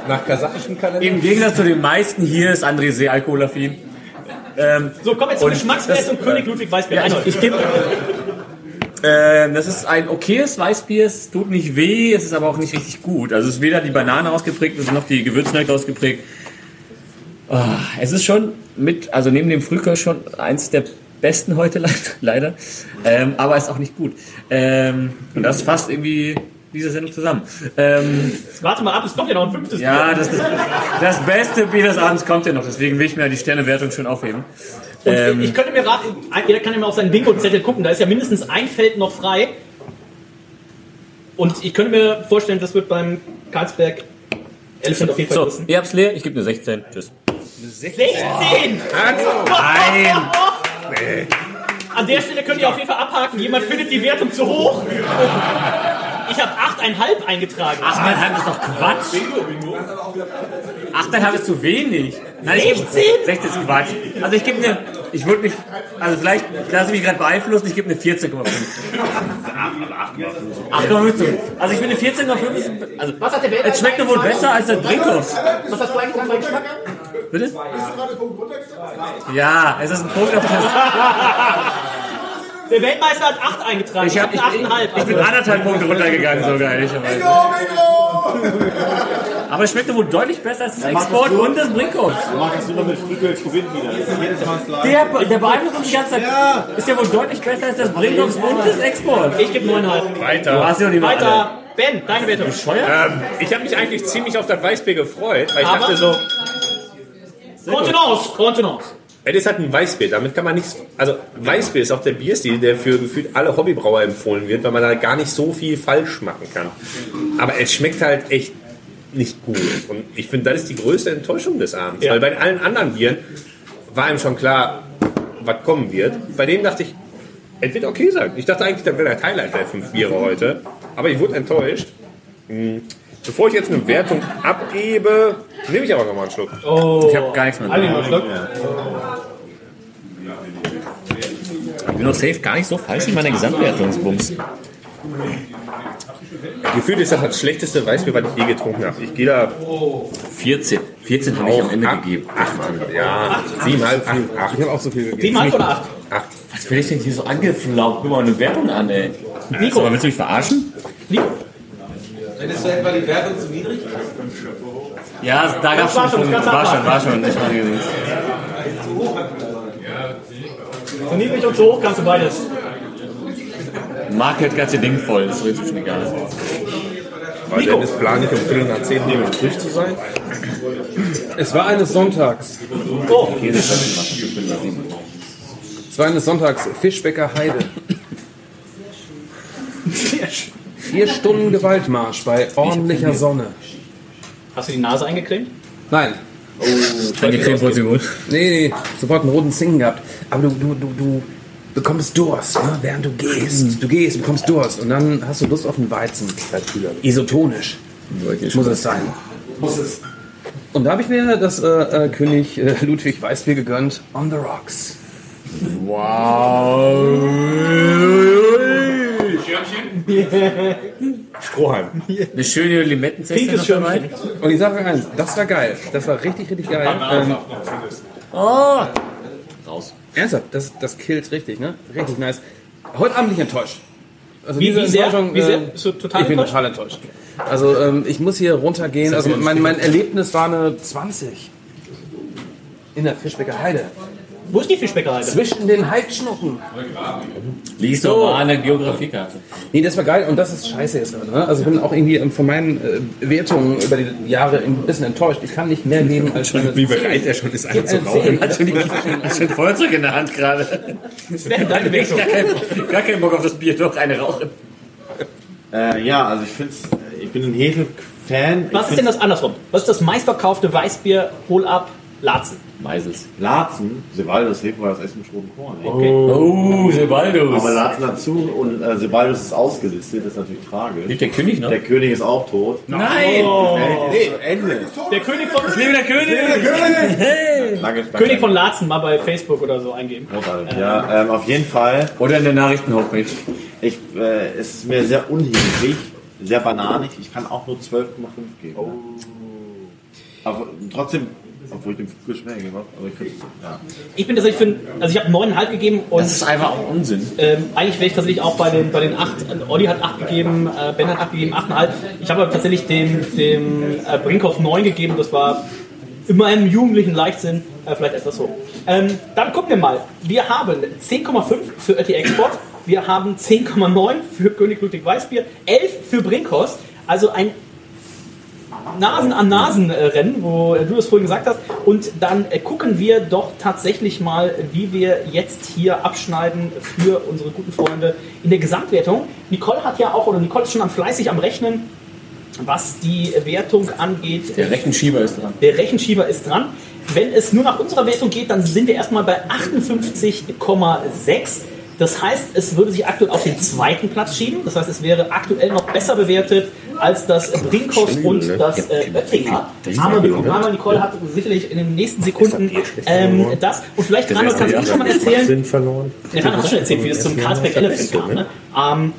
Nach kasachischen Kalender. im Gegensatz zu den meisten hier ist André sehr alkoholaffin. Ähm, so, kommen wir zum Und Geschmacksfest und König Ludwig Weißbier. Ja, ich, ich gebe. Ähm, das ist ein okayes Weißbier, es tut nicht weh, es ist aber auch nicht richtig gut. Also es ist weder die Banane ausgeprägt, noch die Gewürznelke ausgeprägt. Ah, es ist schon mit, also neben dem Frühkör schon eins der besten heute le- leider, ähm, aber ist auch nicht gut. Ähm, und das fasst irgendwie diese Sendung zusammen. Ähm, Warte mal ab, es kommt ja noch ein fünftes ja, Bier. das, das beste Bier des Abends kommt ja noch, deswegen will ich mir die Sternewertung schon aufheben. Und Ähm, ich könnte mir raten, jeder kann ja mal auf seinen Bingo-Zettel gucken, da ist ja mindestens ein Feld noch frei. Und ich könnte mir vorstellen, das wird beim Karlsberg Elephant auf jeden Fall so, ihr habt's leer, ich gebe eine 16. Tschüss. 16! Nein! An der Stelle könnt ihr auf jeden Fall abhaken, jemand findet die Wertung zu hoch. Ich habe 8,5 eingetragen. 8,5 ist doch Quatsch. 8,5 ist zu wenig. Nein, ich geb- 16? 16 ist Quatsch. Also ich gebe eine Ich würde mich, also vielleicht lasse ich mich gerade beeinflussen, ich gebe eine 14,5. 8,5. Also ich finde 14,5 also Was hat der es schmeckt doch wohl besser als der Brinkhoff. Was hast du eingetragen bei Geschmack? Bitte? Ja, es ist ein Punkt auf das. Der Weltmeister hat 8 eingetragen. Ich, hab, ich, ich, 8,5. ich bin anderthalb Punkte runtergegangen sogar, ehrlicherweise. Aber es schmeckt doch wohl deutlich besser als das Export und das Brinkhoff. Mit gewinnt wieder. Das ist jedes Mal das Gleiche. Der, der beeinflusst uns die ganze Zeit. Ist ja wohl deutlich besser als das Brinkhoff und das Export. Ich gebe 9,5. Weiter. Du hast ja nicht mal alle. Weiter. Ben, deine Wertung. Ähm, ich habe mich eigentlich ziemlich auf das Weißbier gefreut, weil ich Aber- dachte so, Kontenance, Kontenance. Es ist halt ein Weißbier, damit kann man nichts. Also Weißbier ist auch der Bierstil, der für gefühlt alle Hobbybrauer empfohlen wird, weil man da gar nicht so viel falsch machen kann. Aber es schmeckt halt echt nicht gut. Und ich finde, das ist die größte Enttäuschung des Abends. Ja. Weil bei allen anderen Bieren war ihm schon klar, was kommen wird. Bei denen dachte ich, es wird okay sein. Ich dachte eigentlich, das wäre der Highlight der fünf Biere heute. Aber ich wurde enttäuscht. Hm. Bevor ich jetzt eine Wertung abgebe, nehme ich aber noch mal einen Schluck. Oh. Ich habe gar nichts mehr. Mal. Ich bin doch safe gar nicht so falsch in meiner Gesamtwertungsbums. Gefühlt ist das das schlechteste Weißbier, was ich je getrunken habe. Ich gehe da 14. 14 habe ich am Ende acht, gegeben. Acht, ja, siebeneinhalb, acht, acht. Ich habe auch so viel gegeben. 7,5 oder 8? acht. Was will ich denn hier so angeflaucht? Guck mal eine Wertung an, ey. Nico. Aber willst du mich verarschen? Nico. Findest du etwa die Wertung zu niedrig? Ja, da gab's war schon schon, War war schon, war schon. Ich meine, Zu niedrig und zu hoch kannst du beides. Mark hält ganze Ding voll, ist doch inzwischen egal. Weil Dennis plant nicht um Viertel nach zehn neben dem Tisch zu sein. Es war eines Sonntags. Oh, Es war eines Sonntags Fischbecker Heide. Vier Stunden Gewaltmarsch bei ordentlicher Sonne. hast du die Nase eingecremt? Nein. Wurde sie gut. Nee, nee, sofort einen roten Zingen gehabt. Aber du, du, du, du bekommst Durst, ne? während du gehst. Du gehst, bekommst Durst und dann hast du Lust auf einen Weizen. Isotonisch. Muss es sein. Muss es. Und da habe ich mir das äh, äh, König äh, Ludwig Weißbier gegönnt. On the Rocks. Strohhalm. Eine schöne Limettenzeste Pinkes noch dabei. Schirmchen. Und ich sage euch eins, das war geil. Das war richtig, richtig geil. Ähm, Oh! Raus. ernsthaft, das, das killt richtig, ne? Richtig nice. Heute Abend bin ich enttäuscht. Also Wie- diese wie sehr? Enttäuschung, Wie sehr? Bist du total ich bin enttäuscht? total enttäuscht. Also ähm, ich muss hier runtergehen. Also mein, mein Erlebnis war eine 20. In der Fischbecker Heide. Wo ist die Fischbäckerei? Zwischen den Heidschnucken. Lies doch mal eine Geografiekarte. Nee, das war geil und das ist scheiße jetzt gerade. Ne? Also ich bin auch irgendwie ähm, von meinen äh, Wertungen über die Jahre ein bisschen enttäuscht. Ich kann nicht mehr leben als eine Wie bereit er schon ist, eine zu rauchen. Hat schon, die, hat schon Feuerzeug in der Hand gerade. Das wäre deine Ich Wertung. gar, keinen, gar keinen Bock auf das Bier, doch eine rauchen. Äh, ja, also ich finde ich bin ein Hefe-Fan. Was ist denn das andersrum? Was ist das meistverkaufte Weißbier, Hol ab, Latzen? Meisels. Latzen, Sebaldus Hefe war das Essen mit rotem Korn. ey. Oh, Sebaldus. Aber Latzen dazu und äh, Sebaldus ist ausgelistet, das ist natürlich tragisch. Lebt der König noch? Der König ist auch tot. Nein! Äh, nee, Ende. Der König von, Lebe der König! Danke, danke. König von Latzen mal bei Facebook oder so eingeben. Großartig. Ja, ähm, auf jeden Fall. Oder in der Nachrichten-Homepage. Ich, äh, es ist mir sehr unheblich, sehr bananig. Ich kann auch nur 12,5 geben. Oh. Ne? Aber trotzdem, obwohl ich dem Fisch mehr gegeben habe, aber ich ja. Ich bin tatsächlich für, also ich habe 9,5 gegeben und Das ist einfach auch Unsinn. ähm, eigentlich wäre ich tatsächlich auch bei den, bei den 8, Olli hat 8 gegeben, äh, Ben hat 8 gegeben, 8,5. Ich habe aber tatsächlich dem, dem äh, Brinkhoff 9 gegeben, das war in meinem jugendlichen Leichtsinn äh, vielleicht etwas hoch. Ähm, dann gucken wir mal. Wir haben 10,5 für Ötti Export, wir haben 10,9 für König Ludwig Weißbier, 11 für Brinkhoff, also ein Nasen an Nasen äh, rennen, wo äh, du das vorhin gesagt hast. Und dann äh, gucken wir doch tatsächlich mal, wie wir jetzt hier abschneiden für unsere guten Freunde in der Gesamtwertung. Nicole hat ja auch, oder Nicole ist schon am fleißig am Rechnen, was die Wertung angeht. Der Rechenschieber ist dran. Der Rechenschieber ist dran. Wenn es nur nach unserer Wertung geht, dann sind wir erstmal bei 58,6. Das heißt, es würde sich aktuell auf den zweiten Platz schieben. Das heißt, es wäre aktuell noch besser bewertet als das Brinkhoff und das äh, Oettinger. Aber, aber Nicole hat sicherlich in den nächsten Sekunden ähm, das. Und vielleicht, Randall, kannst du schon mal erzählen, ja, Randall hat schon erzählt, wie es zum Carlsberg Elephant kam. Ne? Ähm,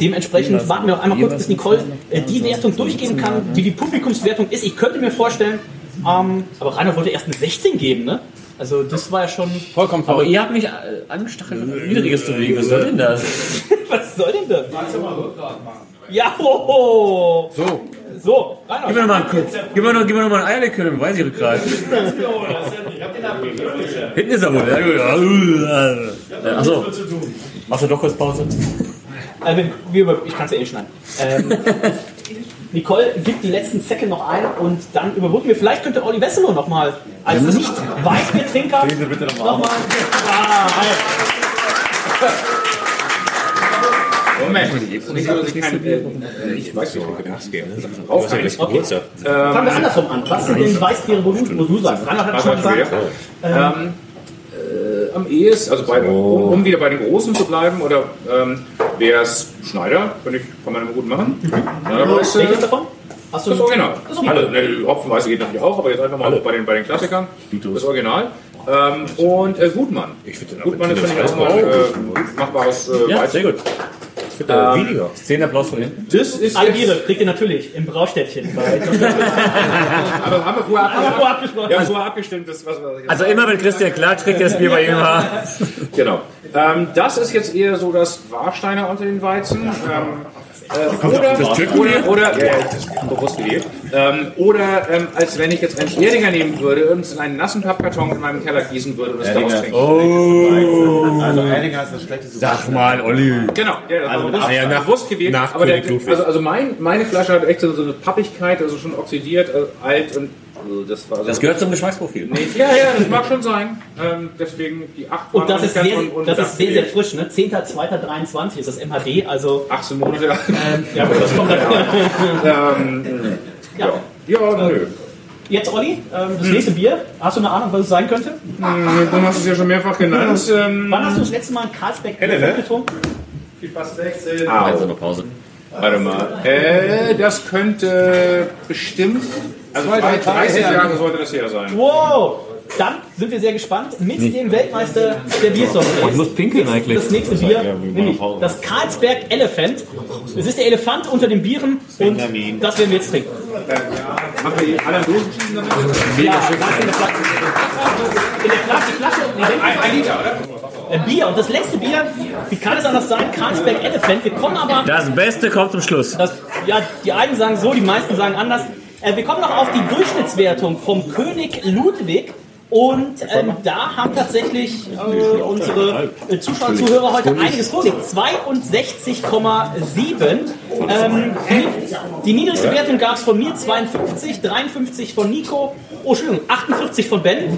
dementsprechend warten wir auch einmal kurz, bis Nicole äh, die Wertung durchgehen kann, wie die Publikumswertung ist. Ich könnte mir vorstellen, ähm, aber Rainer wollte erst eine 16 geben, ne? Also das war ja schon vollkommen Aber ihr habt mich äh, angestachelt, niedriges zu legen. Was soll denn das? Was soll denn das? Kannst du mal Rückgrat machen. Ja, hoho. So. So, Rainer. Gib mir noch mal einen, Kuss. gib mir noch, gib mir noch mal ein Eierlikör, dann weiß ich Rückgrat. Ich hab den abgegeben. Hinten ist er wohl. Ja, gut. Äh, Achso. Machst du doch kurz Pause? Wir, über- ich kann es ja eh schneiden. Ähm, Nicole gibt die letzten Säcke noch ein und dann überbrücken wir. Vielleicht könnte Olli Wesselow noch mal als Ja, nicht Weißbiertrinker noch mal noch mal. Ah, Moment. Ich, ich, äh, ich weiß nicht, ob wir Gas geben. Rauch kann ich. Okay. Fangen wir andersrum an. Was sind denn Weißbiere, wo du, wo du sagst? Rainer hat schon gesagt. Äh, am ehesten, also bei, um, um wieder bei den Großen zu bleiben, oder ähm, wäre es Schneider, finde ich, kann man immer gut machen. Schneiderweiße. Welches davon? Hast du Das Original. Das Original. Alle, ne, Hopfenweiße geht natürlich auch, aber jetzt einfach mal bei den, bei den Klassikern. Das Original. Ähm, und äh, Gutmann. Ich finde Gutmann ist, finde ich, auch mal ein äh, machbares äh, Ja, Weizen. sehr gut. Finde, äh, weniger. Zehn Applaus von hinten. Das ist Biere kriegt ihr natürlich im Braustädtchen. Bei Aber haben wir vorher wir vorher abgesprochen. Haben vorher abgestimmt, das, was wir Also immer wenn Christian klar trinkt, das Bier bei ihm war. Genau. Ähm, das ist jetzt eher so das Warsteiner unter den Weizen. Ähm, äh, oder, das- das Türkenbier? oder, oder, ja, ja, das ist bewusst gewählt. Ähm, oder ähm, als wenn ich jetzt einen Erdinger nehmen würde und es in einen nassen Pappkarton in meinem Keller gießen würde und es daraus trinken. Oh. Also Erdinger ist das schlechteste. Sag mal, Olli. Genau, ja, das Also war bewusst, ja, nach- bewusst gewählt. nach aber der, also, also mein, meine Flasche hat echt so, so eine Pappigkeit, also schon oxidiert, äh, alt und also das war so Das gehört zum Geschmacksprofil. Nee, ja, ja, das mag schon sein. Ähm, deswegen die 8 Und das ist sehr, das ist sehr, sehr frisch, ne? 10.02.23 ist das MHD, also 18 Monate. Ähm, ja, aber das kommt dann. ähm, ja. Ja, nö. Jetzt Olli, ähm, das nächste Bier. Hast du eine Ahnung, was es sein könnte? Hm, Du hast es ja schon mehrfach genannt. Ähm, Wann hast du das letzte Mal ein Carlsberg Helle, ne? getrunken? Viel Spaß 16. Au. Also noch Pause. Warte mal. Äh, das könnte bestimmt. Also Zwei, drei 30 Tage her. Jahre sollte das her sein. Wow! Dann sind wir sehr gespannt mit dem Weltmeister der Biersorte. Oh, ich muss pinkeln eigentlich. Das nächste Bier, nämlich das Carlsberg Elephant. Es ist der Elefant unter den Bieren und das werden wir jetzt trinken. Machen wir die alle Dosen schieben damit? Ja, da ist in der Flasche. In der Flasche, die Flasche. Ein, ein Liter, oder? Bier. Und das letzte Bier, wie kann es anders sein? Carlsberg Elephant. Wir kommen aber. Das Beste kommt zum Schluss. Das, ja, die einen sagen so, die meisten sagen anders. Äh, wir kommen noch auf die Durchschnittswertung vom König Ludwig. Und ähm, da haben tatsächlich äh, unsere Zuschauer und Zuhörer heute einiges vorgelegt. 62,7. Ähm, die, die niedrigste Wertung gab es von mir, 52, 53 von Nico, oh Entschuldigung, 48 von Ben, ähm,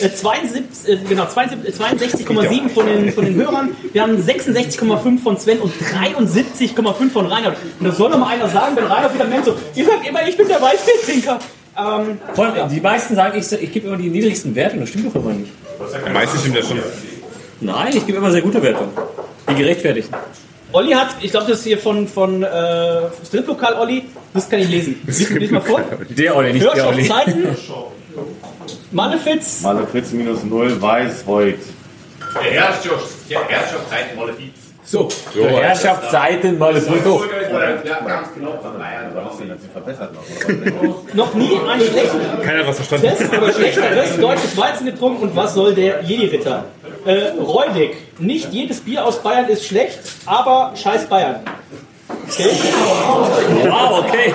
äh, 72, äh, genau, 72 62,7 von den, von den Hörern, wir haben 66,5 von Sven und 73,5 von Reinhard. Und das soll doch mal einer sagen, wenn Reinhard wieder meint, so, ihr sagt immer, ich bin der Weißbiertrinker. Ähm, Voll, die meisten sagen, ich, ich gebe immer die niedrigsten Werte. Das stimmt doch immer nicht. Meistens stimmt das schon. Nein, ich gebe immer sehr gute Wertungen. Die gerechtfertigten. Olli hat, ich glaube, das ist hier von, von äh, Striplokal Olli, das kann ich lesen. Lies, lies mal vor. Der Olli, nicht der Olli. Hörschaftszeiten, Malefiz, Malefiz minus 0, weiß, heut. Der Herrschaft, der Herrschaftszeit Malefiz. So, so Herrschaftszeiten mal das Foto. Ja, ganz genau. noch. nie einen schlechten Keiner was verstanden. Test oder schlechteres deutsches Weizen getrunken und was soll der Jedi-Ritter? Äh, Räudig, nicht jedes Bier aus Bayern ist schlecht, aber scheiß Bayern. Okay. Wow, okay.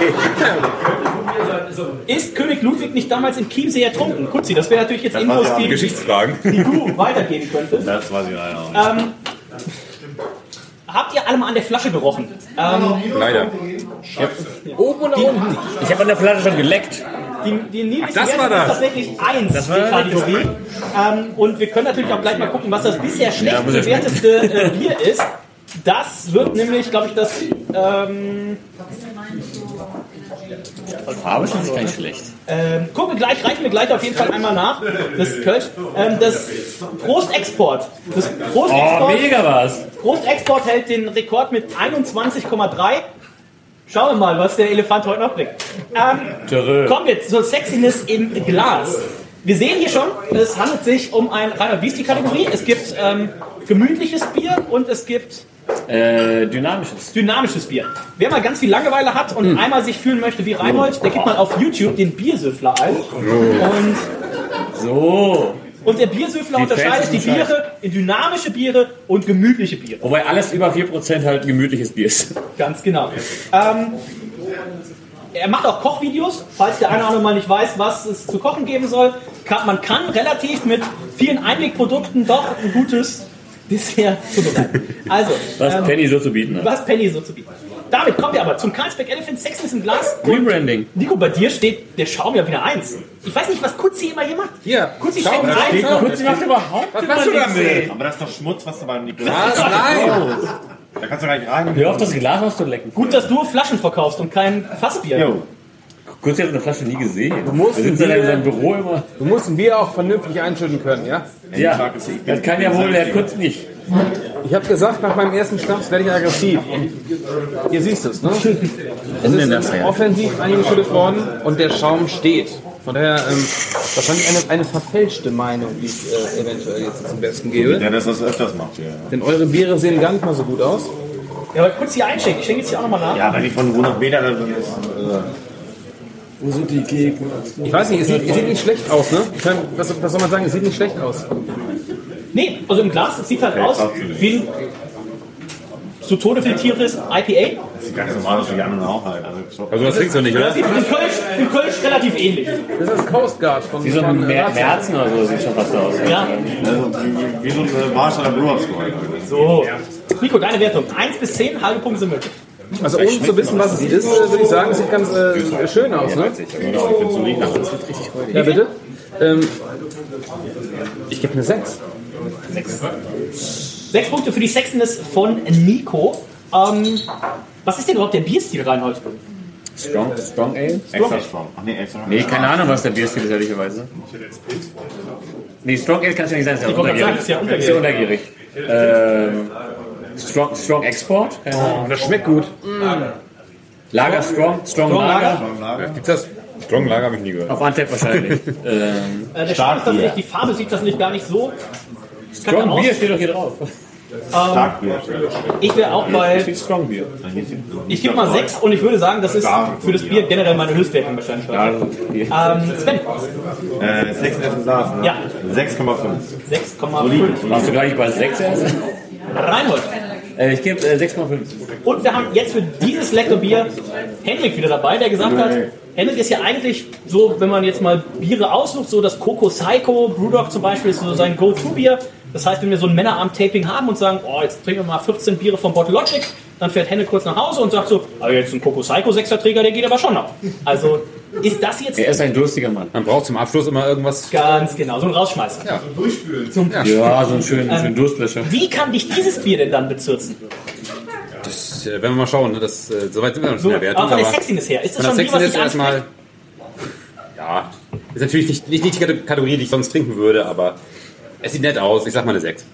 Ist König Ludwig nicht damals in Chiemsee ertrunken? Kutzi, das wäre natürlich jetzt Infos, die, Geschichtsfragen. die du weitergeben könntest. Das weiß ich leider auch nicht. Ähm, habt ihr alle mal an der Flasche gerochen? Ähm, Leider. Oben oder unten? Ich habe an der Flasche schon geleckt. Die, die niedrigste Ach, das war ist das. tatsächlich 1 Das war die das. Kategorie. Ähm, und wir können natürlich auch gleich mal gucken, was das bisher schlecht Ja, ja bewerteste äh, Bier ist. Das wird nämlich, glaube ich, das. Ähm, Farbe ist natürlich gar nicht schlecht. Ähm, gucken wir gleich, reichen wir gleich auf jeden Fall einmal nach. Das Kölsch. Ähm, das Prostexport. Das Prostexport. Oh, mega was. Prostexport hält den Rekord mit 21,3. Schauen wir mal, was der Elefant heute noch bringt. Ähm, kommen wir zur Sexiness im Glas. Wir sehen hier schon, es handelt sich um ein reiner Beastie-Kategorie. Es gibt ähm, gemütliches Bier und es gibt Äh, dynamisches. dynamisches Bier. Wer mal ganz viel Langeweile hat und einmal sich fühlen möchte wie Reinhold, der gibt mal auf YouTube den Biersüffler ein. Und, So. und der Biersüffler Die unterscheidet die Biere in dynamische Biere und gemütliche Biere. Wobei alles über 4% halt gemütliches Bier ist. Ganz genau. Ähm, er macht auch Kochvideos, falls der eine oder andere mal nicht weiß, was es zu kochen geben soll. Man kann relativ mit vielen Einwegprodukten doch ein gutes Dessert zubereiten. Also, Was ähm, Penny so zu bieten hat. was Penny so zu bieten. hat. Damit kommen wir aber zum Carlsberg Elephant Sexiness im Glas. Rebranding. Nico, bei dir steht der Schaum ja wieder eins. Ich weiß nicht, was Kutzi immer hier macht. Hier, Kutzi schau, steckt da rein. steht Kutzi macht überhaupt Was machst du damit? Aber das ist doch Schmutz, was du beim Nikolaus Was? Nein! Da kannst du gar nicht rein. Hör auf, das Glas auszulecken. Gut, dass du Flaschen verkaufst und kein Fassbier. Jo. Kutzi hat eine Flasche nie gesehen. Du musst in Bier- seinem Büro immer. Du musst ein Bier auch vernünftig einschütten können, ja? Ja, das kann ja wohl der Kutz nicht. Ich habe gesagt, nach meinem ersten Schnaps werde ich aggressiv. Und ihr siehst es, ne? Es ist das, ja? offensiv eingeschüttet worden und der Schaum steht. Von daher ähm, wahrscheinlich eine, eine verfälschte Meinung, die ich äh, eventuell jetzt zum Besten gebe. Der das was öfters macht hier. Denn eure Biere sehen gar nicht mal so gut aus. Ja, aber kurz hier einschenken. Ich schenke jetzt hier auch nochmal nach. Ja, wenn ich von 100 Meter dann ist. Äh, Wo sind die Gegner? Ich weiß nicht, es sieht, es sieht nicht schlecht aus, ne? Ich kann, was, was soll man sagen, es sieht nicht schlecht aus. Nee, also im Glas, es sieht halt aus wie ein zu Tode filtriertes IPA. das sieht ganz normal aus wie die anderen auch halt. Also, Also das trinkst du nicht, Das oder? sieht in Kölsch, in Kölsch relativ ähnlich. Das ist Coast Guard von Wie so ein. Merzen oder so sieht schon fast aus. Ja. also, wie, wie so ein Warsteiner Brewers Score. So. Nico, deine Wertung. 1 bis 10, halbe Punkte sind möglich. Also ohne zu wissen, was es ist, äh, würde ich sagen, es sieht ganz äh, schön aus, ne? Ich finde so liegen. Ja, bitte? Ähm, ich gebe eine 6. Sechs Punkte für die Sexiness von Nico. Ähm, was ist denn überhaupt der Bierstil, Reinhold? Strong, Strong Ale? Extra strong. Ach nee, extra Nee, keine Ahnung, was der Bierstil ist, ehrlicherweise. Nee, Strong Ale kann es ja nicht sein, ist ja Ich gerade sagen, untergierig. ist ja untergierig. Ist ja untergierig. Ähm, Strong, Strong Export? Ahnung. Das schmeckt gut. Lager Strong? Strong, Strong Lager? Lager? Gibt's das? Strong Lager habe ich nie gehört. Auf Antep wahrscheinlich. ähm, Äh, der das nicht, die Farbe sieht das nicht gar nicht so. Strong aus. Bier steht doch hier drauf. Ähm, ich wäre auch bei. Strong Bier. Ich gebe mal 6 und ich würde sagen, das ist für das Bier generell meine Höchstwertung wahrscheinlich. Ähm, Sven, Äh, 6 im Glas, ne? Ja. 6,5. 6,5. Warst du gleich bei 6 erst? Reinhold. Äh, ich gebe äh, 6,5. Und wir haben jetzt für dieses leckere Bier Hendrik wieder dabei, der gesagt hat, Hendrik ist ja eigentlich so, wenn man jetzt mal Biere aussucht, so das Coco Psycho, Brewdog zum Beispiel ist so sein Go-To-Bier. Das heißt, wenn wir so ein Männerabend-Taping haben und sagen, oh, jetzt trinken wir mal 15 Biere vom Bottle Logic, dann fährt Henne kurz nach Hause und sagt so, aber jetzt ein Coco Psycho 6er Träger, der geht aber schon noch. Also ist das jetzt Er ist ein durstiger Mann. Man braucht zum Abschluss immer irgendwas. ganz genau, so ein Rausschmeißer. Ja. Durchspülen. Zum Ja, so einen schönen, Ähm, schönen Durstlöscher. Wie kann dich dieses Bier denn dann bezirzen? Das äh, werden wir mal schauen. Ne? Das, äh, soweit sind wir noch nicht So, in der Wertung. aber von der Sexiness her, ist das von schon ein Bier, was dich erstmal. Ja, ist natürlich nicht, nicht, nicht die Kategorie, die ich sonst trinken würde, aber es sieht nett aus. Ich sag mal eine 6.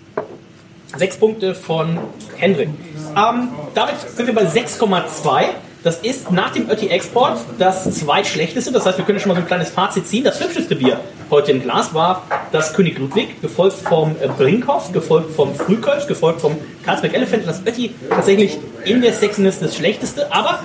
Sechs Punkte von Hendrik. Ähm, damit sind wir bei 6,2. Das ist nach dem Ötti Export das zweitschlechteste. Das heißt, wir können schon mal so ein kleines Fazit ziehen. Das hübscheste Bier heute im Glas war das König Ludwig, gefolgt vom äh, Brinkhoff, gefolgt vom Frühkölsch, gefolgt vom Karlsberg Elephant. Das Ötti tatsächlich in der Sexiness das schlechteste. Aber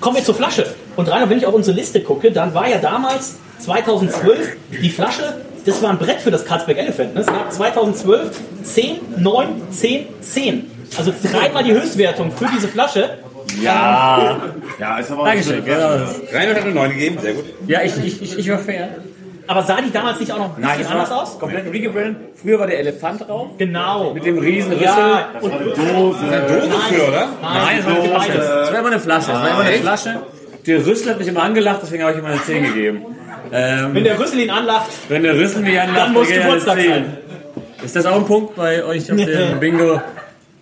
kommen wir zur Flasche. Und Rainer, wenn ich auf unsere Liste gucke, dann war ja damals 2012 die Flasche, das war ein Brett für das Karlsberg Elephant. Ne? Es gab 2012 10, 9, 10, 10. Also dreimal die Höchstwertung für diese Flasche. Ja. Ja, ist aber Dankeschön. Genau. Reinhold hat eine 9 gegeben, sehr gut. Ja, ich, ich, ich, ich war fair. Aber sah die damals nicht auch noch ein Nein, bisschen das anders war aus? komplett regebrandet. Früher war der Elefant drauf. Genau. Mit dem riesen Rüssel. Ja, und Dose. Dose für, oder? Nein, das war Dose. beides. Das war immer eine Flasche. Das war immer eine Flasche. Der Rüssel hat mich immer angelacht, deswegen habe ich ihm eine 10 gegeben. Ähm, Wenn der Rüssel ihn anlacht, wenn der Rüssel mich anlacht, dann muss Geburtstag 10. sein. Ist das auch ein Punkt bei euch auf dem Bingo?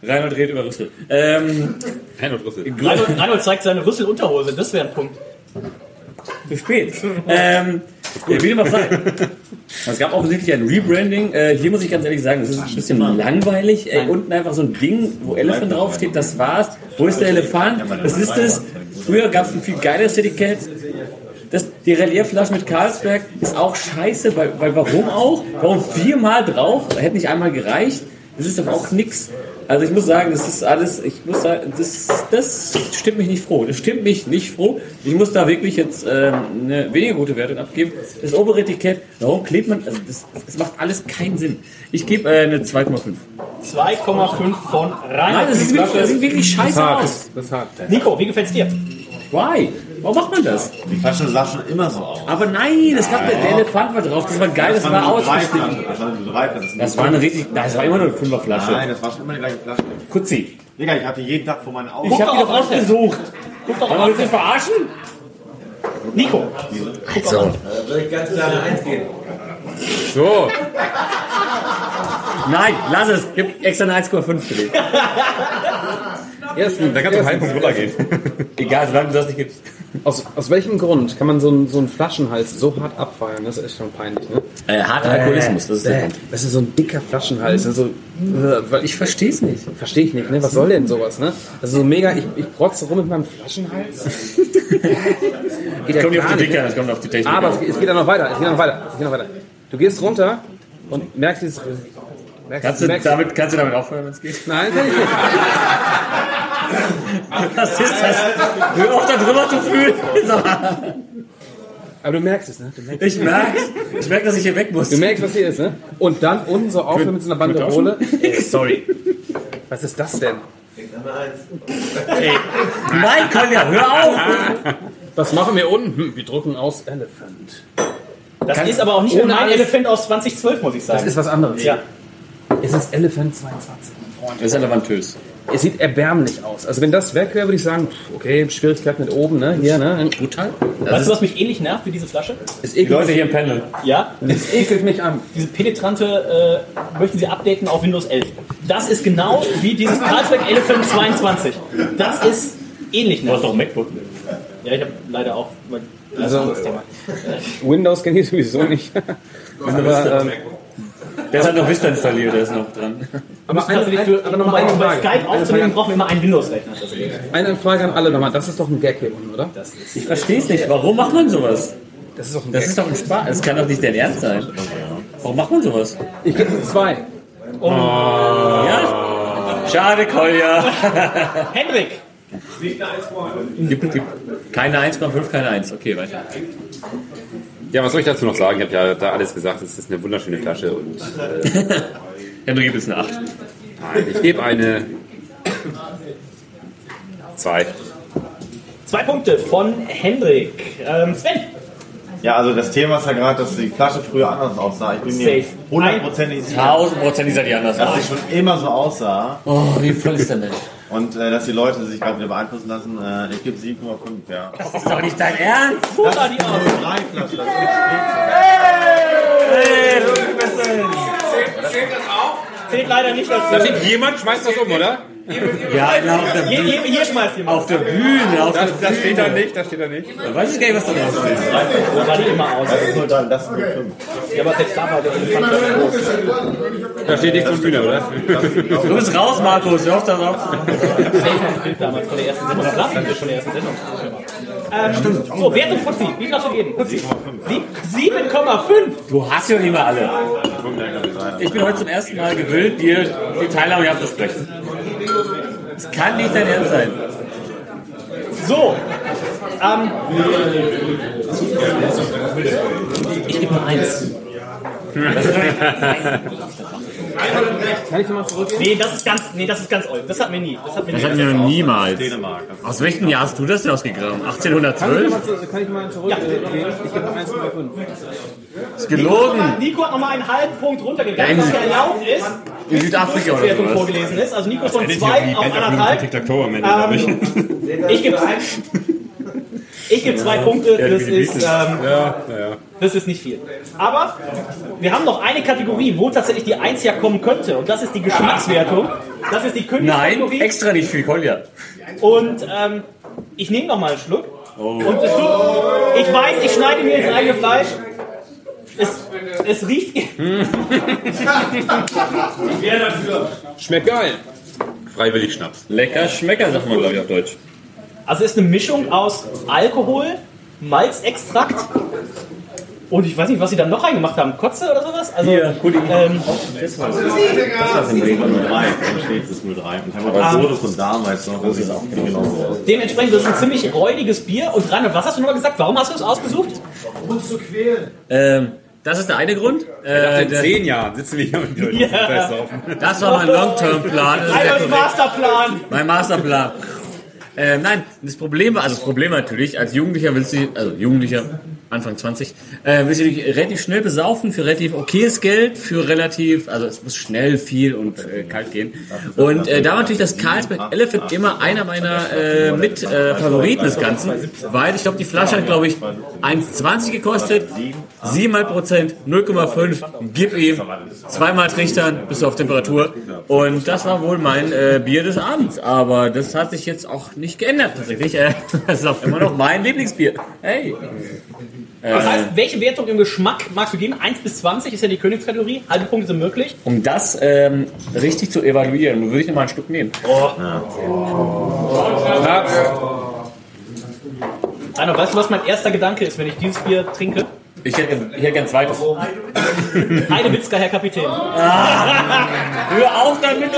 Reinhold redet über Rüssel. Ähm, Reinhold Rüssel. Reinhold, Reinhold zeigt seine Rüsselunterhose, das wäre ein Punkt. Zu spät. ähm, ja, wie dem auch sei. Es gab offensichtlich ein Rebranding. Äh, hier muss ich ganz ehrlich sagen, das ist ein bisschen langweilig. Ey, unten einfach so ein Ding, wo Elephant draufsteht, das war's. Wo ist der Elefant? Was ist das? Früher gab es ein viel geileres Etikett. Das, die Reliefflasche mit Carlsberg ist auch scheiße, weil, weil warum auch? Warum viermal drauf? Hätte nicht einmal gereicht. Das ist aber auch nix. Also ich muss sagen, das ist alles, ich muss sagen, das, das stimmt mich nicht froh. Das stimmt mich nicht froh. Ich muss da wirklich jetzt ähm, eine weniger gute Wertung abgeben. Das obere Etikett, warum klebt man, also das, das macht alles keinen Sinn. Ich gebe äh, eine 2,5. 2,5 von Rainer. Nein, das, ist wirklich, das sieht wirklich scheiße aus. Nico, wie gefällt's dir? Why? Warum macht man das? Die Flasche sah schon immer so aus. Aber nein, das gab der Elefant war drauf, das war geil, das, war ausgeschnitten. Das war eine Dreiflasche. Das war eine richtig, das war immer nur eine Fünferflasche. Nein, das war schon immer die gleiche Flasche. Kutzi. Digga, ich hatte jeden Tag vor meinen Augen. Ich hab die doch ausgesucht. Guck doch Wollen wir uns nicht verarschen? Nico. So. Soll ich ganz klar eine Eins geben? So. Nein, lass es. Gib extra eine 1,5 für dich. Erstens, da kannst du einen Punkt runtergehen. Egal, solange du das nicht gibst. Aus, aus welchem Grund kann man so einen, so einen Flaschenhals so hart abfeiern? Das ist echt schon peinlich, ne? Äh, harter Alkoholismus, das ist der äh, Grund. Das ist so ein dicker Flaschenhals. Also, äh, weil Ich versteh's nicht. Verstehe ich nicht, ne? Was soll denn sowas, ne? Also so mega, ich, ich protze rum mit meinem Flaschenhals. geht kommt nicht auf die Dicke ne? es kommt auf die Technik Aber es, geht- es geht ja noch weiter, es geht noch weiter, es geht noch weiter. Du gehst runter und merkst dieses... Merkst, Kannst du, merkst, damit, kannst du damit aufhören, wenn es geht? Nein, kann ich nicht. Was ist das? Hör auf, da drüber zu fühlen. Aber du merkst es, ne? Du merkst Ich merk's. Ich merke, dass ich hier weg muss. Du merkst, was hier ist, ne? Und dann unten so aufhören mit so einer Banderole. Ey, sorry. Was ist das denn? Ey. Nein, Kolja, hör auf! Was machen wir unten? Hm, Wir drucken aus Elephant. Das Kann- ist aber auch nicht mein alles- Elefant aus 2012, muss ich sagen. Das ist was anderes. Ja. Es ist Elephant 22. Das ist elefantös. Es sieht erbärmlich aus. Also wenn das weg wäre, würde ich sagen, okay, Schwierigkeit mit oben, ne? Hier, ne? Brutal. Weißt du, was mich ähnlich nervt wie diese Flasche? Es Die ekelt, Leute hier im Panel. Ja, es ekelt mich an. diese penetrante äh, möchten sie updaten auf Windows 11. Das ist genau wie dieses Carlsberg Elephant 22. Das ist ähnlich Du hast doch ein MacBook. Ja, ich habe leider auch. Das ist Also-. Windows kenne ich sowieso nicht. aber, ähm, Der ist halt noch Vista installiert, der ist noch dran. aber, eine, eine, für, aber um noch mal bei eine Frage. Skype Eine aufzunehmen, brauchen wir immer einen Windows-Rechner. Eine Frage an alle nochmal. Das ist doch ein Gag hier unten, oder? Ich versteh's nicht. Warum macht man sowas? Das ist doch ein Das ist doch ein Spaß. Das kann doch nicht dein Ernst sein. Warum macht man sowas? Ich gebe zwei. Ja? Schade, Kolja. Hendrik! Gib, gib. Keine 1,5, keine 1. Okay, weiter. Ja, was soll ich dazu noch sagen? Ich habe ja da alles gesagt. Es ist eine wunderschöne Flasche und äh, Hendrik gibt jetzt eine 8. nein, ich gebe eine zwei. Zwei Punkte von Hendrik. Ähm, Sven! Ja, also das Thema ist ja gerade, dass die Flasche früher anders aussah. Ich bin mir Safe. hundertprozentig sicher, 1000% sah die anders dass aus. sie schon immer so aussah. Oh, wie voll ist der Mensch? Und äh, dass die Leute sich gerade wieder beeinflussen lassen. Äh, ich gebe 7,5, ja. Das ist doch nicht dein Ernst. Wo sah die aus? Drei Flaschen. Das Hey, du bist es. Zählt leider nicht Da dazu. steht jemand, schmeißt das um, oder? Ja, na, auf der Hier, Bühne. hier, hier schmeißt jemand. Auf der Bühne, auf der Das, das steht da Bühne. nicht, das steht da nicht. Da weiß ich gar nicht, was da drauf steht. So sah die immer aus. ist nur dann, das nur 5. Ja, aber selbst da war der groß. Da steht nichts zum Bühne, oder? Du bist raus, Markus. Hör auf da drauf. Bild damals von der ersten Sendung. Das lassen wir von der ersten Sendung. Ähm, stimmt. So, Wertung von Sie. Wie viel hast du gegeben? 7,5. Du hast ja nicht mehr alle. Ich bin heute zum ersten Mal gewillt, dir die Teilnahme abzusprechen. Das kann nicht dein Ernst sein. So. Ähm, ich gebe nur eins. Kann ich nochmal zurück? Nee, das ist ganz, nee, das ist ganz old. Das hat mir nie. Das hat mir das nie. hatten wir noch niemals. Dänemark. Aus welchem Jahr hast du das denn ausgegraben? Kann ich 1812? mal, zu- kann ich mal zurück? Ja. äh? Ich gebe 1,5. Ist gelogen. Nico hat nochmal einen halben Punkt runtergegangen, was erlaubt ist. In Südafrika oder Wertung sowas. vorgelesen ist. Also Nico von 2 auf anderthalb. ich. Ich gebe ich gebe zwei Punkte. Das ist, ähm, Ja, ja. das ist nicht viel. Aber wir haben noch eine Kategorie, wo tatsächlich die Eins ja kommen könnte. Und das ist die Geschmackswertung. Das ist die Nein, Königskategorie. extra nicht viel Kolja. Und ähm, ich nehme noch mal einen Schluck. Und es tut, ich weiß, ich schneide mir ins eigene Fleisch. Es, es riecht. Wer dafür? Schmeckt geil. Freiwillig Schnaps. Lecker Schmecker, sagt man, glaube ich, auf Deutsch. Also es ist eine Mischung aus Alkohol, Malzextrakt und ich weiß nicht, was sie dann noch reingemacht haben. Kotze oder sowas? Also, Hier, Kuli. ähm, Das war's. Das war's im Regelfall 03. Dann steht es 03. Und haben wir Ah. das von damals noch. Das ist auch genauso aus. dementsprechend, das ist ein ziemlich räudiges Bier. Und Reinhard, was hast du nochmal gesagt? Warum hast du es ausgesucht? Um uns zu quälen. Ähm, das ist der eine Grund. Äh, in zehn Jahren sitzen wir hier und Ja. Fest saufen. Das war mein Long-Term-Plan. Korrekt. Masterplan. Mein Masterplan. Ähm, nein, das Problem war, also das Problem natürlich, als Jugendlicher willst du, also Jugendlicher, Anfang 20, äh, willst du dich relativ schnell besaufen für relativ okayes Geld, für relativ, also es muss schnell, viel und äh, kalt gehen. Und äh, da war natürlich das Carlsberg Elephant immer einer meiner äh, mit äh, des Ganzen, weil ich glaube, die Flasche hat, glaube ich, 1,20 gekostet, 7,5 Prozent, 0,5, gib ihm, zweimal trichtern, bist du auf Temperatur. Und das war wohl mein äh, Bier des Abends. Aber das hat sich jetzt auch nicht geändert tatsächlich. Äh, das ist auch immer noch mein Lieblingsbier. Hey. Das Äh, heißt, welche Wertung im Geschmack magst du geben? 1 bis 20 ist ja die Königskategorie. Halbe Punkte sind möglich. um das ähm, richtig zu evaluieren, würde ich noch mal ein Stück nehmen. Reinhard, weißt du, was mein erster Gedanke ist, wenn ich dieses Bier trinke? Ich hätte, ich hätte gern zweites. Heidewitzka, Herr Kapitän. Ah, hör auf damit.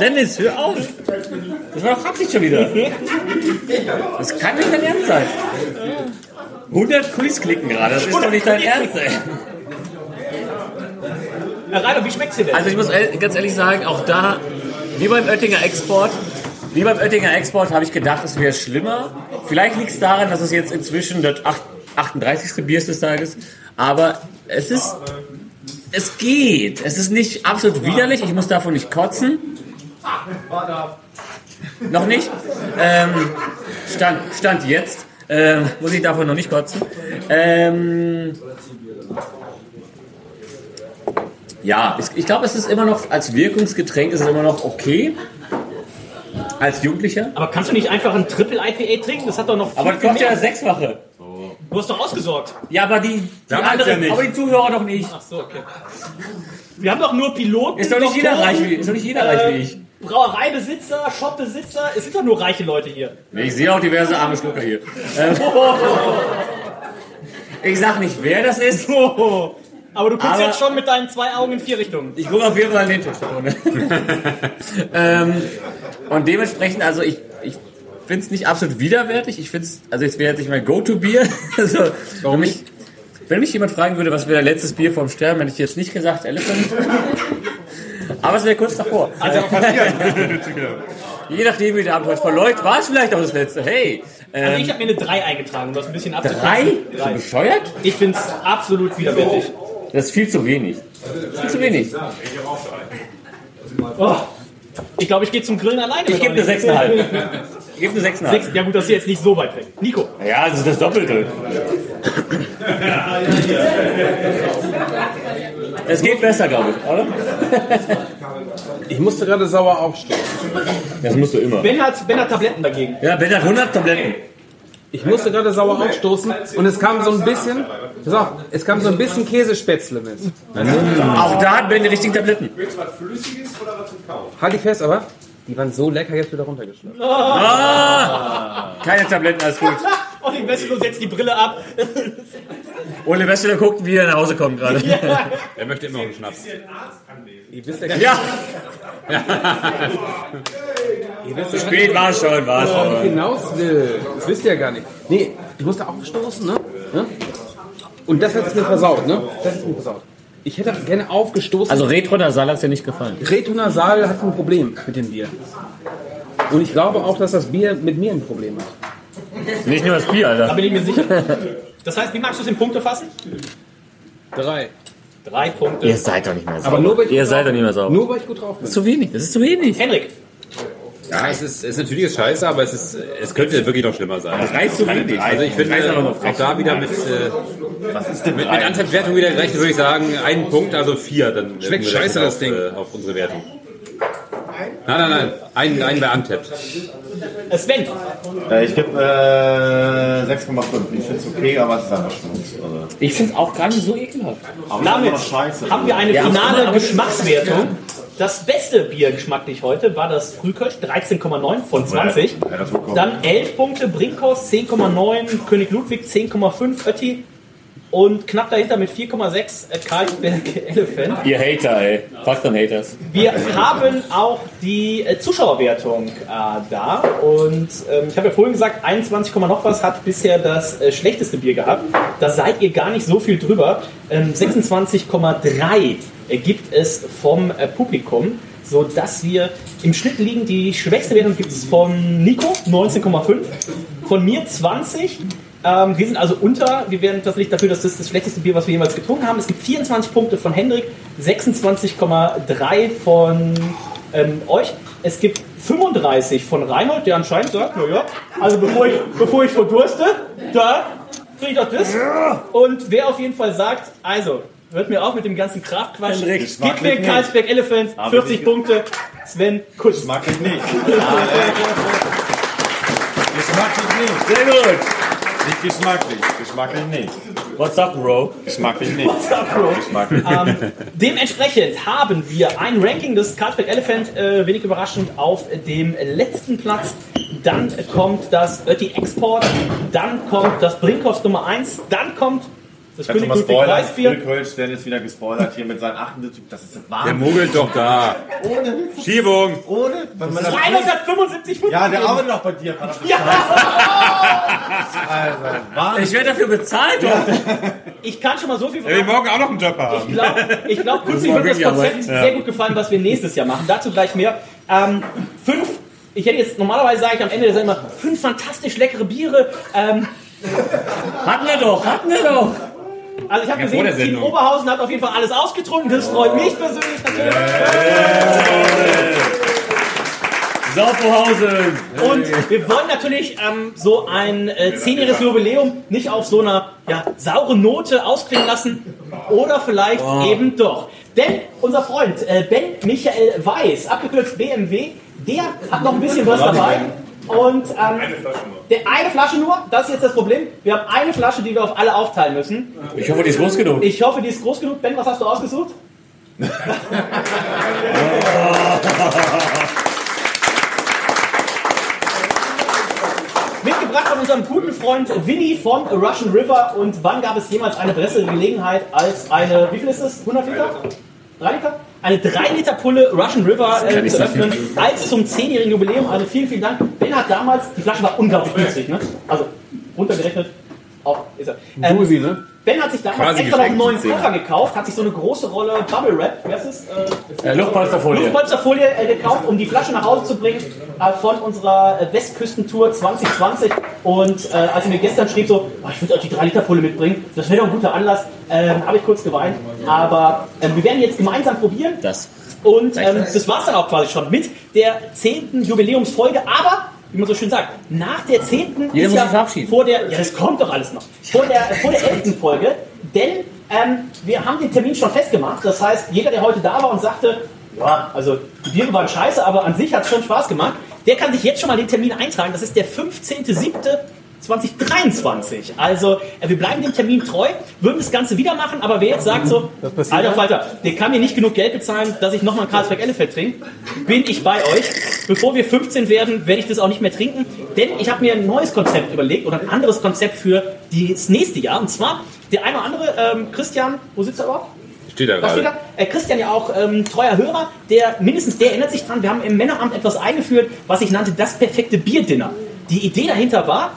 Dennis, hör auf. Das war doch Absicht schon wieder. Das kann nicht dein Ernst sein. 100 Quiz klicken gerade, das ist doch nicht dein Ernst, ey. Herr Reinhard, wie schmeckt's dir denn? Also ich muss ganz ehrlich sagen, auch da, wie beim Oettinger Export, wie beim Oettinger Export habe ich gedacht, es wäre schlimmer. Vielleicht liegt es daran, dass es jetzt inzwischen das acht- 38. Bier ist des Tages, aber es ist, es geht. Es ist nicht absolut widerlich, ich muss davon nicht kotzen. Noch nicht. Ähm, stand, stand jetzt. Ähm, muss ich davon noch nicht kotzen. Ähm, ja, ich, ich glaube, es ist immer noch, als Wirkungsgetränk ist es immer noch okay. Als Jugendlicher. Aber kannst du nicht einfach ein Triple IPA trinken? Das hat doch noch viel, Aber das kostet ja Sechsfache. Du hast doch ausgesorgt. Ja, aber die, die anderen, ja nicht. aber die Zuhörer doch nicht. Ach so, okay. Wir haben doch nur Piloten. Ist doch nicht jeder Doktoren, reich wie- ist doch nicht jeder reich wie ich. Brauereibesitzer, Shopbesitzer. Es sind doch nur reiche Leute hier. Ich sehe auch diverse arme Schlucker hier. Ähm, ich sag nicht, wer das ist. Aber du guckst Aber- jetzt schon mit deinen zwei Augen in vier Richtungen. Ich gucke auf jeden Fall an den Tisch ähm, und dementsprechend, also ich, ich finde es nicht absolut widerwärtig. Ich finde es, also es wäre jetzt nicht mein Go-To-Bier. also, Warum nicht? Wenn mich jemand fragen würde, was wäre dein letztes Bier vom Sterben, hätte ich jetzt nicht gesagt Elephant. Aber es wäre kurz davor. Also Je nachdem, wie der Abend heute verläuft, war es vielleicht auch das letzte. Hey. Also Ähm, ich habe mir eine 3 eingetragen, um das ein bisschen Drei? abzupassen. Bist du bescheuert? Ich finde es absolut widerwärtig. das ist viel zu wenig. Viel zu wenig. Oh. Ich glaube, ich gehe zum Grillen alleine. Ich gebe eine 6,5. Ich gebe eine 6,5. Sechs, ja gut, das ist jetzt nicht so weit weg. Nico. Ja, das ist das Doppelte. Es geht besser, glaube ich, oder? Ich musste gerade sauer aufstoßen. Das musst du immer. Ben hat, ben hat Tabletten dagegen. Ja, Ben hat 100 Tabletten. Ich musste gerade sauer aufstoßen und es kam so ein bisschen, pass auf, es kam so ein bisschen Käsespätzle mit. Auch da hat Ben die richtigen Tabletten. Willst du was Flüssiges oder was zum Kauen? Halt dich fest, aber die waren so lecker, jetzt wieder runtergeschlagen. Ah! Keine Tabletten, alles gut. Und die Wesselo setzt die Brille ab. Ole Wessler guckt, wie er nach Hause kommt gerade. Er möchte immer noch einen Schnaps. Ihr wisst ja, Ja, ihr wisst zu ja spät war es schon, war es worauf ich schon. hinaus will. Das wisst ihr ja gar nicht. Nee, ich musste aufstoßen, ne? ne? Und das hat es mir versaut, ne? Das ist mir versaut. Ich hätte gerne aufgestoßen. Also Retro Nasal hat es dir nicht gefallen. Retonasal hat ein Problem mit dem Bier. Und ich glaube auch, dass das Bier mit mir ein Problem hat. Nicht nur das Bier, Da Alter. bin ich mir sicher. Das heißt, wie magst du es in Punkte fassen? Drei. Drei Punkte. Ihr seid doch nicht mehr sauber. Aber nur weil ich Ihr gut seid drauf- doch nicht mehr sauber. Nur weil ich gut drauf bin. Das ist zu wenig, das ist zu wenig. Henrik. Ja, es ist, es ist natürlich ist scheiße, aber es, ist, es könnte wirklich noch schlimmer sein. Drei ist zu wenig. Also ich finde auch da wieder mit, äh, mit, mit Anfangswertung wieder gerechnet, würde ich sagen, einen Punkt, also vier. Dann Schmeckt scheiße, das auf, Ding. Äh, auf unsere Wertung. Nein, nein, nein, einen, einen bei Untapped. Äh, Sven, Äh, ich gebe äh, 6,5. Ich finde es okay, aber es ist einfach Schmutz. Also. Ich finde es auch gar nicht so ekelhaft. Aber damit haben wir eine Ja, finale Geschmackswertung. Das beste Bier geschmacklich heute war das Frühkölsch, 13,9 von 20. Ja, das wird kommen. Dann 11 Punkte Brinkhaus, 10,9, König Ludwig 10,5, Ötti und knapp dahinter mit 4,6 äh, Karlsberg Elephant. Ihr Hater, ey. Fragt dann Haters. Wir haben auch die äh, Zuschauerwertung äh, da und ähm, ich habe ja vorhin gesagt, 21, noch was hat bisher das äh, schlechteste Bier gehabt. Da seid ihr gar nicht so viel drüber. Ähm, 26,3 gibt es vom äh, Publikum, so dass wir im Schnitt liegen. Die schwächste Wertung gibt es von Nico 19,5, von mir 20. Ähm, wir sind also unter, wir werden tatsächlich dafür, dass das das schlechteste Bier, was wir jemals getrunken haben. Es gibt 24 Punkte von Hendrik, 26,3 von ähm, euch. Es gibt 35 von Reinhold, der anscheinend sagt, naja, also bevor ich, bevor ich verdurste, da kriege ich doch das. Und wer auf jeden Fall sagt, also, hört mir auf mit dem ganzen Kraftquatsch, gib mag mir ich Karlsberg Elephant, Hab ich 40 nicht Punkte, Sven, Kuss. Mag ich nicht. Geschmacklich nicht. Sehr gut. Nicht geschmacklich. Geschmacklich nicht. What's up, Bro? Geschmacklich nicht. What's up, Bro? Geschmacklich. Ähm, dementsprechend haben wir ein Ranking des Carlsberg Elephant, äh, wenig überraschend, auf dem letzten Platz. Dann kommt das Ötti Export, dann kommt das Brinkhoff Nummer 1, dann kommt das Kannst du mal spoilern? Frühkölsch, der ist wieder gespoilert hier mit seinen 78. Das ist Der Wahnsinn. muggelt doch da. Ohne. Schiebung. Ohne? Wenn man das 375 ja, der arbeitet doch bei dir. Ja. Also, Wahnsinn. Ich werde dafür bezahlt, doch. Ich kann schon mal so viel Er will verraten. morgen auch noch einen Job haben. Ich glaube, ich glaub, Kunzi Morgen wird das ja, Konzept aber- sehr gut gefallen, was wir nächstes Jahr machen. Dazu gleich mehr. Ähm, fünf, ich hätte jetzt, normalerweise sage ich am Ende der Sendung immer, fünf fantastisch leckere Biere. Ähm, Hatten wir doch, hatten wir doch. Also ich habe Ja, gesehen, Team. Oberhausen hat auf jeden Fall alles ausgetrunken. Das freut mich persönlich natürlich. Saufohausen. Und wir wollen natürlich ähm, so ein äh, zehnjähriges Jubiläum nicht auf so einer ja, sauren Note ausklingen lassen. Oder vielleicht eben doch. Denn unser Freund äh, Ben Michael Weiß, abgekürzt BMW, der hat noch ein bisschen was dabei. Und ähm, der eine Flasche nur, das ist jetzt das Problem. Wir haben eine Flasche, die wir auf alle aufteilen müssen. Ich hoffe, die ist groß genug. Ich hoffe, die ist groß genug. Ben, was hast du ausgesucht? Mitgebracht von unserem guten Freund Willi von Russian River. Und wann gab es jemals eine bessere Gelegenheit als eine, wie viel ist das? 100 Liter? 3 Liter? Eine 3 Liter Pulle Russian River äh, zu öffnen, als zum 10-jährigen Jubiläum. Also vielen, vielen Dank. Ben hat damals, die Flasche war unglaublich günstig, ne? Also runtergerechnet. Auf, ist er. Ähm, Dusi, ne? Ben hat sich damals Quasi extra noch einen neuen geschenkt, Koffer gekauft, hat sich so eine große Rolle Bubble Wrap, wer ist es? Äh, Äh, Luftpolsterfolie. Luftpolsterfolie äh, gekauft, um die Flasche nach Hause zu bringen äh, von unserer äh, Westküstentour 2020. Und äh, als er mir gestern schrieb, so, oh, ich würde euch die 3-Liter-Folie mitbringen, das wäre doch ein guter Anlass, ähm, habe ich kurz geweint. Aber ähm, wir werden jetzt gemeinsam probieren. Das. Und ähm, das war es dann auch quasi schon mit der 10. Jubiläumsfolge. Aber, wie man so schön sagt, nach der 10. Jeder ist muss ja verabschieden. vor der, ja, das kommt doch alles noch, vor der, vor der 11. Folge. Denn ähm, wir haben den Termin schon festgemacht. Das heißt, jeder, der heute da war und sagte, ja, also die Biere waren scheiße, aber an sich hat es schon Spaß gemacht, der kann sich jetzt schon mal den Termin eintragen. Das ist der 15.07.2023. Also äh, wir bleiben dem Termin treu, würden das Ganze wieder machen, aber wer jetzt sagt so, alter? Falter, der kann mir nicht genug Geld bezahlen, dass ich nochmal ein Karlsberg Elephant trinke, bin ich bei euch. Bevor wir 15 werden, werde ich das auch nicht mehr trinken, denn ich habe mir ein neues Konzept überlegt oder ein anderes Konzept für das nächste Jahr. Und zwar der eine oder andere, ähm, Christian, wo sitzt er überhaupt? Steht da Da steht gerade. er. Äh, Christian ja auch ähm, treuer Hörer, der mindestens der erinnert sich dran. Wir haben im Männeramt etwas eingeführt, was ich nannte das perfekte Bierdinner. Die Idee dahinter war,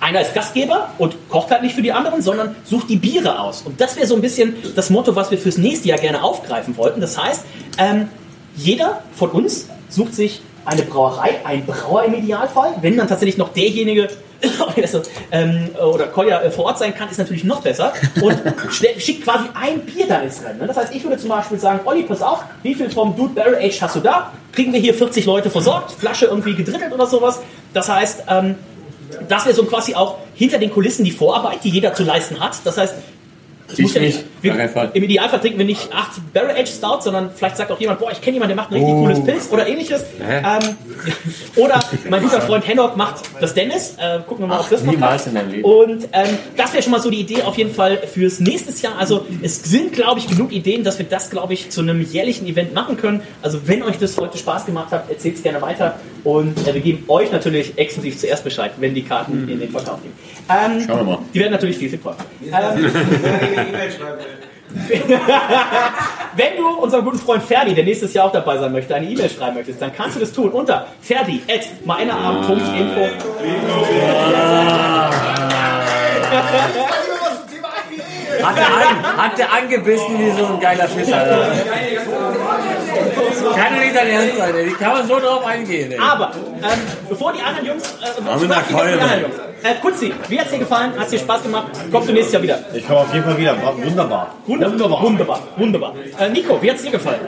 einer ist Gastgeber und kocht halt nicht für die anderen, sondern sucht die Biere aus. Und das wäre so ein bisschen das Motto, was wir fürs nächste Jahr gerne aufgreifen wollten. Das heißt, ähm, jeder von uns sucht sich eine Brauerei, ein Brauer im Idealfall. Wenn dann tatsächlich noch derjenige also, ähm, oder Kolja äh, vor Ort sein kann, ist natürlich noch besser. Und schickt quasi ein Bier dann ins Rennen. ne? Das heißt, ich würde zum Beispiel sagen, Olli, pass auf, wie viel vom Dude Barrel Age hast du da? Kriegen wir hier 40 Leute versorgt, Flasche irgendwie gedrittelt oder sowas. Das heißt, ähm, das wäre so quasi auch hinter den Kulissen die Vorarbeit, die jeder zu leisten hat. Das heißt, Das muss ja nicht. Wir. Im Idealfall trinken wir nicht 8 Barrel Age Stout, sondern vielleicht sagt auch jemand, boah, ich kenne jemanden, der macht ein richtig Oh. cooles Pilz oder ähnliches. Ähm, oder mein guter Freund Hennock macht das Dennis. Äh, gucken wir mal, ob das noch Niemals in Leben. Und ähm, das wäre schon mal so die Idee auf jeden Fall fürs nächste Jahr. Also es sind, glaube ich, genug Ideen, dass wir das, glaube ich, zu einem jährlichen Event machen können. Also wenn euch das heute Spaß gemacht hat, erzählt es gerne weiter. Und äh, wir geben euch natürlich exklusiv zuerst Bescheid, wenn die Karten in den Verkauf gehen. Ähm, Schauen wir mal. Die werden natürlich viel, viel teurer. Ähm, wenn du unserem guten Freund Ferdi, der nächstes Jahr auch dabei sein möchte, eine E-Mail schreiben möchtest, dann kannst du das tun unter ferdi at meinerabend.info. Hat er, an, hat er angebissen wie so ein geiler Fisch, Alter. Kann doch nicht dein Ernst sein, ey. Wie kann man so drauf eingehen, ey? Aber, ähm, bevor die anderen Jungs, äh, einer die anderen. Jungs. Äh, Kutzi, wie hat's dir gefallen? Hat's dir Spaß gemacht? Kommst du nächstes Jahr wieder? Ich komme auf jeden Fall wieder. War wunderbar. Wunderbar, wunderbar, wunderbar. Äh, Nico, wie hat's dir gefallen?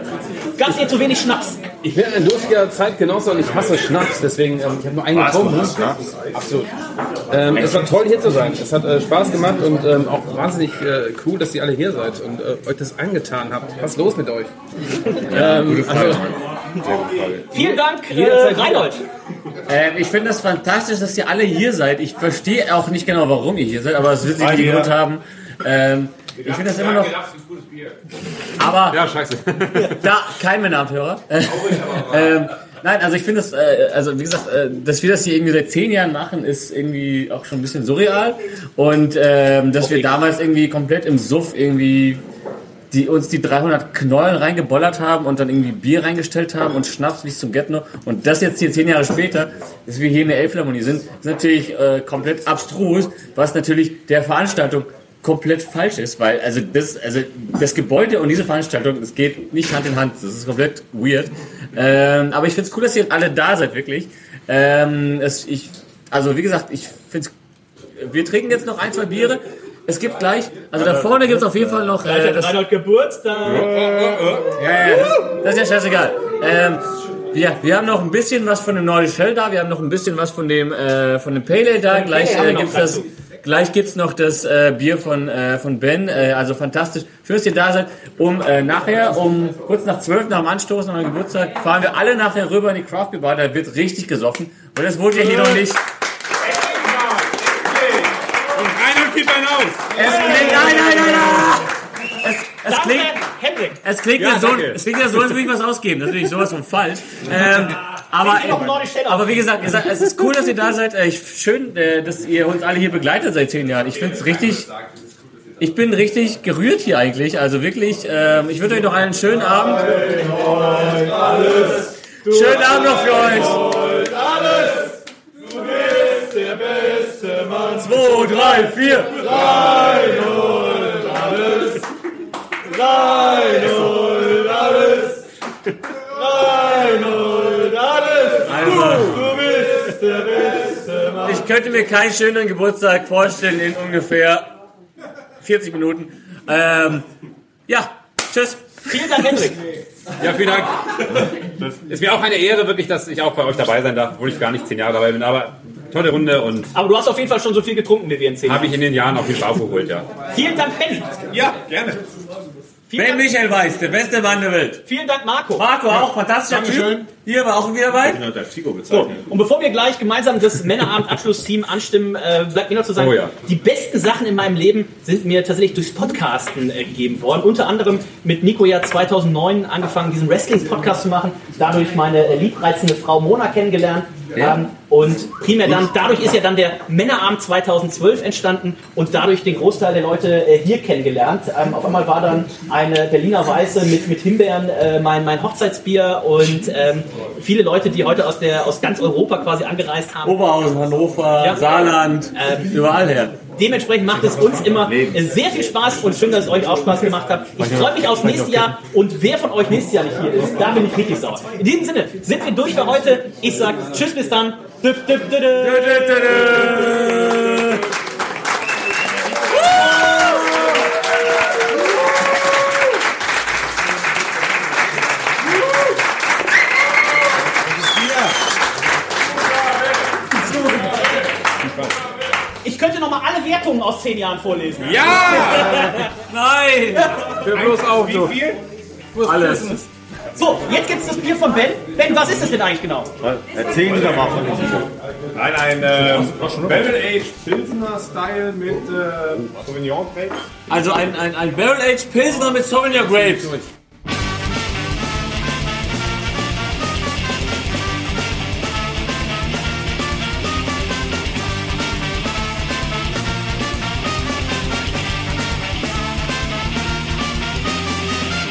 Gab's dir zu wenig Schnaps? Ich bin ein durstiger Zeitgenosse und ich hasse Schnaps, deswegen ähm, ich habe nur einen Was, getrunken. Absolut. Ähm, es war toll hier zu sein. Es hat äh, Spaß gemacht und ähm, auch wahnsinnig äh, cool, dass ihr alle hier seid und äh, euch das angetan habt. Was ist los mit euch? ähm, Gute Frage, also. Vielen Dank, äh, Jederzeit wieder. Reinhold. Ähm, ich finde das fantastisch, dass ihr alle hier seid. Ich verstehe auch nicht genau, warum ihr hier seid, aber es wird sich wir- Grund haben. Ähm, ich finde das immer noch. Aber Ja, scheiße. da kein Männerabhörer. ähm, nein, also ich finde das, äh, also wie gesagt, äh, dass wir das hier irgendwie seit zehn Jahren machen, ist irgendwie auch schon ein bisschen surreal. Und ähm, dass wir damals irgendwie komplett im Suff irgendwie die uns die 300 Knollen reingebollert haben und dann irgendwie Bier reingestellt haben und Schnaps bis zum Get-No. Und das jetzt hier zehn Jahre später, dass wir hier in der Elbphilharmonie sind, ist natürlich äh, komplett abstrus, was natürlich der Veranstaltung komplett falsch ist, weil also das, also das Gebäude und diese Veranstaltung, das geht nicht Hand in Hand, das ist komplett weird. Ähm, aber ich finde es cool, dass ihr alle da seid, wirklich. Ähm, es, ich, also wie gesagt, ich finde es, wir trinken jetzt noch ein, zwei Biere. Es gibt gleich, also da vorne gibt es auf jeden Fall noch äh, das, Reinhold Geburtstag. ja, ja, das ist ja scheißegal. Ähm, wir, wir haben noch ein bisschen was von dem Nordic Shell da, wir haben noch ein bisschen was von dem, äh, von dem Pale Ale da. Gleich äh, noch gibt's das, gleich gibt's noch das äh, Bier von, äh, von Ben. Äh, also fantastisch. Schön, dass ihr da seid. Um äh, nachher, um kurz nach zwölf nach dem Anstoßen an meinem Geburtstag, fahren wir alle nachher rüber in die Craft Beer Bar. Da wird richtig gesoffen. Und das wurde ja hier noch nicht. Reinhold gibt einen aus. Es klingt, nein, nein, nein, nein! Es, es klingt, Hendrik. es klingt Ja, so, danke. es klingt ja so, als würde ich was ausgeben. Das ist natürlich sowas von falsch. Ähm, aber, aber wie gesagt, ihr sagt, es ist cool, dass ihr da seid. Äh, Ich, schön, äh, dass ihr uns alle hier begleitet seit zehn Jahren. Ich finde es richtig. Ich bin richtig gerührt hier eigentlich. Also wirklich, ähm, ich wünsche euch noch einen schönen Abend. Schönen Abend noch für euch. Zwei, drei, vier. Also, ich könnte mir keinen schöneren Geburtstag vorstellen in ungefähr 40 Minuten. Ähm, ja, tschüss. Vielen Dank, Hendrik. Ja, vielen Dank. Ist mir auch eine Ehre, wirklich, dass ich auch bei euch dabei sein darf, obwohl ich gar nicht zehn Jahre dabei bin. Aber tolle Runde und Aber du hast auf jeden Fall schon so viel getrunken wie wir in habe ich in den Jahren auf jeden Fall aufgeholt, ja. Vielen Dank, Ben. Ja, gerne. Vielen Ben Dank, Michael Weiß, der beste Mann der Welt. vielen Dank Marco. Marco auch, fantastischer Typ. Hier war auch wieder dabei. Der Figo So, und bevor wir gleich gemeinsam das Männerabend-Abschlussteam anstimmen, äh, bleibt mir noch zu sagen, Oh ja. die besten Sachen in meinem Leben sind mir tatsächlich durchs Podcasten äh, gegeben worden. Unter anderem mit Nico ja 2009 angefangen, diesen Wrestling-Podcast zu machen. Dadurch meine äh, liebreizende Frau Mona kennengelernt. Ja. Ähm, und primär dann, dadurch ist ja dann der Männerabend 2012 entstanden und dadurch den Großteil der Leute äh, hier kennengelernt. Ähm, auf einmal war dann eine Berliner Weiße mit, mit Himbeeren äh, mein, mein Hochzeitsbier und ähm, viele Leute, die heute aus, der, aus ganz Europa quasi angereist haben. Oberhausen, Hannover, Ja. Saarland, Ähm, überall her. Dementsprechend macht es uns immer sehr viel Spaß und schön, dass es euch auch Spaß gemacht hat. Ich freue mich aufs nächste Jahr und wer von euch nächstes Jahr nicht hier ist, da bin ich richtig sauer. In diesem Sinne sind wir durch für heute. Ich sage Tschüss, bis dann. Düpp, düpp, düpp, düpp. Ich könnte noch mal alle Wertungen aus zehn Jahren vorlesen. Ja! Nein! Wir bloß auch Wie so. viel? Alles. So, jetzt gibt's das Bier von Ben. Ben, was ist das denn eigentlich genau? Erzählen Sie doch mal von dem Bier. Nein, ein ähm, Barrel Aged Pilsner Style mit äh, Sauvignon Grapes. Also ein, ein, ein Barrel Aged Pilsner mit Sauvignon Grapes.